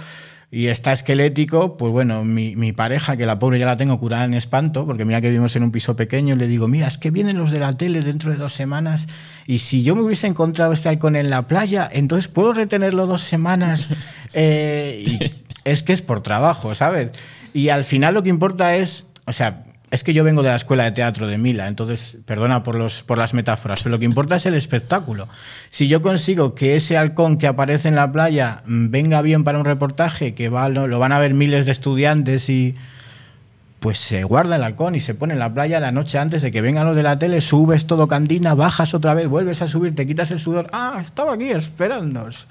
y está esquelético, pues bueno, mi, mi pareja, que la pobre ya la tengo curada en espanto, porque mira que vivimos en un piso pequeño, le digo, mira, es que vienen los de la tele dentro de dos semanas, y si yo me hubiese encontrado este halcón en la playa, entonces puedo retenerlo dos semanas. (laughs) Eh, y es que es por trabajo, ¿sabes? Y al final lo que importa es, o sea, es que yo vengo de la escuela de teatro de Mila, entonces, perdona por, los, por las metáforas, pero lo que importa es el espectáculo. Si yo consigo que ese halcón que aparece en la playa mm, venga bien para un reportaje, que va, lo, lo van a ver miles de estudiantes y pues se guarda el halcón y se pone en la playa la noche antes de que vengan los de la tele, subes todo candina, bajas otra vez, vuelves a subir, te quitas el sudor, ah, estaba aquí esperándonos.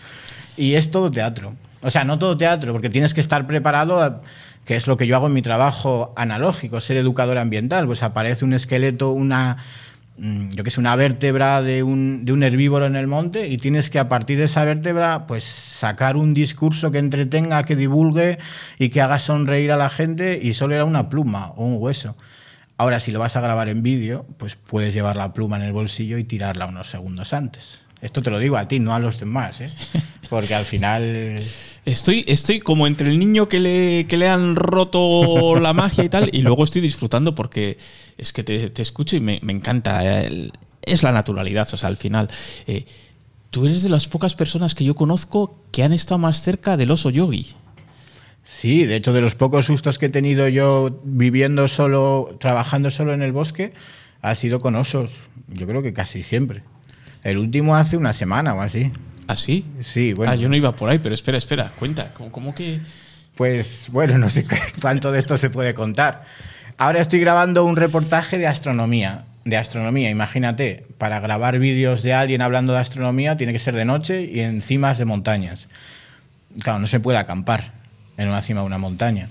Y es todo teatro. O sea, no todo teatro, porque tienes que estar preparado, a- que es lo que yo hago en mi trabajo analógico, ser educador ambiental. Pues aparece un esqueleto, una, mm, yo que sé, una vértebra de un, de un herbívoro en el monte y tienes que a partir de esa vértebra pues sacar un discurso que entretenga, que divulgue y que haga sonreír a la gente y solo era una pluma o un hueso. Ahora, si lo vas a grabar en vídeo, pues puedes llevar la pluma en el bolsillo y tirarla unos segundos antes. Esto te lo digo a ti, no a los demás, ¿eh? (laughs) Porque al final... Estoy, estoy como entre el niño que le, que le han roto la magia y tal, y luego estoy disfrutando porque es que te, te escucho y me, me encanta. es la naturalidad, o sea, al final. eh, tú eres de las pocas personas que yo conozco que han estado más cerca del oso yogi. Sí, de hecho, de los pocos sustos que he tenido yo viviendo solo, trabajando solo en el bosque, ha sido con osos. Yo creo que casi siempre. El último hace una semana o así. ¿Ah, sí? Sí, bueno. Ah, yo no iba por ahí, pero espera, espera, cuenta. ¿Cómo, cómo que.? Pues bueno, no sé (laughs) cuánto de esto se puede contar. Ahora estoy grabando un reportaje de astronomía. De astronomía, imagínate, para grabar vídeos de alguien hablando de astronomía tiene que ser de noche y en cimas de montañas. Claro, no se puede acampar en una cima de una montaña.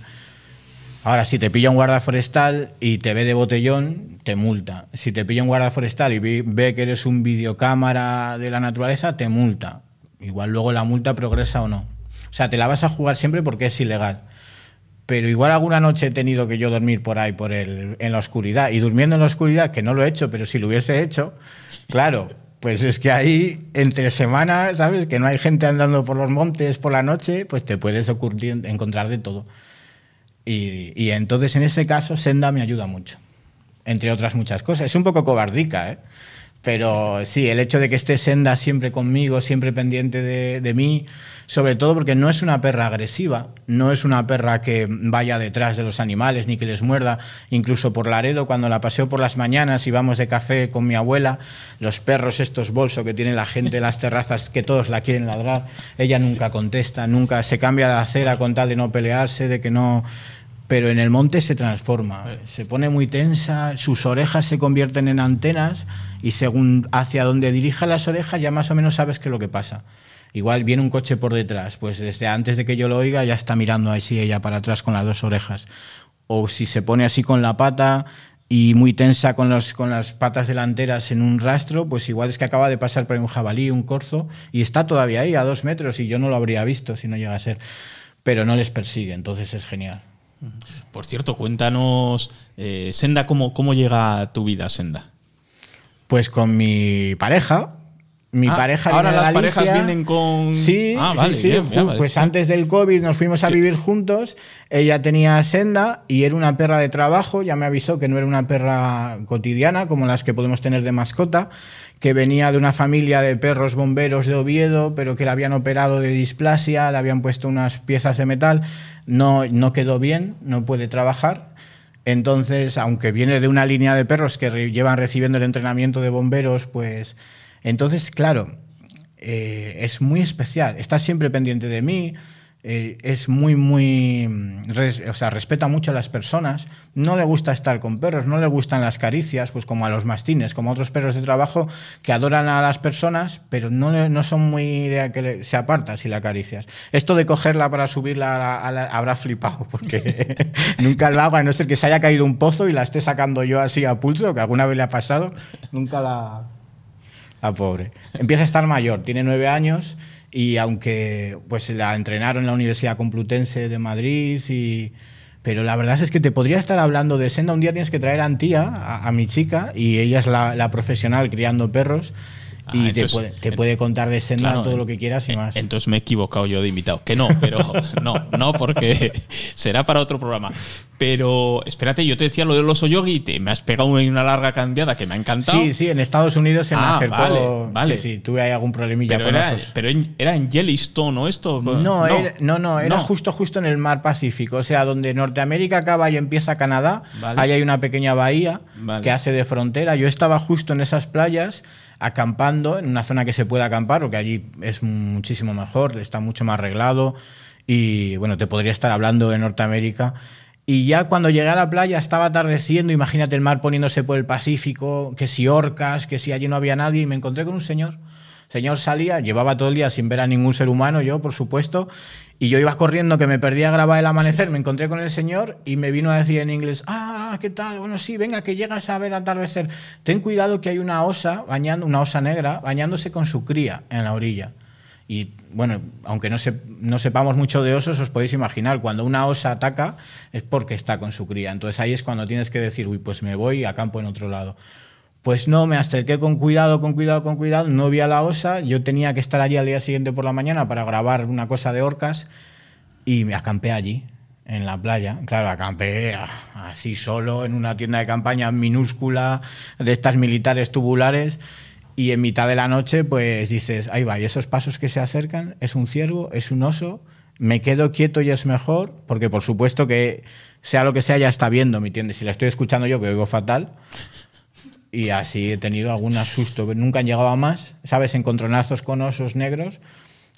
Ahora, si te pilla un guarda forestal y te ve de botellón, te multa. Si te pilla un guarda forestal y ve que eres un videocámara de la naturaleza, te multa. Igual luego la multa progresa o no. O sea, te la vas a jugar siempre porque es ilegal. Pero igual alguna noche he tenido que yo dormir por ahí, por el, en la oscuridad. Y durmiendo en la oscuridad, que no lo he hecho, pero si lo hubiese hecho, claro, pues es que ahí entre semanas, ¿sabes? Que no hay gente andando por los montes por la noche, pues te puedes ocurrir, encontrar de todo. Y, y entonces en ese caso Senda me ayuda mucho, entre otras muchas cosas. Es un poco cobardica, ¿eh? Pero sí, el hecho de que esté Senda siempre conmigo, siempre pendiente de, mí, sobre todo porque no es una perra agresiva, no es una perra que vaya detrás de los animales ni que les muerda. Incluso por Laredo, cuando la paseo por las mañanas y vamos de café con mi abuela, los perros estos bolsos que tiene la gente en las terrazas, que todos la quieren ladrar, ella nunca contesta, nunca se cambia de acera con tal de no pelearse, de que no pero en el monte se transforma, se pone muy tensa, sus orejas se convierten en antenas y según hacia donde dirija las orejas ya más o menos sabes qué es lo que pasa. Igual viene un coche por detrás, pues desde antes de que yo lo oiga ya está mirando así ella para atrás con las dos orejas. O si se pone así con la pata y muy tensa con, los, con las patas delanteras en un rastro, pues igual es que acaba de pasar por un jabalí, un corzo, y está todavía ahí a dos metros y yo no lo habría visto si no llega a ser. Pero no les persigue, entonces es genial. Por cierto, cuéntanos, eh, Senda, ¿cómo, ¿cómo llega tu vida, Senda? Pues con mi pareja, Mi Ah, pareja ahora viene de las parejas Galicia. vienen con. Sí, Ah, vale, sí, sí. bien, bien, vale. Pues antes del COVID nos fuimos a vivir juntos. Ella tenía senda y era una perra de trabajo. Ya me avisó que no era una perra cotidiana como las que podemos tener de mascota, que venía de una familia de perros bomberos de Oviedo, pero que la habían operado de displasia, le habían puesto unas piezas de metal. No, no quedó bien, no puede trabajar. Entonces, aunque viene de una línea de perros que llevan recibiendo el entrenamiento de bomberos, pues entonces, claro, eh, es muy especial. Está siempre pendiente de mí. eh, es muy, muy. mm, o sea, respeta mucho a las personas. No le gusta estar con perros, no le gustan las caricias, pues como a los mastines, como a otros perros de trabajo que adoran a las personas, pero no, no son muy de que se aparta si la acaricias. Esto de cogerla para subirla a la, a la- habrá flipado, porque (laughs) nunca lo hago, a no ser que se haya caído un pozo y la esté sacando yo así a pulso, que alguna vez le ha pasado. Nunca la. La pobre. Empieza a estar mayor, tiene nueve años y aunque pues la entrenaron en la Universidad Complutense de Madrid y... Pero la verdad es que te podría estar hablando de senda. Un día tienes que traer a Antía, a, mi chica, y ella es la profesional criando perros. Ah, y te, entonces- puede, te puede contar de senda Claro, todo lo que quieras y más. Entonces me he equivocado yo de invitado. Que no, pero (laughs) no, no, porque (laughs) será para otro programa. Pero espérate, yo te decía lo del oso yogi y te, me has pegado una, una larga cambiada que me ha encantado. Sí, sí, en Estados Unidos se me Ah, acercó. vale, vale. Sí, sí, tuve ahí algún problemilla pero con era, osos. pero en- era en Yellowstone, ¿no? Esto. No, Era, no, no, era No. justo justo en el mar Pacífico, o sea, donde Norteamérica acaba y empieza Canadá, Vale. ahí hay una pequeña bahía que hace de frontera. Yo estaba justo en esas playas acampando en una zona que se puede acampar, porque allí es muchísimo mejor, está mucho más arreglado y bueno, te podría estar hablando de Norteamérica. Y ya cuando llegué a la playa estaba atardeciendo, imagínate el mar poniéndose por el Pacífico, que si orcas, que si allí no había nadie, y me encontré con un señor. Señor salía, llevaba todo el día sin ver a ningún ser humano, yo, por supuesto, y yo iba corriendo, que me perdía a grabar el amanecer, me encontré con el señor y me vino a decir en inglés, ah, ¿qué tal? Bueno, sí, venga, que llegas a ver atardecer. Ten cuidado que hay una osa bañando, una osa negra, bañándose con su cría en la orilla. Y bueno, aunque no, se- no sepamos mucho de osos, os podéis imaginar, cuando una osa ataca es porque está con su cría. Entonces ahí es cuando tienes que decir, uy, pues me voy a campo en otro lado. Pues no, me acerqué con cuidado, con cuidado, con cuidado, no vi a la osa, yo tenía que estar allí al día siguiente por la mañana para grabar una cosa de orcas y me acampé allí, en la playa. Claro, acampé ah, así solo en una tienda de campaña minúscula de estas militares tubulares y en mitad de la noche pues dices, ahí va, y esos pasos que se acercan, es un ciervo, es un oso, me quedo quieto y es mejor, porque por supuesto que sea lo que sea ya está viendo, ¿me entiendes? Si la estoy escuchando yo que oigo fatal. Y así he tenido algún asusto, pero nunca han llegado a más, ¿sabes? Encontronazos con osos negros.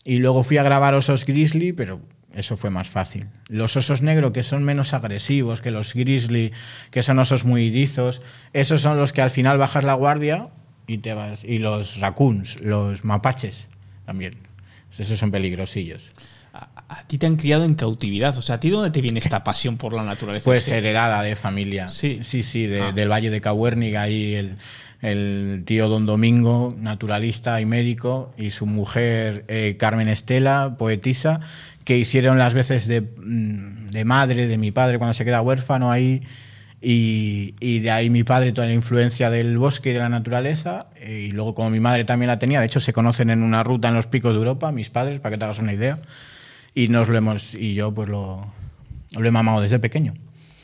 Y luego fui a grabar osos grizzly, pero eso fue más fácil. Los osos negros, que son menos agresivos que los grizzly, que son osos muy irizos, esos son los que al final bajas la guardia y te vas. Y los raccoons, los mapaches también. Esos son peligrosillos. A ti te han criado en cautividad. O sea, ¿a ti dónde te viene esta pasión por la naturaleza? Pues heredada de familia. Sí. sí, sí, de- Ah. del Valle de Cahuérniga, ahí el, el tío Don Domingo, naturalista y médico, y su mujer eh, Carmen Estela, poetisa, que hicieron las veces de, mm, de madre de mi padre cuando se queda huérfano ahí. Y, y de ahí mi padre toda la influencia del bosque y de la naturaleza. eh, Y luego, como mi madre también la tenía, de hecho se conocen en una ruta en los picos de Europa, mis padres, para que te hagas una idea. Y nos lo hemos, y yo pues lo, lo he mamado desde pequeño.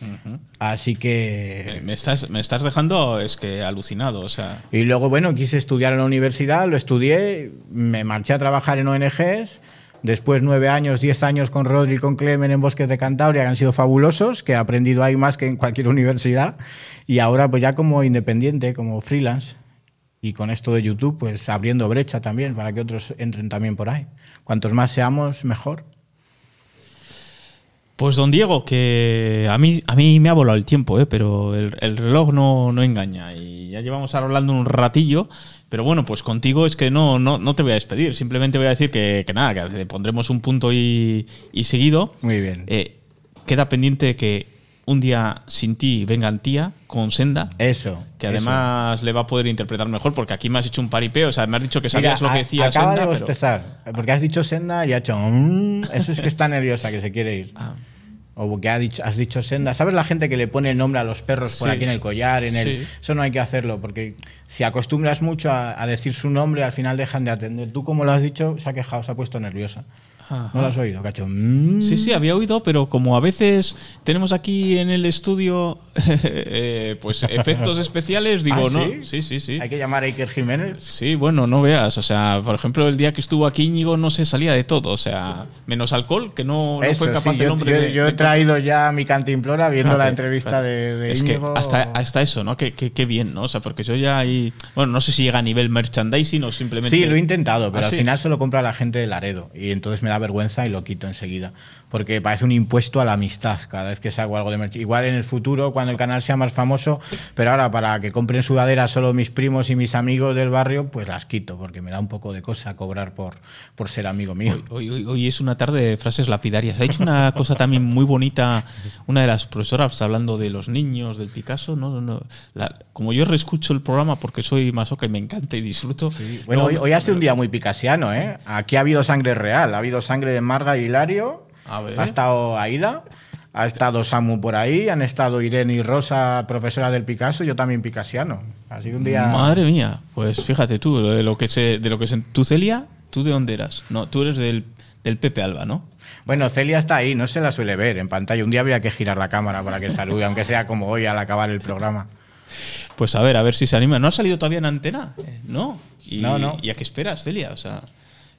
Ujú. Así que. Me, me estás, me estás dejando es que alucinado. O sea, Y luego, bueno, quise estudiar en la universidad, lo estudié, me marché a trabajar en ONGs. Después nueve años, diez años con Rodri y con Clemen en Bosques de Cantabria, que han sido fabulosos, que he aprendido ahí más que en cualquier (laughs) universidad. Y ahora, pues ya como independiente, como freelance. Y con esto de YouTube, pues abriendo brecha también para que otros entren también por ahí. Cuantos más seamos, mejor. Pues don Diego, que a mí, a mí me ha volado el tiempo, ¿eh? pero el, el reloj no, no engaña. Y ya llevamos hablando un ratillo, pero bueno, pues contigo es que no, no, no te voy a despedir. Simplemente voy a decir que, que nada, que pondremos un punto y, y seguido. Muy bien. Eh, queda pendiente que un día sin ti vengan tía con senda. Eso. Que eso. además le va a poder interpretar mejor, porque aquí me has hecho un paripeo. O sea, me has dicho que sabías Mira, lo que decía acaba senda. de pero- bostezar, porque has dicho senda y ha hecho... "Mm", eso es que está nerviosa, que se quiere ir. Ah. o que ha dicho, has dicho senda. ¿Sabes la gente que le pone el nombre a los perros por Sí. aquí en el collar? En el, Sí. Eso no hay que hacerlo, porque si acostumbras mucho a, a decir su nombre, al final dejan de atender. Tú, como lo has dicho, se ha quejado, se ha puesto nerviosa. Ajá. ¿No lo has oído, cacho? Mm. Sí, sí, había oído, pero como a veces tenemos aquí en el estudio (laughs) eh, pues efectos especiales, digo, ¿Ah, no. sí? Sí, sí, sí. Hay que llamar a Iker Jiménez. Sí, bueno, no veas. O sea, por ejemplo, el día que estuvo aquí Íñigo no se salía de todo. O sea, menos alcohol, que no, no Eso, fue capaz sí, el yo, hombre yo- de. yo de he traído ya mi cantimplora viendo Fíjate, la entrevista fíjate. de, de es Íñigo. que hasta, hasta eso, ¿no? Que, que- que bien, ¿no? O sea, porque yo ya ahí. Bueno, no sé si llega a nivel merchandising o simplemente. Sí, lo he intentado, pero Ah, al sí. final solo compra la gente de Laredo y entonces me da vergüenza y lo quito enseguida. Porque parece un impuesto a la amistad cada vez que saco algo de merch. Igual en el futuro, cuando el canal sea más famoso, pero ahora para que compren sudaderas solo mis primos y mis amigos del barrio, pues las quito, porque me da un poco de cosa cobrar por, por ser amigo mío. Hoy, hoy- hoy es una tarde de frases lapidarias. Ha hecho una (laughs) cosa también muy bonita una de las profesoras hablando de los niños, del Picasso. No, no, la- como yo reescucho el programa porque soy masoca y me encanta y disfruto. Bueno, no, hoy, hoy ha sido un día muy picasiano, ¿eh? Aquí ha habido sangre real, ha habido sangre de Marga y Hilario. Ha estado Aida, ha estado Samu por ahí, han estado Irene y Rosa, profesora del Picasso, yo también picasiano. Ha sido un día... Madre mía, pues fíjate tú, de lo que se, de lo que se, tú Celia, ¿tú de dónde eras? No, tú eres del, del Pepe Alba, ¿no? Bueno, Celia está ahí, no se la suele ver en pantalla. Un día habría que girar la cámara para que salude, aunque sea como hoy al acabar el programa. Pues a ver, a ver si se anima. ¿No ha salido todavía en antena? Eh, No. ¿Y, No, no. ¿Y a qué esperas, Celia? O sea,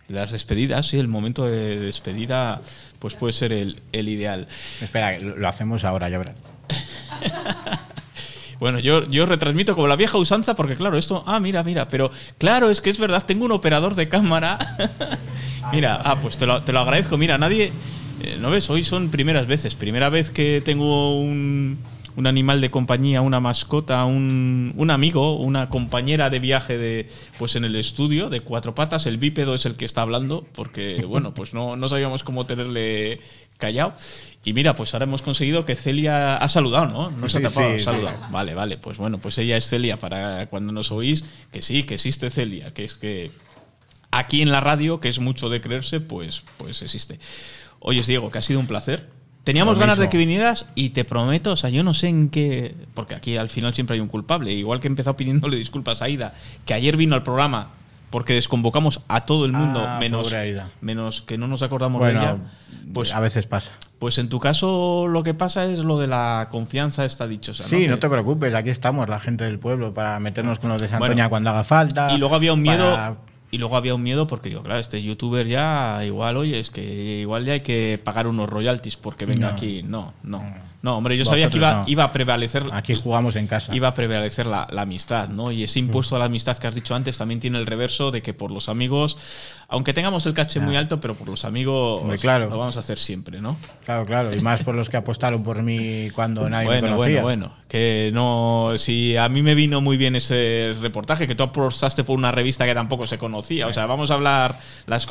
las despedidas, sí, el momento de despedida, pues puede ser el, el ideal. Espera, lo hacemos ahora, ya verás. (laughs) Bueno, yo, yo retransmito como la vieja usanza porque, claro, esto. Ah, mira, mira, pero claro, es que es verdad, tengo un operador de cámara. (laughs) mira, ah, pues te lo, te lo agradezco. Mira, nadie. eh, ¿No ves? Hoy son primeras veces. Primera vez que tengo un, un animal de compañía, una mascota, un, un amigo, una compañera de viaje de, pues en el estudio de cuatro patas. El bípedo es el que está hablando porque, (laughs) bueno, pues no, no sabíamos cómo tenerle callado. Y mira, pues ahora hemos conseguido que Celia ha saludado, ¿no? No se Sí, te ha sí, saludado. sí. Vale, vale, pues bueno, pues ella es Celia para cuando nos oís, que sí, que existe Celia, que es que aquí en la radio, que es mucho de creerse, pues, pues existe. Oye, Diego, que ha sido un placer. Teníamos Lo ganas de que vinieras y te prometo, o sea, yo no sé en qué. Porque aquí al final siempre hay un culpable. Igual que he empezado pidiéndole disculpas a Aida, que ayer vino al programa porque desconvocamos a todo el mundo, Ah, menos, menos que no nos acordamos Bueno, de ella. Pues, a veces pasa. pues en tu caso lo que pasa es lo de la confianza está dichosa. Sí, no te preocupes, aquí estamos, la gente del pueblo, para meternos con los de Santoña Bueno, cuando haga falta. Y luego había un miedo. Y luego había un miedo porque digo, claro, este youtuber ya igual, oye, es que igual ya hay que pagar unos royalties porque venga No. aquí. No, no. No, hombre, yo sabía que iba, no. iba a prevalecer. Aquí jugamos en casa. Iba a prevalecer la, la amistad, ¿no? Y ese impuesto a la amistad que has dicho antes también tiene el reverso de que por los amigos, aunque tengamos el caché muy alto, pero por los amigos Hombre, claro. lo vamos a hacer siempre, ¿no? Claro, claro, y más por los que apostaron por mí cuando nadie me Bueno, conocía. bueno, bueno. Que no. Si a mí me vino muy bien ese reportaje, que tú apostaste por una revista que tampoco se conocía. O sea, vamos a hablar las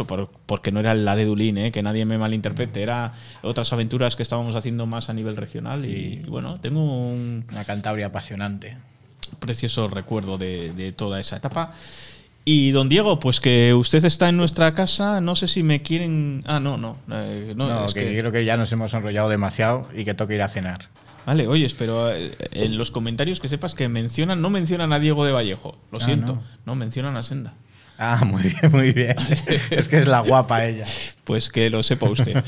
porque no era el Laredulín, ¿eh? que nadie me malinterprete. Era otras aventuras que estábamos haciendo más a nivel regional. Y, y bueno, tengo un Una Cantabria apasionante. precioso recuerdo de, de toda esa etapa. Y don Diego, pues que usted está en nuestra casa, no sé si me quieren. Ah, no, no. eh, no, No, es que, que- creo que ya nos hemos enrollado demasiado y que toca ir a cenar. Vale, oyes, pero eh, en los comentarios que sepas que mencionan, no mencionan a Diego de Vallejo, lo Ah, siento, no. no. mencionan a Senda. Ah, muy bien, muy bien. es que es la guapa ella. Pues que lo sepa usted.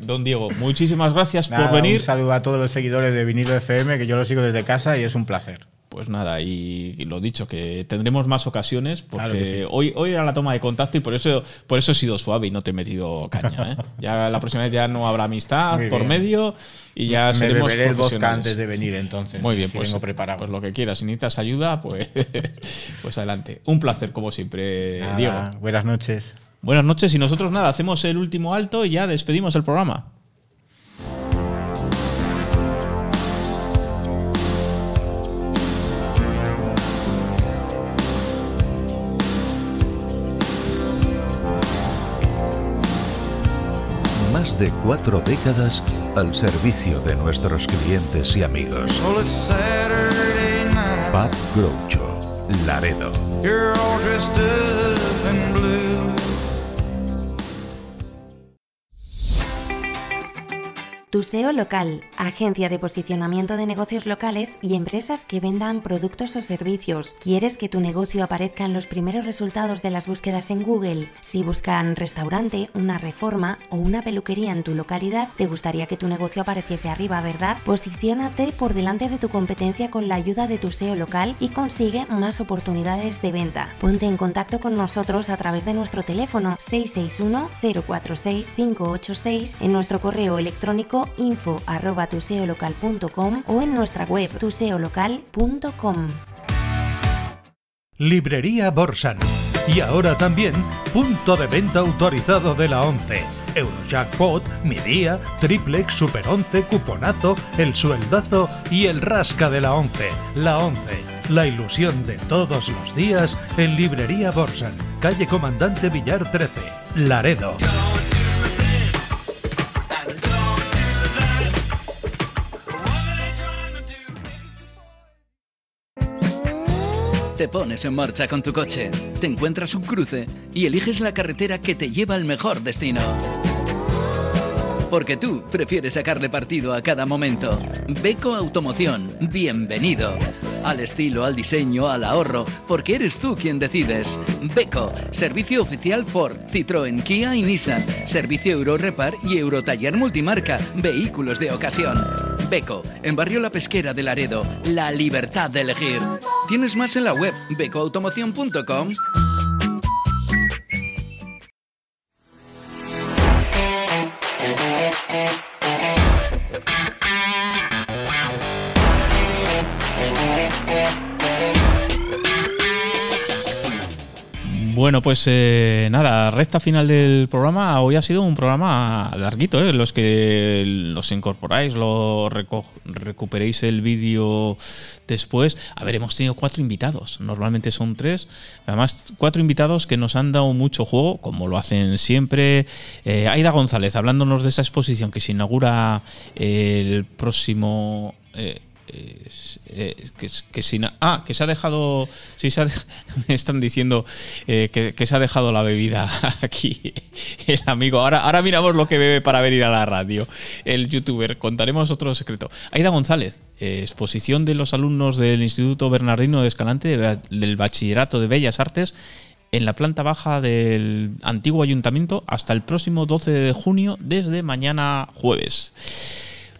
Don Diego, muchísimas gracias Nada, por venir. Un saludo a todos los seguidores de Vinilo FM, que yo lo sigo desde casa y es un placer. Pues nada, y, y lo dicho, que tendremos más ocasiones, porque Claro que sí. hoy, hoy era la toma de contacto y por eso, por eso he sido suave y no te he metido caña. ¿eh? (laughs) Ya la próxima vez ya no habrá amistad Muy por bien. medio y ya Me seremos beberé el profesionales. antes de venir entonces. Muy bien, si pues, vengo preparado. pues lo que quieras. Si necesitas ayuda, pues, (laughs) pues adelante. Un placer, como siempre, Nada, Diego. Buenas noches. Buenas noches y nosotros nada, hacemos el último alto y ya despedimos el programa. Cuatro décadas al servicio de nuestros clientes y amigos. Pub Groucho, Laredo. Tu SEO local, agencia de posicionamiento de negocios locales y empresas que vendan productos o servicios. ¿Quieres que tu negocio aparezca en los primeros resultados de las búsquedas en Google? Si buscan restaurante, una reforma o una peluquería en tu localidad, te gustaría que tu negocio apareciese arriba, ¿verdad? Posiciónate por delante de tu competencia con la ayuda de tu SEO local y consigue más oportunidades de venta. Ponte en contacto con nosotros a través de nuestro teléfono 661 046 586 en nuestro correo electrónico info arroba tuseolocal.com o en nuestra web tuseolocal.com. Librería Borsan. Y ahora también punto de venta autorizado de la 11. Eurojackpot, Mi Día, Triplex, Super 11, Cuponazo, El Sueldazo y el Rasca de la 11. La 11. La ilusión de todos los días en Librería Borsan. Calle Comandante Villar 13. Laredo. Te pones en marcha con tu coche, te encuentras un cruce y eliges la carretera que te lleva al mejor destino. Porque tú prefieres sacarle partido a cada momento. Beco Automoción, bienvenido. Al estilo, al diseño, al ahorro, porque eres tú quien decides. Beco, servicio oficial Ford, Citroën, Kia y Nissan. Servicio Eurorepar y Eurotaller Multimarca, vehículos de ocasión. Beco, en Barrio La Pesquera de Laredo, la libertad de elegir. Tienes más en la web becoautomoción.com. and Bueno, pues eh, nada, recta final del programa. Hoy ha sido un programa larguito, ¿eh? Los que los incorporáis, lo recuperéis el vídeo después. A ver, hemos tenido cuatro invitados. Normalmente son tres. Además, cuatro invitados que nos han dado mucho juego, como lo hacen siempre. Eh, Aida González, hablándonos de esa exposición que se inaugura el próximo. eh, eh, que, si ah, que se ha dejado. Se (laughs) me están diciendo eh, que, se ha dejado la bebida (laughs) aquí. El amigo. Ahora, ahora miramos lo que bebe para venir a la radio. El youtuber. Contaremos otro secreto. Aida González, eh, exposición de los alumnos del Instituto Bernardino de Escalante del Bachillerato de Bellas Artes en la planta baja del antiguo ayuntamiento hasta el próximo 12 de junio, desde mañana jueves.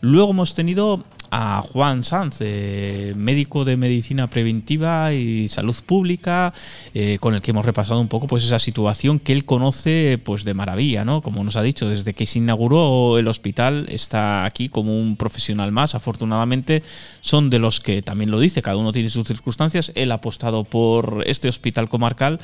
Luego hemos tenido a Juan Sanz, eh, médico de medicina preventiva y salud pública, eh, con el que hemos repasado un poco pues esa situación que él conoce pues de maravilla, ¿no? Como nos ha dicho, desde que se inauguró el hospital está aquí como un profesional más. Afortunadamente son de los que también lo dice, cada uno tiene sus circunstancias. Él ha apostado por este hospital comarcal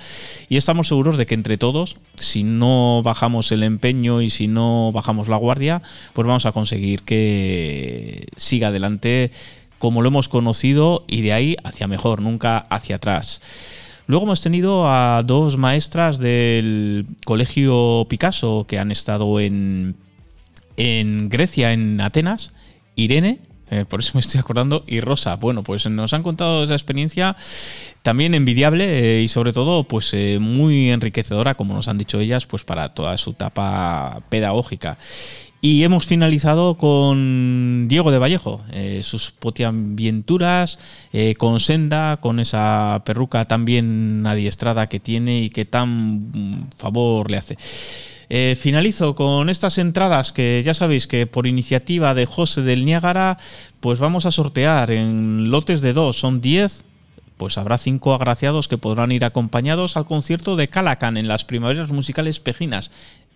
y estamos seguros de que entre todos, si no bajamos el empeño y si no bajamos la guardia, pues vamos a conseguir que siga adelante como lo hemos conocido y de ahí hacia mejor, nunca hacia atrás. Luego hemos tenido a dos maestras del Colegio Picasso que han estado en, en Grecia, en Atenas, Irene, eh, por eso me estoy acordando, y Rosa. Bueno, pues nos han contado esa experiencia también envidiable eh, y sobre todo pues eh, muy enriquecedora, como nos han dicho ellas, pues para toda su etapa pedagógica. Y hemos finalizado con Diego de Vallejo, eh, sus potiambienturas, eh, con Senda, con esa perruca tan bien adiestrada que tiene y que tan favor le hace. Eh, finalizo con estas entradas que ya sabéis que por iniciativa de José del Niágara, pues vamos a sortear en lotes de dos, son 10 pues habrá cinco agraciados que podrán ir acompañados al concierto de Calacan en las primaveras musicales pejinas.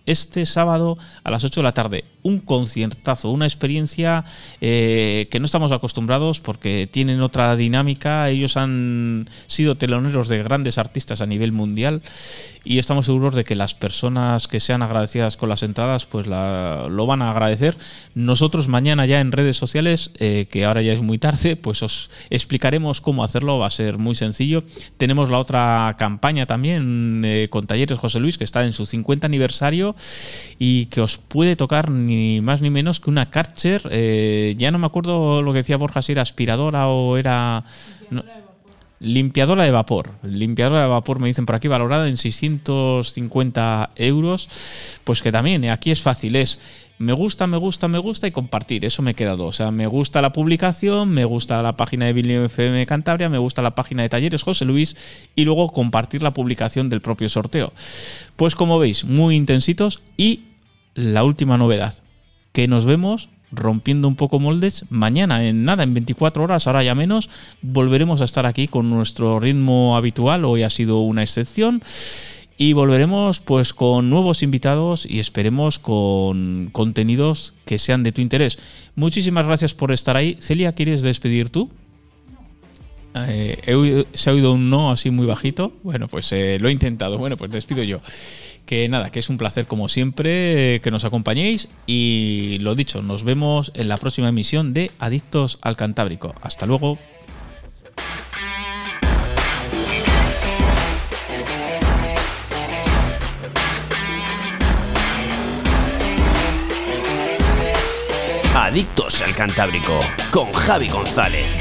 Este sábado a las 8 de la tarde, un conciertazo, una experiencia eh, que no estamos acostumbrados porque tienen otra dinámica. Ellos han sido teloneros de grandes artistas a nivel mundial y estamos seguros de que las personas que sean agradecidas con las entradas pues la- lo van a agradecer. Nosotros mañana ya en redes sociales, eh, que ahora ya es muy tarde, pues os explicaremos cómo hacerlo. Va a ser muy sencillo. Tenemos la otra campaña también eh, con Talleres José Luis, que está en su 50 aniversario y que os puede tocar ni más ni menos que una Karcher. eh, ya no me acuerdo lo que decía Borja, si era aspiradora o era... Limpiadora de vapor. Limpiadora de vapor, me dicen por aquí, valorada en 650 euros. Pues que también, eh, aquí es fácil, es me gusta, me gusta, me gusta y compartir. Eso me he quedado. O sea, me gusta la publicación, me gusta la página de Vinilo FM Cantabria, me gusta la página de Talleres José Luis y luego compartir la publicación del propio sorteo. Pues como veis, muy intensitos y la última novedad, que nos vemos rompiendo un poco moldes. Mañana, en nada, en 24 horas, ahora ya menos, volveremos a estar aquí con nuestro ritmo habitual. Hoy ha sido una excepción. Y volveremos pues con nuevos invitados y esperemos con contenidos que sean de tu interés. Muchísimas gracias por estar ahí. Celia, ¿quieres despedir tú? Eh, he oído- se ha oído un no así muy bajito. Bueno, pues eh, lo he intentado. Bueno, pues despido yo. Que nada, que es un placer como siempre eh, que nos acompañéis y lo dicho, nos vemos en la próxima emisión de Adictos al Cantábrico. Hasta luego. Adictos al Cantábrico con Javi González.